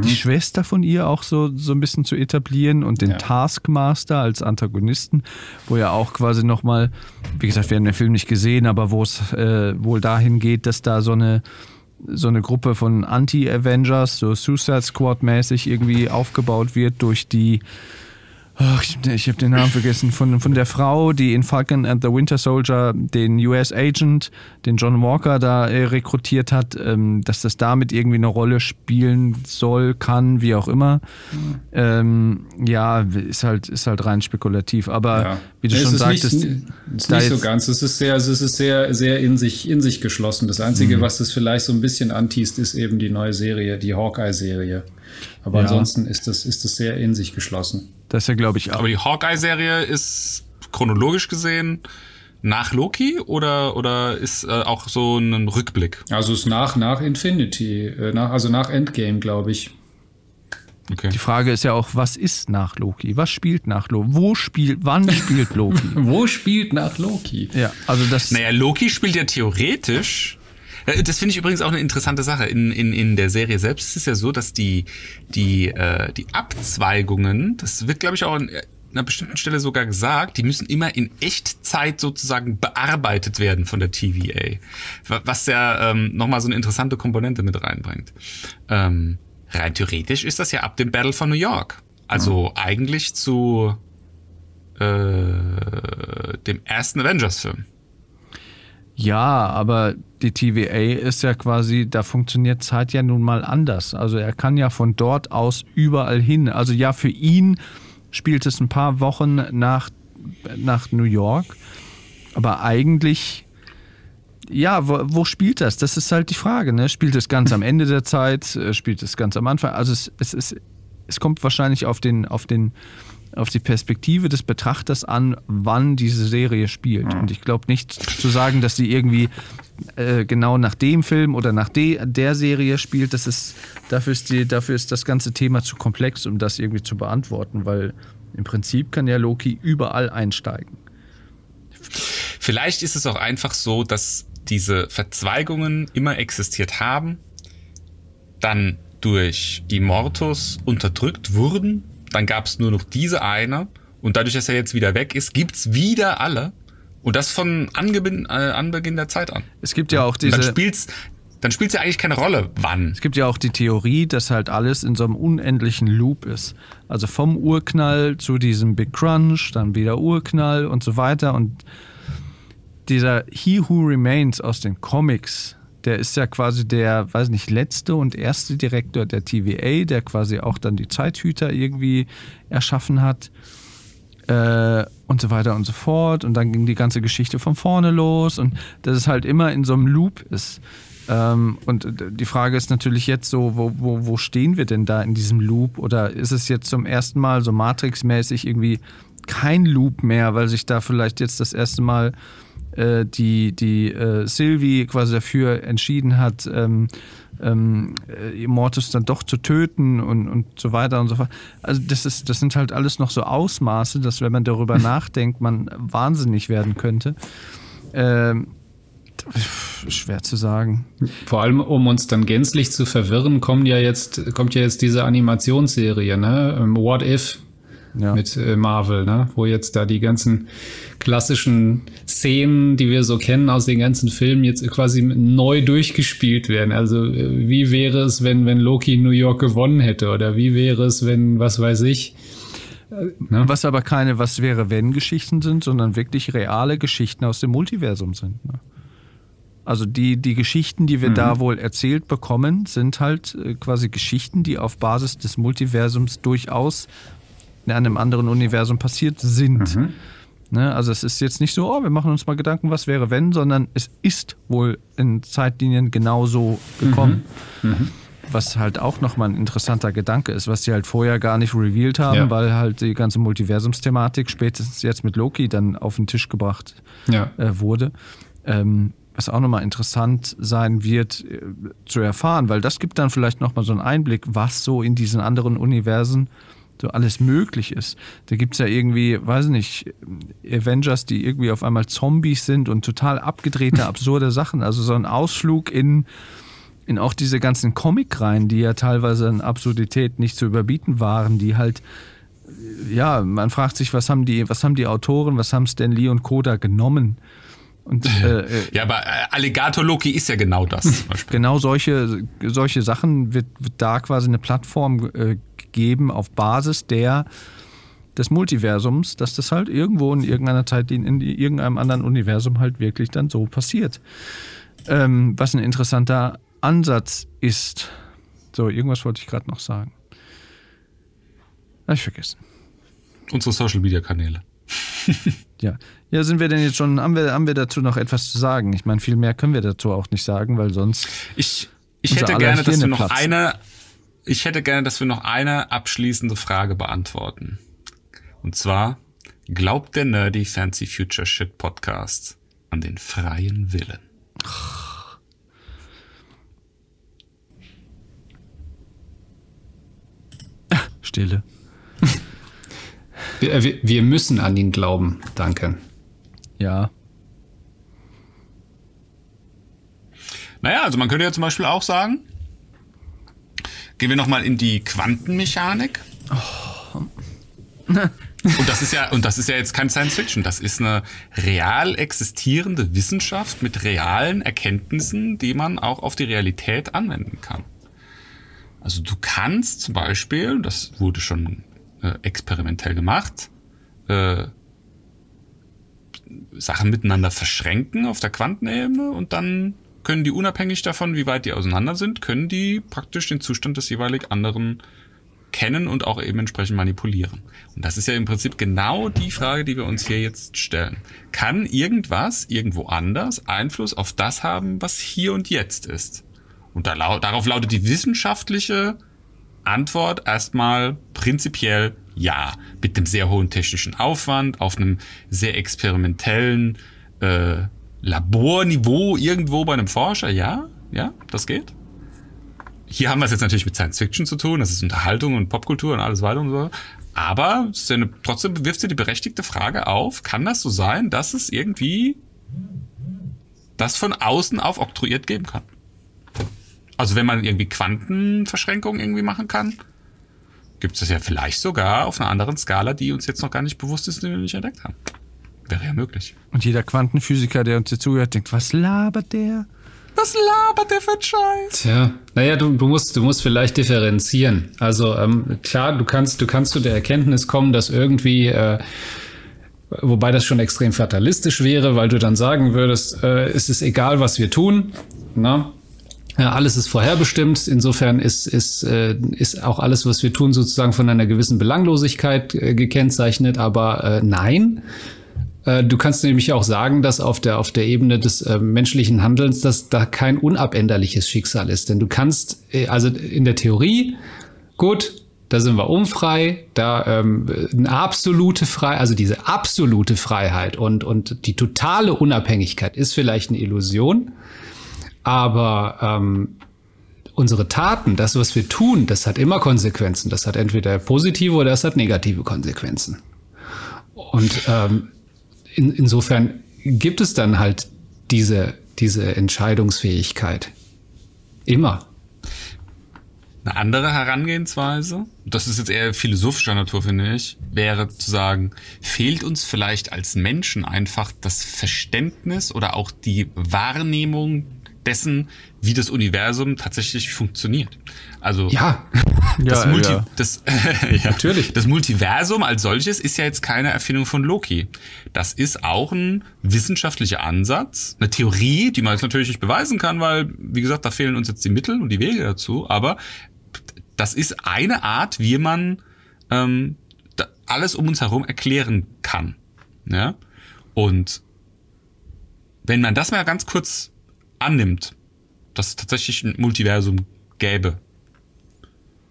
Die Schwester von ihr auch so, so ein bisschen zu etablieren und den Ja. Taskmaster als Antagonisten, wo ja auch quasi nochmal, wie gesagt, wir haben den Film nicht gesehen, aber wo es äh, wohl dahin geht, dass da so eine, so eine Gruppe von Anti-Avengers, so Suicide Squad-mäßig irgendwie aufgebaut wird durch die Ach, ich, ich habe den Namen vergessen. Von, von der Frau, die in Falcon and the Winter Soldier den US Agent, den John Walker da äh, rekrutiert hat, ähm, dass das damit irgendwie eine Rolle spielen soll, kann, wie auch immer. Ähm, ja, ist halt, ist halt rein spekulativ. Aber ja. wie du Nee, schon sagtest, nicht, ist nicht so ganz. Es ist sehr, es ist sehr, sehr in sich, in sich geschlossen. Das Mhm. Einzige, was das vielleicht so ein bisschen antießt, ist eben die neue Serie, die Hawkeye-Serie. Aber Ja. ansonsten ist das, ist das sehr in sich geschlossen. das ist ja, glaube ich, auch. Aber die Hawkeye-Serie ist chronologisch gesehen nach Loki oder, oder ist äh, auch so ein Rückblick? Also es ist nach, nach Infinity, äh, nach, also nach Endgame, glaube ich. Okay. Die Frage ist ja auch, was ist nach Loki? Was spielt nach Loki? Wo spielt, wann spielt Loki? Wo spielt nach Loki? ja, also das. Naja, Loki spielt ja theoretisch. Äh, Das finde ich übrigens auch eine interessante Sache. In, in, in der Serie selbst ist es ja so, dass die, die, äh, die Abzweigungen, das wird, glaube ich, auch an einer bestimmten Stelle sogar gesagt, die müssen immer in Echtzeit sozusagen bearbeitet werden von der TVA. Wa- Was ja ähm, nochmal so eine interessante Komponente mit reinbringt. Ähm, rein theoretisch ist das ja ab dem Battle von New York. Also eigentlich zu äh, dem ersten Avengers-Film. Ja, aber die TVA ist ja quasi, da funktioniert Zeit ja nun mal anders. Also er kann ja von dort aus überall hin. Also ja, für ihn spielt es ein paar Wochen nach, nach New York. Aber eigentlich, ja, wo, wo spielt das? Das ist halt die Frage. Ne? Spielt es ganz am Ende der Zeit? Äh, Spielt es ganz am Anfang? Also es, es, es, es kommt wahrscheinlich auf den, auf den auf die Perspektive des Betrachters an, wann diese Serie spielt. Und ich glaube nicht zu sagen, dass die irgendwie äh, genau nach dem Film oder nach de der Serie spielt. Das ist, dafür, ist die, dafür ist das ganze Thema zu komplex, um das irgendwie zu beantworten, weil im Prinzip kann ja Loki überall einsteigen. Vielleicht ist es auch einfach so, dass diese Verzweigungen immer existiert haben, dann durch Immortus unterdrückt wurden, dann gab es nur noch diese eine und dadurch, dass er jetzt wieder weg ist, gibt's wieder alle und das von Angebin, äh, Anbeginn der Zeit an. Es gibt ja auch Und dann diese. spielt's, dann spielt's ja eigentlich keine Rolle, wann. Es gibt ja auch die Theorie, dass halt alles in so einem unendlichen Loop ist. Also vom Urknall zu diesem Big Crunch, dann wieder Urknall und so weiter. Und dieser He Who Remains aus den Comics, der ist ja quasi der, weiß nicht, letzte und erste Direktor der TVA, der quasi auch dann die Zeithüter irgendwie erschaffen hat. Äh, und so weiter und so fort. Und dann ging die ganze Geschichte von vorne los und dass es halt immer in so einem Loop ist. Ähm, und die Frage ist natürlich jetzt so, wo, wo, wo stehen wir denn da in diesem Loop? Oder ist es jetzt zum ersten Mal so Matrix-mäßig irgendwie kein Loop mehr, weil sich da vielleicht jetzt das erste Mal äh, die, die äh, Sylvie quasi dafür entschieden hat, ähm, ähm, äh, Immortus dann doch zu töten und, und so weiter und so fort. Also das ist, das sind halt alles noch so Ausmaße, dass wenn man darüber nachdenkt, man wahnsinnig werden könnte. Ähm, schwer zu sagen. Vor allem, um uns dann gänzlich zu verwirren, kommt ja jetzt, kommt ja jetzt diese Animationsserie, ne? Ähm, What If ja. mit äh, Marvel, ne? Wo jetzt da die ganzen klassischen Szenen, die wir so kennen aus den ganzen Filmen, jetzt quasi neu durchgespielt werden. Also äh, wie wäre es, wenn, wenn Loki New York gewonnen hätte? Oder wie wäre es, wenn, was weiß ich, äh, Ne? Was aber keine Was wäre wenn Geschichten sind, sondern wirklich reale Geschichten aus dem Multiversum sind. Ne? Also die, die Geschichten, die wir mhm. da wohl erzählt bekommen, sind halt quasi Geschichten, die auf Basis des Multiversums durchaus in einem anderen Universum passiert sind. Mhm. Ne? Also es ist jetzt nicht so, oh, wir machen uns mal Gedanken, was wäre wenn, sondern es ist wohl in Zeitlinien genauso gekommen. Mhm. Mhm. Was halt auch nochmal ein interessanter Gedanke ist, was sie halt vorher gar nicht revealed haben, ja. weil halt die ganze Multiversumsthematik spätestens jetzt mit Loki dann auf den Tisch gebracht ja. äh, wurde. Ähm, was auch nochmal interessant sein wird äh, zu erfahren, weil das gibt dann vielleicht nochmal so einen Einblick, was so in diesen anderen Universen so alles möglich ist. Da gibt es ja irgendwie, weiß nicht, Avengers, die irgendwie auf einmal Zombies sind und total abgedrehte, absurde Sachen. Also so ein Ausflug in, in auch diese ganzen Comic-Reihen, die ja teilweise an Absurdität nicht zu überbieten waren, die halt, ja, man fragt sich, was haben die, was haben die Autoren, was haben Stan Lee und Koda genommen? Und, äh, äh, ja, aber äh, Alligator Loki ist ja genau das. genau solche, solche Sachen wird, wird da quasi eine Plattform äh, geben auf Basis der des Multiversums, dass das halt irgendwo in irgendeiner Zeit in, in irgendeinem anderen Universum halt wirklich dann so passiert. Ähm, was ein interessanter Ansatz ist. So, irgendwas wollte ich gerade noch sagen. Habe ich vergessen. Unsere Social Media Kanäle. ja. Ja, sind wir denn jetzt schon, haben wir, haben wir dazu noch etwas zu sagen? Ich meine, viel mehr können wir dazu auch nicht sagen, weil sonst. Ich, ich hätte gerne, dass wir noch Platz. eine, ich hätte gerne, dass wir noch eine abschließende Frage beantworten. Und zwar, glaubt der Nerdy Fancy Future Shit Podcast an den freien Willen? Stille. Wir, wir, wir, müssen an ihn glauben. Danke. Ja. Naja, also man könnte ja zum Beispiel auch sagen, Gehen wir nochmal in die Quantenmechanik. Oh. und das ist ja, und das ist ja jetzt kein Science Fiction. Das ist eine real existierende Wissenschaft mit realen Erkenntnissen, die man auch auf die Realität anwenden kann. Also du kannst zum Beispiel, das wurde schon äh, experimentell gemacht, äh, Sachen miteinander verschränken auf der Quantenebene und dann können die unabhängig davon, wie weit die auseinander sind, können die praktisch den Zustand des jeweilig anderen kennen und auch eben entsprechend manipulieren. Und das ist ja im Prinzip genau die Frage, die wir uns hier jetzt stellen. Kann irgendwas irgendwo anders Einfluss auf das haben, was hier und jetzt ist? Und da, darauf lautet die wissenschaftliche Antwort erstmal prinzipiell ja, mit einem sehr hohen technischen Aufwand, auf einem sehr experimentellen äh, Laborniveau irgendwo bei einem Forscher, ja, ja, das geht. Hier haben wir es jetzt natürlich mit Science Fiction zu tun, das ist Unterhaltung und Popkultur und alles weiter und so. Aber eine, trotzdem wirft sie die berechtigte Frage auf, kann das so sein, dass es irgendwie das von außen aufoktroyiert geben kann? Also wenn man irgendwie Quantenverschränkungen irgendwie machen kann, gibt es ja vielleicht sogar auf einer anderen Skala, die uns jetzt noch gar nicht bewusst ist, die wir nicht entdeckt haben. Wäre ja möglich. Und jeder Quantenphysiker, der uns hier zuhört, denkt, was labert der? Was labert der für ein Scheiß? Tja, naja, du, du, musst, du musst vielleicht differenzieren. Also ähm, klar, du kannst, du kannst zu der Erkenntnis kommen, dass irgendwie, äh, wobei das schon extrem fatalistisch wäre, weil du dann sagen würdest, äh, es ist egal, was wir tun. Na? Ja, alles ist vorherbestimmt. Insofern ist, ist, äh, ist auch alles, was wir tun, sozusagen von einer gewissen Belanglosigkeit äh, gekennzeichnet. Aber äh, nein, du kannst nämlich auch sagen, dass auf der, auf der Ebene des äh, menschlichen Handelns, dass da kein unabänderliches Schicksal ist. Denn du kannst, äh, also in der Theorie, gut, da sind wir unfrei, da ähm, eine absolute Freiheit, also diese absolute Freiheit und, und die totale Unabhängigkeit ist vielleicht eine Illusion, aber ähm, unsere Taten, das, was wir tun, das hat immer Konsequenzen. Das hat entweder positive oder es hat negative Konsequenzen. Und ähm, in, insofern gibt es dann halt diese, diese Entscheidungsfähigkeit. Immer. Eine andere Herangehensweise, das ist jetzt eher philosophischer Natur, finde ich, wäre zu sagen, fehlt uns vielleicht als Menschen einfach das Verständnis oder auch die Wahrnehmung dessen, wie das Universum tatsächlich funktioniert. Also ja, das, Ja, Multi ja. Das, ja, Natürlich. Das Multiversum als solches ist ja jetzt keine Erfindung von Loki. Das ist auch ein wissenschaftlicher Ansatz, eine Theorie, die man jetzt natürlich nicht beweisen kann, weil, wie gesagt, da fehlen uns jetzt die Mittel und die Wege dazu. Aber das ist eine Art, wie man ähm, da alles um uns herum erklären kann. Ja? Und wenn man das mal ganz kurz annimmt, dass es tatsächlich ein Multiversum gäbe,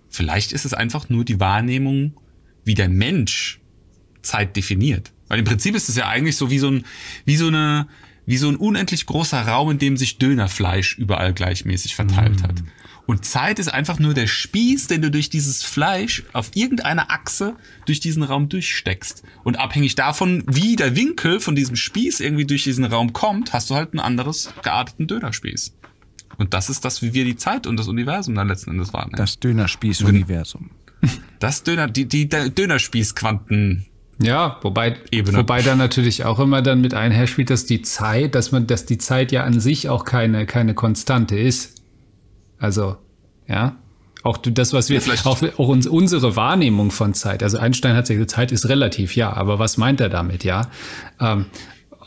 vielleicht ist es einfach nur die Wahrnehmung, wie der Mensch Zeit definiert. Weil im Prinzip ist es ja eigentlich so wie so ein, wie so eine, wie so ein unendlich großer Raum, in dem sich Dönerfleisch überall gleichmäßig verteilt hat. Und Zeit ist einfach nur der Spieß, den du durch dieses Fleisch auf irgendeiner Achse durch diesen Raum durchsteckst. Und abhängig davon, wie der Winkel von diesem Spieß irgendwie durch diesen Raum kommt, hast du halt ein anderes gearteten Dönerspieß. Und das ist das, wie wir die Zeit und das Universum dann letzten Endes wahrnehmen. Das Dönerspieß-Universum. Das Döner, die, die Dönerspießquanten. Ja, wobei, Ebene. wobei da natürlich auch immer dann mit einherspielt, dass die Zeit, dass man, dass die Zeit ja an sich auch keine, keine Konstante ist. Also, ja. Auch das, was wir, Ja, vielleicht- auch, auch uns, unsere Wahrnehmung von Zeit. Also Einstein hat gesagt, Zeit ist relativ, ja. Aber was meint er damit, ja? Ähm,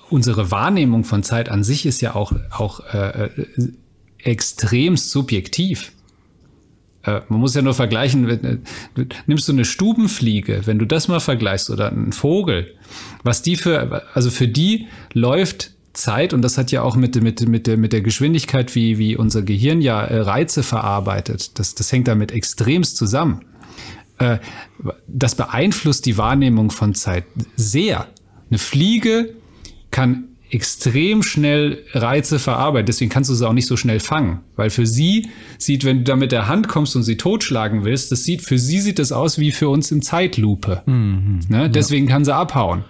unsere Wahrnehmung von Zeit an sich ist ja auch, auch äh, äh, extremst subjektiv. Äh, man muss ja nur vergleichen, wenn, äh, nimmst du eine Stubenfliege, wenn du das mal vergleichst oder einen Vogel, was die für, also für die läuft Zeit und das hat ja auch mit, mit, mit, der, mit der Geschwindigkeit, wie, wie unser Gehirn ja äh, Reize verarbeitet, das, das hängt damit extremst zusammen. Äh, das beeinflusst die Wahrnehmung von Zeit sehr. Eine Fliege kann extrem schnell Reize verarbeiten. Deswegen kannst du sie auch nicht so schnell fangen. Weil für sie sieht, wenn du da mit der Hand kommst und sie totschlagen willst, das sieht, für sie sieht das aus wie für uns in Zeitlupe. ne? Deswegen kann sie abhauen.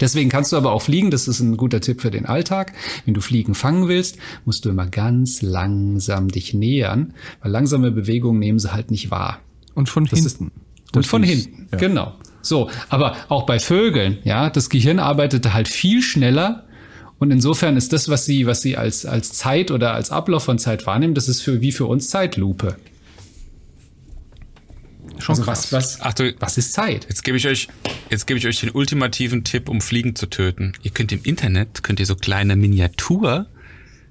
Deswegen kannst du aber auch fliegen, das ist ein guter Tipp für den Alltag. Wenn du Fliegen fangen willst, musst du immer ganz langsam dich nähern, weil langsame Bewegungen nehmen sie halt nicht wahr. Und von Das ist- hinten. Und Das von ist- hinten, ja. genau. So, aber auch bei Vögeln, ja, das Gehirn arbeitet halt viel schneller und insofern ist das, was sie, was sie als, als Zeit oder als Ablauf von Zeit wahrnehmen, das ist für, wie für uns Zeitlupe. Schon Also krass. was, was, Achtung, was ist Zeit? Jetzt gebe ich euch, jetzt gebe ich euch den ultimativen Tipp, um Fliegen zu töten. Ihr könnt im Internet, könnt ihr so kleine Miniatur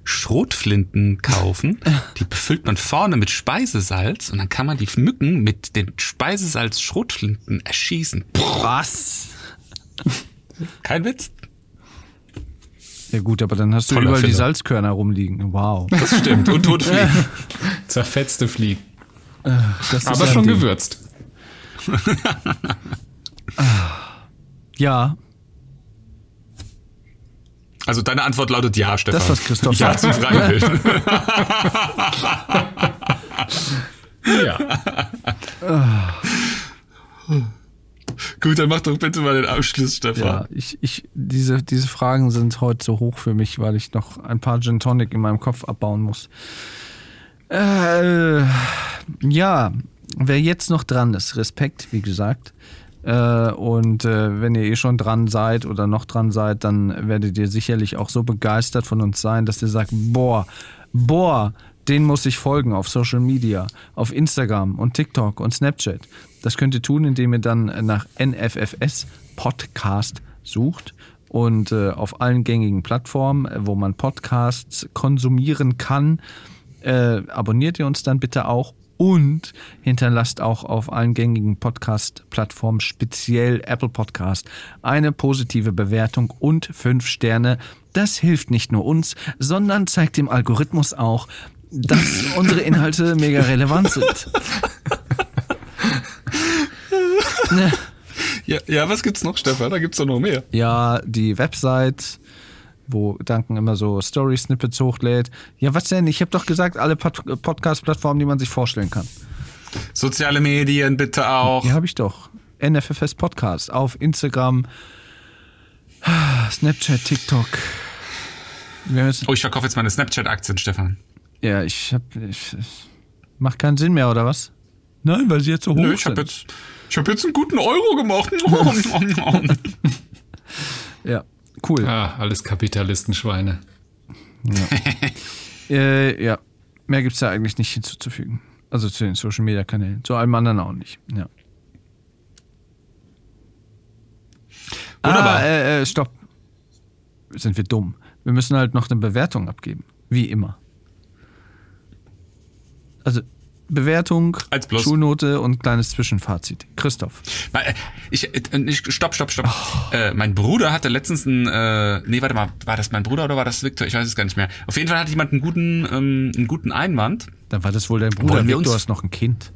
Schrotflinten kaufen. Die befüllt man vorne mit Speisesalz und dann kann man die Mücken mit den Speisesalz-Schrotflinten erschießen. Was? Kein Witz. Ja gut, aber dann hast du Toller überall die Filler. Salzkörner rumliegen. Wow. Das stimmt. Und Totfliegen. Zerfetzte Fliegen. Das ist Aber schon Ding. gewürzt. Ja, Also deine Antwort lautet ja, Stefan. Das, was Christoph Ja, sagt. zu freiwillig. Ja. Gut, dann mach doch bitte mal den Abschluss, Stefan. ja. Ich, ich, diese, diese Fragen sind heute so hoch für mich, weil ich noch ein paar Gin Tonic in meinem Kopf abbauen muss. Äh, ja, wer jetzt noch dran ist, Respekt, wie gesagt. Äh, und äh, wenn ihr eh schon dran seid oder noch dran seid, dann werdet ihr sicherlich auch so begeistert von uns sein, dass ihr sagt, boah, boah, den muss ich folgen auf Social Media, auf Instagram und TikTok und Snapchat. Das könnt ihr tun, indem ihr dann nach NFFS Podcast sucht und äh, auf allen gängigen Plattformen, wo man Podcasts konsumieren kann, äh, abonniert ihr uns dann bitte auch und hinterlasst auch auf allen gängigen Podcast-Plattformen, speziell Apple Podcast, eine positive Bewertung und fünf Sterne. Das hilft nicht nur uns, sondern zeigt dem Algorithmus auch, dass unsere Inhalte mega relevant sind. Ja, ja, was gibt's noch, Stefan? Da gibt's doch noch mehr. Ja, die Website, wo Duncan immer so Story-Snippets hochlädt. Ja, was denn? Ich habe doch gesagt, alle Pod Podcast-Plattformen, die man sich vorstellen kann. Soziale Medien bitte auch. Ja, habe ich doch. NFFS Podcast auf Instagram, Snapchat, TikTok. Oh, ich verkaufe jetzt meine Snapchat-Aktien, Stefan. Ja, ich hab. Ich, macht keinen Sinn mehr, oder was? Nein, weil sie jetzt so hoch Nö, ich sind. habe jetzt, ich hab jetzt einen guten Euro gemacht. ja, cool. Ah, alles Kapitalistenschweine. Äh, ja, mehr gibt's da eigentlich nicht hinzuzufügen. Also zu den Social Media Kanälen. Zu allem anderen auch nicht. Ja. Wunderbar. Ah, äh, äh, stopp. Sind wir dumm. Wir müssen halt noch eine Bewertung abgeben. Wie immer. Also Bewertung, Eins plus. Schulnote und kleines Zwischenfazit. Christoph. Weil, Ich, äh, ich, stopp, stopp, stopp. Äh, mein Bruder hatte letztens einen, äh, nee, warte mal, war das mein Bruder oder war das Victor? Ich weiß es gar nicht mehr. Auf jeden Fall hatte jemand einen guten, ähm, einen guten Einwand. Dann war das wohl dein Bruder. Wollen wir Victor uns- hast noch ein Kind.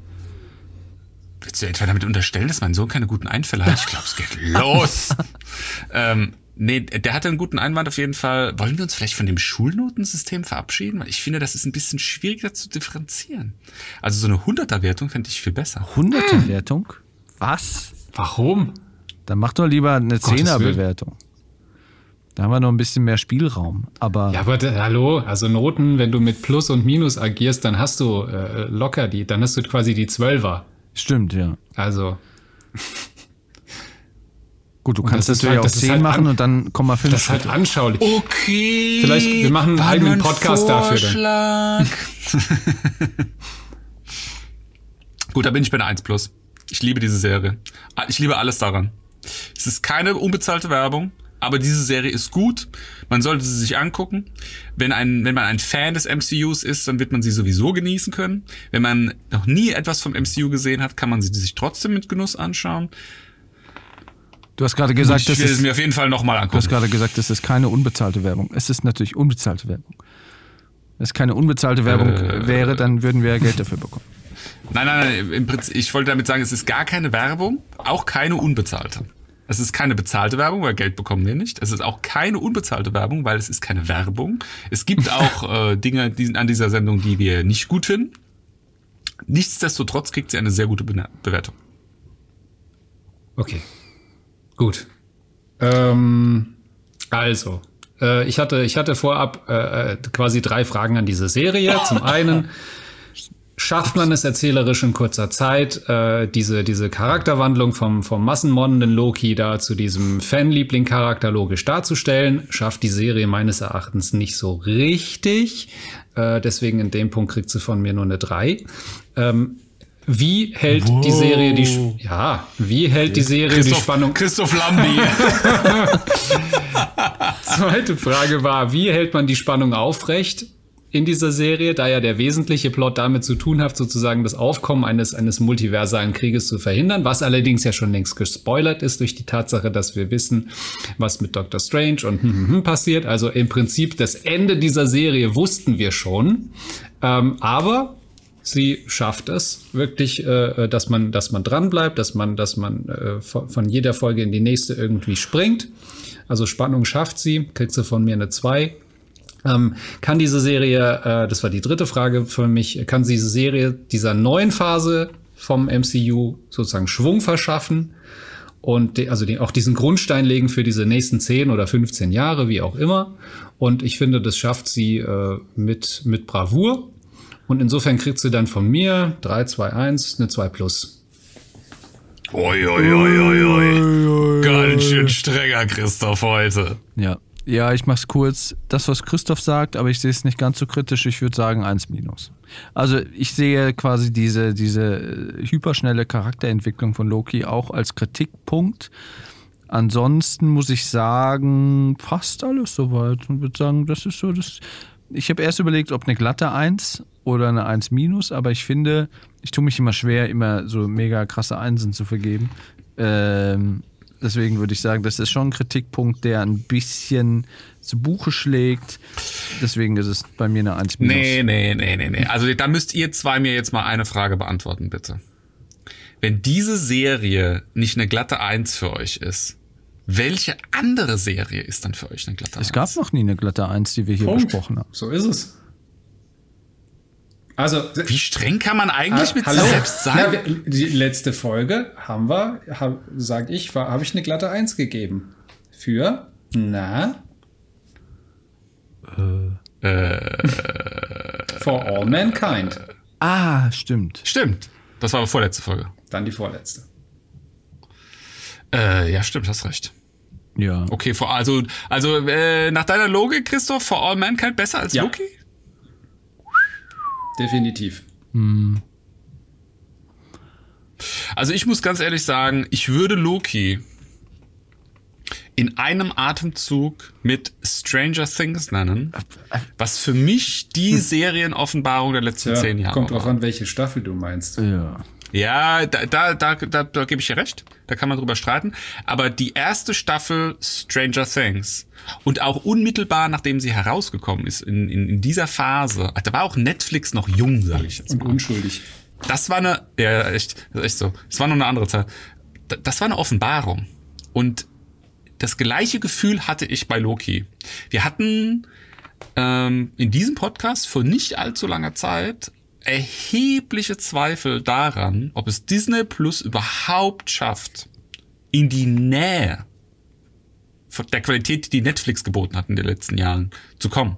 Willst du etwa damit unterstellen, dass mein Sohn keine guten Einfälle hat? Ich glaube, es geht los. ähm, nee, der hatte einen guten Einwand auf jeden Fall. Wollen wir uns vielleicht von dem Schulnotensystem verabschieden? Weil ich finde, das ist ein bisschen schwieriger zu differenzieren. Also so eine 100er-Wertung fände ich viel besser. Hunderte Wertung? Was? Warum? Dann mach doch lieber eine Gottes Willen. Zehner-Bewertung. Da haben wir noch ein bisschen mehr Spielraum. Aber Ja, aber hallo, also Noten, wenn du mit Plus und Minus agierst, dann hast du äh, locker die, dann hast du quasi die Zwölfer. stimmt, ja. Also, Gut, du Und kannst das natürlich halt- auch das ist 10 halt machen an- und dann Komma 5 das ist halt anschaulich. Okay. Vielleicht, wir machen einen eigenen Podcast dafür dann. Vorschlag. Gut, da bin ich bei der 1 Plus. Ich liebe diese Serie. Ich liebe alles daran. Es ist keine unbezahlte Werbung, aber diese Serie ist gut. Man sollte sie sich angucken. Wenn, ein, wenn man ein Fan des MCUs ist, dann wird man sie sowieso genießen können. Wenn man noch nie etwas vom MCU gesehen hat, kann man sie sich trotzdem mit Genuss anschauen. Du hast gerade gesagt, ich das will es ist, mir auf jeden Fall nochmal du hast angucken. gerade gesagt, das ist keine unbezahlte Werbung. Es ist natürlich unbezahlte Werbung. Wenn es keine unbezahlte Werbung Äh. wäre, dann würden wir ja Geld dafür bekommen. Nein, nein, nein, im Prinzip, ich wollte damit sagen, es ist gar keine Werbung, auch keine unbezahlte. Es ist keine bezahlte Werbung, weil Geld bekommen wir nicht. Es ist auch keine unbezahlte Werbung, weil es ist keine Werbung. Es gibt auch äh, Dinge die, an dieser Sendung, die wir nicht gut finden. Nichtsdestotrotz kriegt sie eine sehr gute Bewertung. Okay. Gut. Ähm, also, äh, ich, hatte, ich hatte vorab äh, äh, quasi drei Fragen an diese Serie. Zum einen, schafft man es erzählerisch in kurzer Zeit, äh, diese, diese Charakterwandlung vom, vom massenmordenden Loki da zu diesem Fanliebling-Charakter logisch darzustellen? Schafft die Serie meines Erachtens nicht so richtig. Äh, deswegen in dem Punkt kriegt sie von mir nur eine 3. Ähm, wie hält die Serie die Sch- ja, wie hält die Serie die Spannung Christoph Lambi. Zweite Frage war, wie hält man die Spannung aufrecht in dieser Serie, da ja der wesentliche Plot damit zu tun hat, sozusagen das Aufkommen eines, eines multiversalen Krieges zu verhindern, was allerdings ja schon längst gespoilert ist durch die Tatsache, dass wir wissen, was mit Doctor Strange und hm, hm, hm passiert. Also im Prinzip das Ende dieser Serie wussten wir schon, ähm, aber sie schafft es wirklich, äh, dass man, dass man dran bleibt, dass man, dass man äh, von jeder Folge in die nächste irgendwie springt. Also Spannung schafft sie, kriegt sie von mir eine 2. Ähm, kann diese Serie, äh, das war die dritte Frage für mich, kann diese Serie dieser neuen Phase vom MCU sozusagen Schwung verschaffen und de, also die, auch diesen Grundstein legen für diese nächsten 10 oder 15 Jahre, wie auch immer. Und ich finde, das schafft sie äh, mit, mit Bravour. Und insofern kriegt sie dann von mir 3, 2, 1, eine 2 plus. Oi, oi, oi, oi, oi. Ganz schön strenger Christoph heute. Ja. Ja, ich mach's kurz. Das, was Christoph sagt, aber ich sehe es nicht ganz so kritisch. Ich würde sagen 1 minus. Also ich sehe quasi diese, diese äh, hyperschnelle Charakterentwicklung von Loki auch als Kritikpunkt. Ansonsten muss ich sagen, passt alles soweit. Und würde sagen, das ist so das ich habe erst überlegt, ob eine glatte 1 oder eine 1 minus, aber ich finde, ich tue mich immer schwer, immer so mega krasse Einsen zu vergeben. Ähm, deswegen würde ich sagen, das ist schon ein Kritikpunkt, der ein bisschen zu Buche schlägt. Deswegen ist es bei mir eine 1 minus. Nee, nee, nee, nee, nee. Also da müsst ihr zwei mir jetzt mal eine Frage beantworten, bitte. Wenn diese Serie nicht eine glatte 1 für euch ist, welche andere Serie ist dann für euch eine glatte 1? Es gab noch nie eine glatte 1, die wir hier Punkt. besprochen haben. So ist es. Also, Wie streng kann man eigentlich mit Ah, hallo? sich selbst sein? Ja, die letzte Folge haben wir, hab, sag ich, habe ich eine glatte 1 gegeben. Für, na? For all mankind. Ah, stimmt. Stimmt. Das war aber vorletzte Folge. Dann die vorletzte. Äh, ja, stimmt, hast recht. Ja. Okay, vor, also, also äh, nach deiner Logik, Christoph, For All Mankind besser als Ja. Loki? Definitiv. Also ich muss ganz ehrlich sagen, ich würde Loki in einem Atemzug mit Stranger Things nennen, was für mich die Serienoffenbarung der letzten Ja, zehn Jahre kommt drauf war. an, welche Staffel du meinst. Ja. Ja, da, da, da, da, da gebe ich dir recht. Da kann man drüber streiten. Aber die erste Staffel Stranger Things und auch unmittelbar nachdem sie herausgekommen ist, in, in, in dieser Phase, da war auch Netflix noch jung, sage ich jetzt Und mal. unschuldig. Das war eine, ja, echt, echt so. Das war noch eine andere Zeit. Da- Das war eine Offenbarung. Und das gleiche Gefühl hatte ich bei Loki. Wir hatten ähm, in diesem Podcast vor nicht allzu langer Zeit erhebliche Zweifel daran, ob es Disney Plus überhaupt schafft, in die Nähe der Qualität, die Netflix geboten hat in den letzten Jahren, zu kommen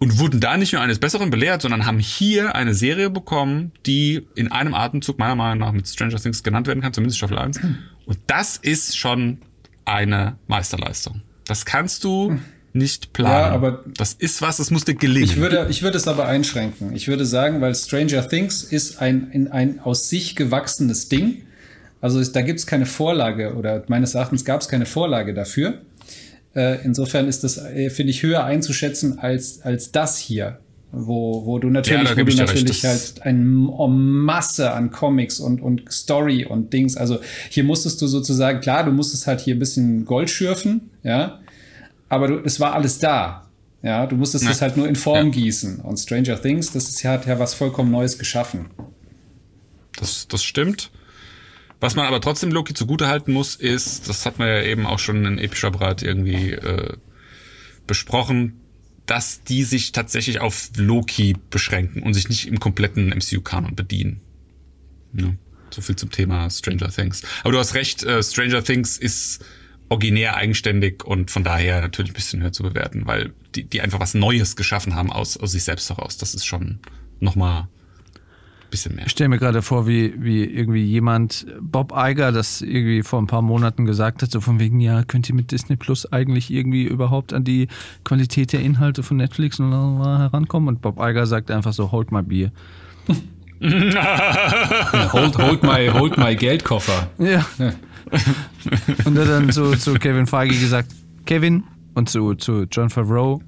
und wurden da nicht nur eines Besseren belehrt, sondern haben hier eine Serie bekommen, die in einem Atemzug meiner Meinung nach mit Stranger Things genannt werden kann, zumindest Staffel 1. Und das ist schon eine Meisterleistung. Das kannst du nicht planen. Ja, aber- das ist was, das muss dir gelingen. Ich würde, ich würde es aber einschränken. Ich würde sagen, weil Stranger Things ist ein, in ein aus sich gewachsenes Ding. Also da gibt es keine Vorlage oder meines Erachtens gab es keine Vorlage dafür. Äh, insofern ist das, äh, finde ich, höher einzuschätzen als, als das hier. Wo, wo du natürlich, da wo du natürlich halt eine Masse an Comics und, und Story und Dings. Also hier musstest du sozusagen, klar, du musstest halt hier ein bisschen Gold schürfen, ja, aber du, es war alles da. Ja, du musstest Ja. es halt nur in Form Ja. gießen. Und Stranger Things, das ist ja, hat ja was vollkommen Neues geschaffen. Das, das stimmt. Was man aber trotzdem Loki zugutehalten muss, ist, das hat man ja eben auch schon in epischer Brat irgendwie äh, besprochen, dass die sich tatsächlich auf Loki beschränken und sich nicht im kompletten MCU-Kanon bedienen. Ja, so viel zum Thema Stranger Things. Aber du hast recht, äh, Stranger Things ist originär eigenständig und von daher natürlich ein bisschen höher zu bewerten, weil die, die einfach was Neues geschaffen haben aus, aus sich selbst heraus. Das ist schon nochmal ein bisschen mehr. Ich stelle mir gerade vor, wie, wie irgendwie jemand, Bob Iger, das irgendwie vor ein paar Monaten gesagt hat, so von wegen, ja, könnt ihr mit Disney Plus eigentlich irgendwie überhaupt an die Qualität der Inhalte von Netflix und herankommen? Und Bob Iger sagt einfach so, hold my beer. Hold, hold, my, hold my Geldkoffer. Ja. Und er dann so zu Kevin Feige gesagt, Kevin und zu, zu John Favreau,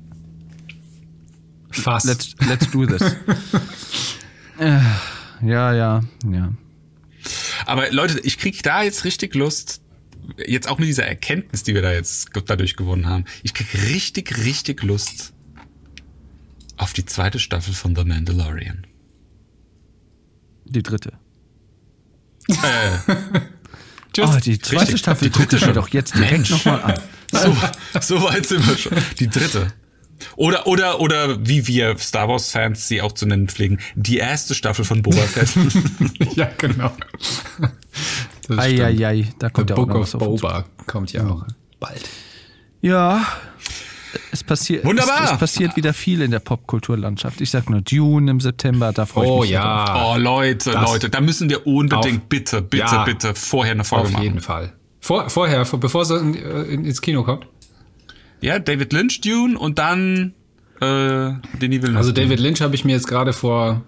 Fast. let's, let's do this. äh, ja, ja, ja. Aber Leute, ich krieg da jetzt richtig Lust, jetzt auch mit dieser Erkenntnis, die wir da jetzt dadurch gewonnen haben. Ich krieg richtig, richtig Lust auf die zweite Staffel von The Mandalorian. Die dritte. Tschüss. Oh, die zweite Richtig, Staffel die gucke dritte ich mir schon. doch jetzt direkt nochmal an. So, so weit sind wir schon. Die dritte. Oder, oder, oder wie wir Star Wars Fans sie auch zu nennen pflegen, die erste Staffel von Boba Fett. ja, genau. Eieiei, da The kommt ja auch Book noch of was auf uns. Boba kommt ja auch bald. Ja, es passiert, Wunderbar. Es, es passiert wieder viel in der Popkulturlandschaft. Ich sag nur Dune im September, da freue ich Oh mich. drauf. ja, Oh, Leute, Das- Leute, da müssen wir unbedingt Auf- bitte, bitte, Ja. bitte vorher eine Folge auf machen. jeden Fall. Vor, vorher, vor, bevor es in, äh, in, ins Kino kommt. Ja, David Lynch, Dune und dann äh, Denis Villeneuve. Also David Lynch habe ich mir jetzt gerade vor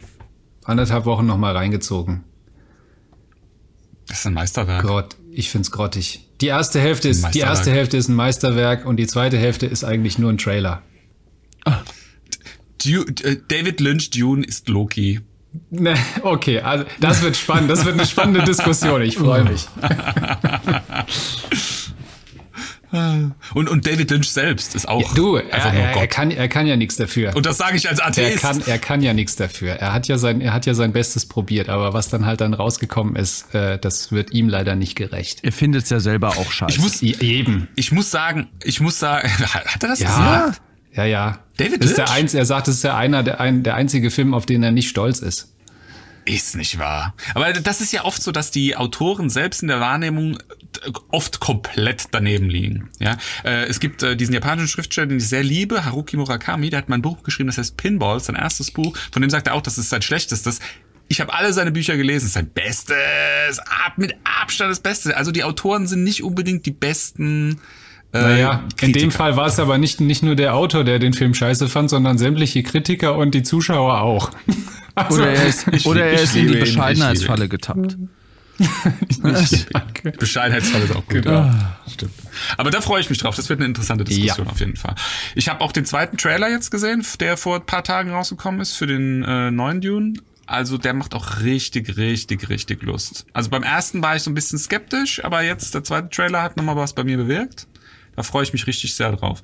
anderthalb Wochen noch mal reingezogen. Das ist ein Meisterwerk. Grott, ich find's grottig. Die erste Hälfte ist, die erste Hälfte ist ein Meisterwerk und die zweite Hälfte ist eigentlich nur ein Trailer. Du, äh, David Lynch Dune ist Loki. Ne, okay, also das wird spannend. Das wird eine spannende Diskussion. Ich freue mich. Und, und David Lynch selbst ist auch Ja, du, einfach er, er, er, kann, er kann ja nichts dafür. und das sage ich als Er Atheist. kann, er kann ja nichts dafür. Er hat ja sein, er hat ja sein Bestes probiert, aber was dann halt dann rausgekommen ist, äh, das wird ihm leider nicht gerecht. Ihr findet es ja selber auch scheiße. ich muss, Eben. ich muss sagen, ich muss sagen, hat er das Ja. gesagt? Ja, ja. David das ist der Lynch? eins, er sagt, es ist der einer, der, ein, der einzige Film, auf den er nicht stolz ist. Ist nicht wahr. Aber das ist ja oft so, dass die Autoren selbst in der Wahrnehmung äh, oft komplett daneben liegen. Ja, äh, es gibt äh, diesen japanischen Schriftsteller, den ich sehr liebe, Haruki Murakami, der hat mal ein Buch geschrieben, das heißt Pinball, sein erstes Buch. Von dem sagt er auch, das ist sein schlechtestes. Ich habe alle seine Bücher gelesen, sein Bestes, ab mit Abstand das Beste. Also die Autoren sind nicht unbedingt die besten. Äh, Naja, in Kritiker. dem Fall war es aber nicht, nicht nur der Autor, der den Film scheiße fand, sondern sämtliche Kritiker und die Zuschauer auch. Also, oder er ist, Ich oder er ist in die Bescheidenheitsfalle getappt. danke. Bescheidenheitsfall ist auch gut. Genau. Ja, stimmt. Aber da freue ich mich drauf. Das wird eine interessante Diskussion Ja. auf jeden Fall. Ich habe auch den zweiten Trailer jetzt gesehen, der vor ein paar Tagen rausgekommen ist für den äh, neuen Dune. Also der macht auch richtig, richtig, richtig Lust. Also beim ersten war ich so ein bisschen skeptisch, aber jetzt der zweite Trailer hat nochmal was bei mir bewirkt. Da freue ich mich richtig sehr drauf.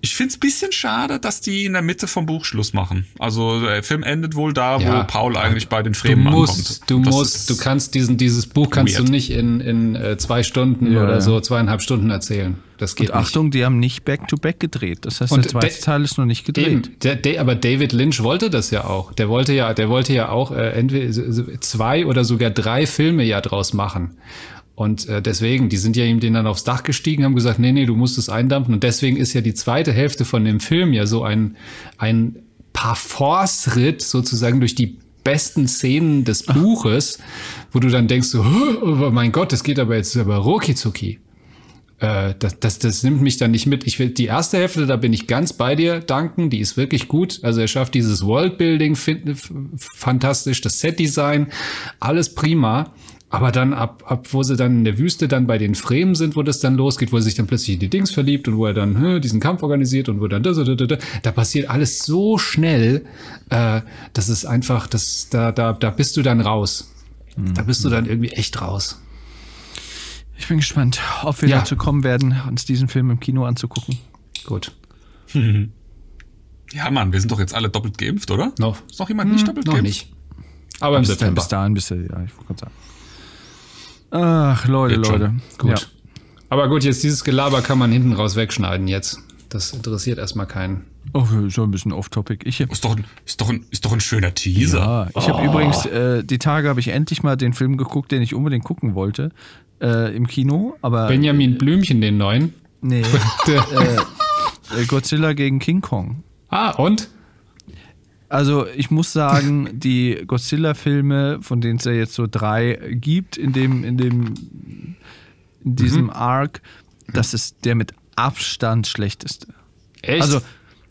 Ich find's bisschen schade, dass die in der Mitte vom Buch Schluss machen. Also der Film endet wohl da, Ja. wo Paul eigentlich bei den Du Fremen musst, ankommt. du Das musst, du kannst diesen, dieses Buch kannst weird. du nicht in, in äh, zwei Stunden Ja, oder ja. so, zweieinhalb Stunden erzählen. Das geht Und Achtung, die haben nicht Back-to-Back gedreht. Das heißt, Und der zweite Teil ist noch nicht nicht. gedreht. Eben, der, der, aber David Lynch wollte das ja auch. Der wollte ja, der wollte ja auch äh, entweder zwei oder sogar drei Filme ja draus machen. Und äh, deswegen, die sind ja ihm den dann aufs Dach gestiegen, haben gesagt, nee, nee, du musst es eindampfen. Und deswegen ist ja die zweite Hälfte von dem Film ja so ein, ein Parforce-Ritt sozusagen durch die besten Szenen des Buches, wo du dann denkst so, oh mein Gott, das geht aber jetzt aber rucki äh, das, das, das nimmt mich dann nicht mit. Ich will die erste Hälfte, da bin ich ganz bei dir, danken. Die ist wirklich gut. Also er schafft dieses Worldbuilding fantastisch, das Setdesign, alles prima. Aber dann ab, ab, wo sie dann in der Wüste dann bei den Fremen sind, wo das dann losgeht, wo er sich dann plötzlich in die Dings verliebt und wo er dann hm, diesen Kampf organisiert und wo dann das, das, das, das, da passiert alles so schnell, äh, das ist einfach, das, da, da, da bist du dann raus. Da bist du dann irgendwie echt raus. Ich bin gespannt, ob wir Ja. dazu kommen werden, uns diesen Film im Kino anzugucken. Gut. Ja, Mann, wir sind doch jetzt alle doppelt geimpft, oder? Noch. Ist noch jemand nicht doppelt Noch geimpft? nicht. Aber im Bis, September. bis dahin, bis ja, ich wollte gerade sagen. Ach, Leute, schon. Leute. Gut. Ja. Aber gut, jetzt dieses Gelaber kann man hinten raus wegschneiden jetzt. Das interessiert erstmal keinen. Oh, so ein bisschen off-topic. Ich, Ist doch, ein, ist, doch ein, ist doch ein schöner Teaser. ja, ich Oh. habe übrigens, äh, die Tage habe ich endlich mal den Film geguckt, den ich unbedingt gucken wollte, äh, im Kino. Aber Benjamin Blümchen, den neuen. nee, Der, äh, Godzilla gegen King Kong. ah, und? Also ich muss sagen, die Godzilla-Filme, von denen es ja jetzt so drei gibt in dem, in dem, in diesem Arc, das ist der mit Abstand schlechteste. Echt? Also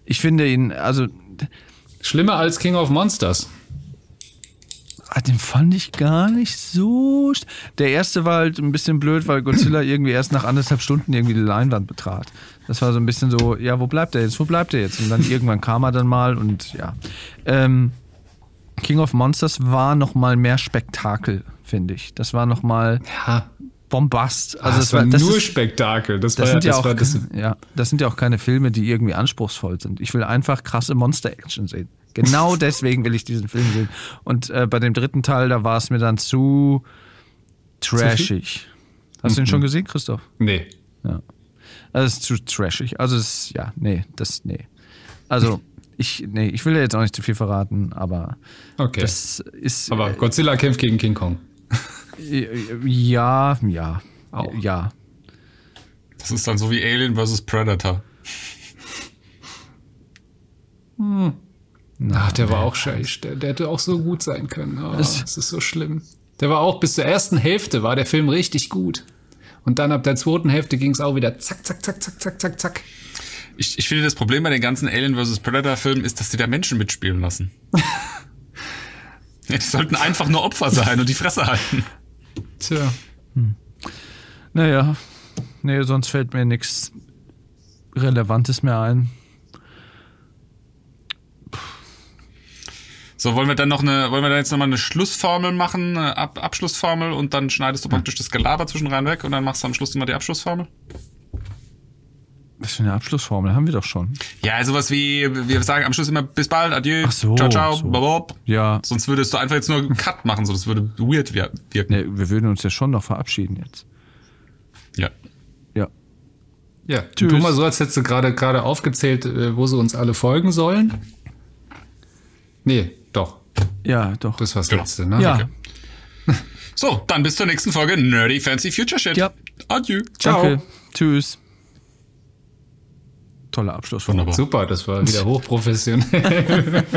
ich finde ihn, also Schlimmer als King of Monsters. Ah, den fand ich gar nicht so. Der erste war halt ein bisschen blöd, weil Godzilla irgendwie erst nach anderthalb Stunden irgendwie die Leinwand betrat. Das war so ein bisschen so, ja, wo bleibt er jetzt? Wo bleibt er jetzt? Und dann irgendwann kam er dann mal und ja. Ähm, King of Monsters war noch mal mehr Spektakel, finde ich. Das war noch mal Ja, Bombast. also es das war das nur ist- Spektakel. Das, Das war, sind, ja auch, war das. ja, das sind ja auch keine Filme, die irgendwie anspruchsvoll sind. Ich will einfach krasse Monster-Action sehen. Genau deswegen will ich diesen Film sehen. Und äh, bei dem dritten Teil, da war es mir dann zu trashig. Hast du Mhm. den schon gesehen, Christoph? Nee. Ja. Also es ist zu trashig. Also es ist, ja, nee, das, nee. Also ich, nee, ich will ja jetzt auch nicht zu viel verraten, aber Okay. das ist, Aber Godzilla kämpft gegen King Kong. äh, ja, ja, Auch. ja. Das ist dann so wie Alien vs. Predator. Ach, der war auch scheiße. Der, der hätte auch so gut sein können. Oh, das ist so schlimm. Der war auch bis zur ersten Hälfte war der Film richtig gut. Und dann ab der zweiten Hälfte ging es auch wieder zack, zack, zack, zack, zack, zack, zack. Ich, ich finde, das Problem bei den ganzen Alien vs. Predator-Filmen ist, dass die da Menschen mitspielen lassen. ja, die sollten einfach nur Opfer sein und die Fresse halten. Tja. Naja, Oh. äh, nee, sonst fällt mir nichts Relevantes mehr ein. So, wollen wir dann noch eine, wollen wir dann jetzt nochmal eine Schlussformel machen, eine Ab Abschlussformel und dann schneidest du praktisch das Gelaber zwischen rein weg und dann machst du am Schluss immer die Abschlussformel? Was für eine Abschlussformel haben wir doch schon. Ja, sowas wie, wir sagen am Schluss immer bis bald, adieu, Ach so, ciao, ciao, so. babab. Ja. Sonst würdest du einfach jetzt nur einen Cut machen, so das würde weird wir- wirken. Ne, wir würden uns ja schon noch verabschieden jetzt. Ja. Ja. Ja, Tschüss. tu mal so, als hättest du gerade gerade aufgezählt, äh, wo sie uns alle folgen sollen. Nee. Ja, doch. Das war das Genau. letzte, ne? ja. Okay. So, dann bis zur nächsten Folge Nerdy Fancy Future Shit. Ja. Adieu. Ciao. Danke. Tschüss. Toller Abschlussformel. Wunderbar. Super, das war wieder hochprofessionell.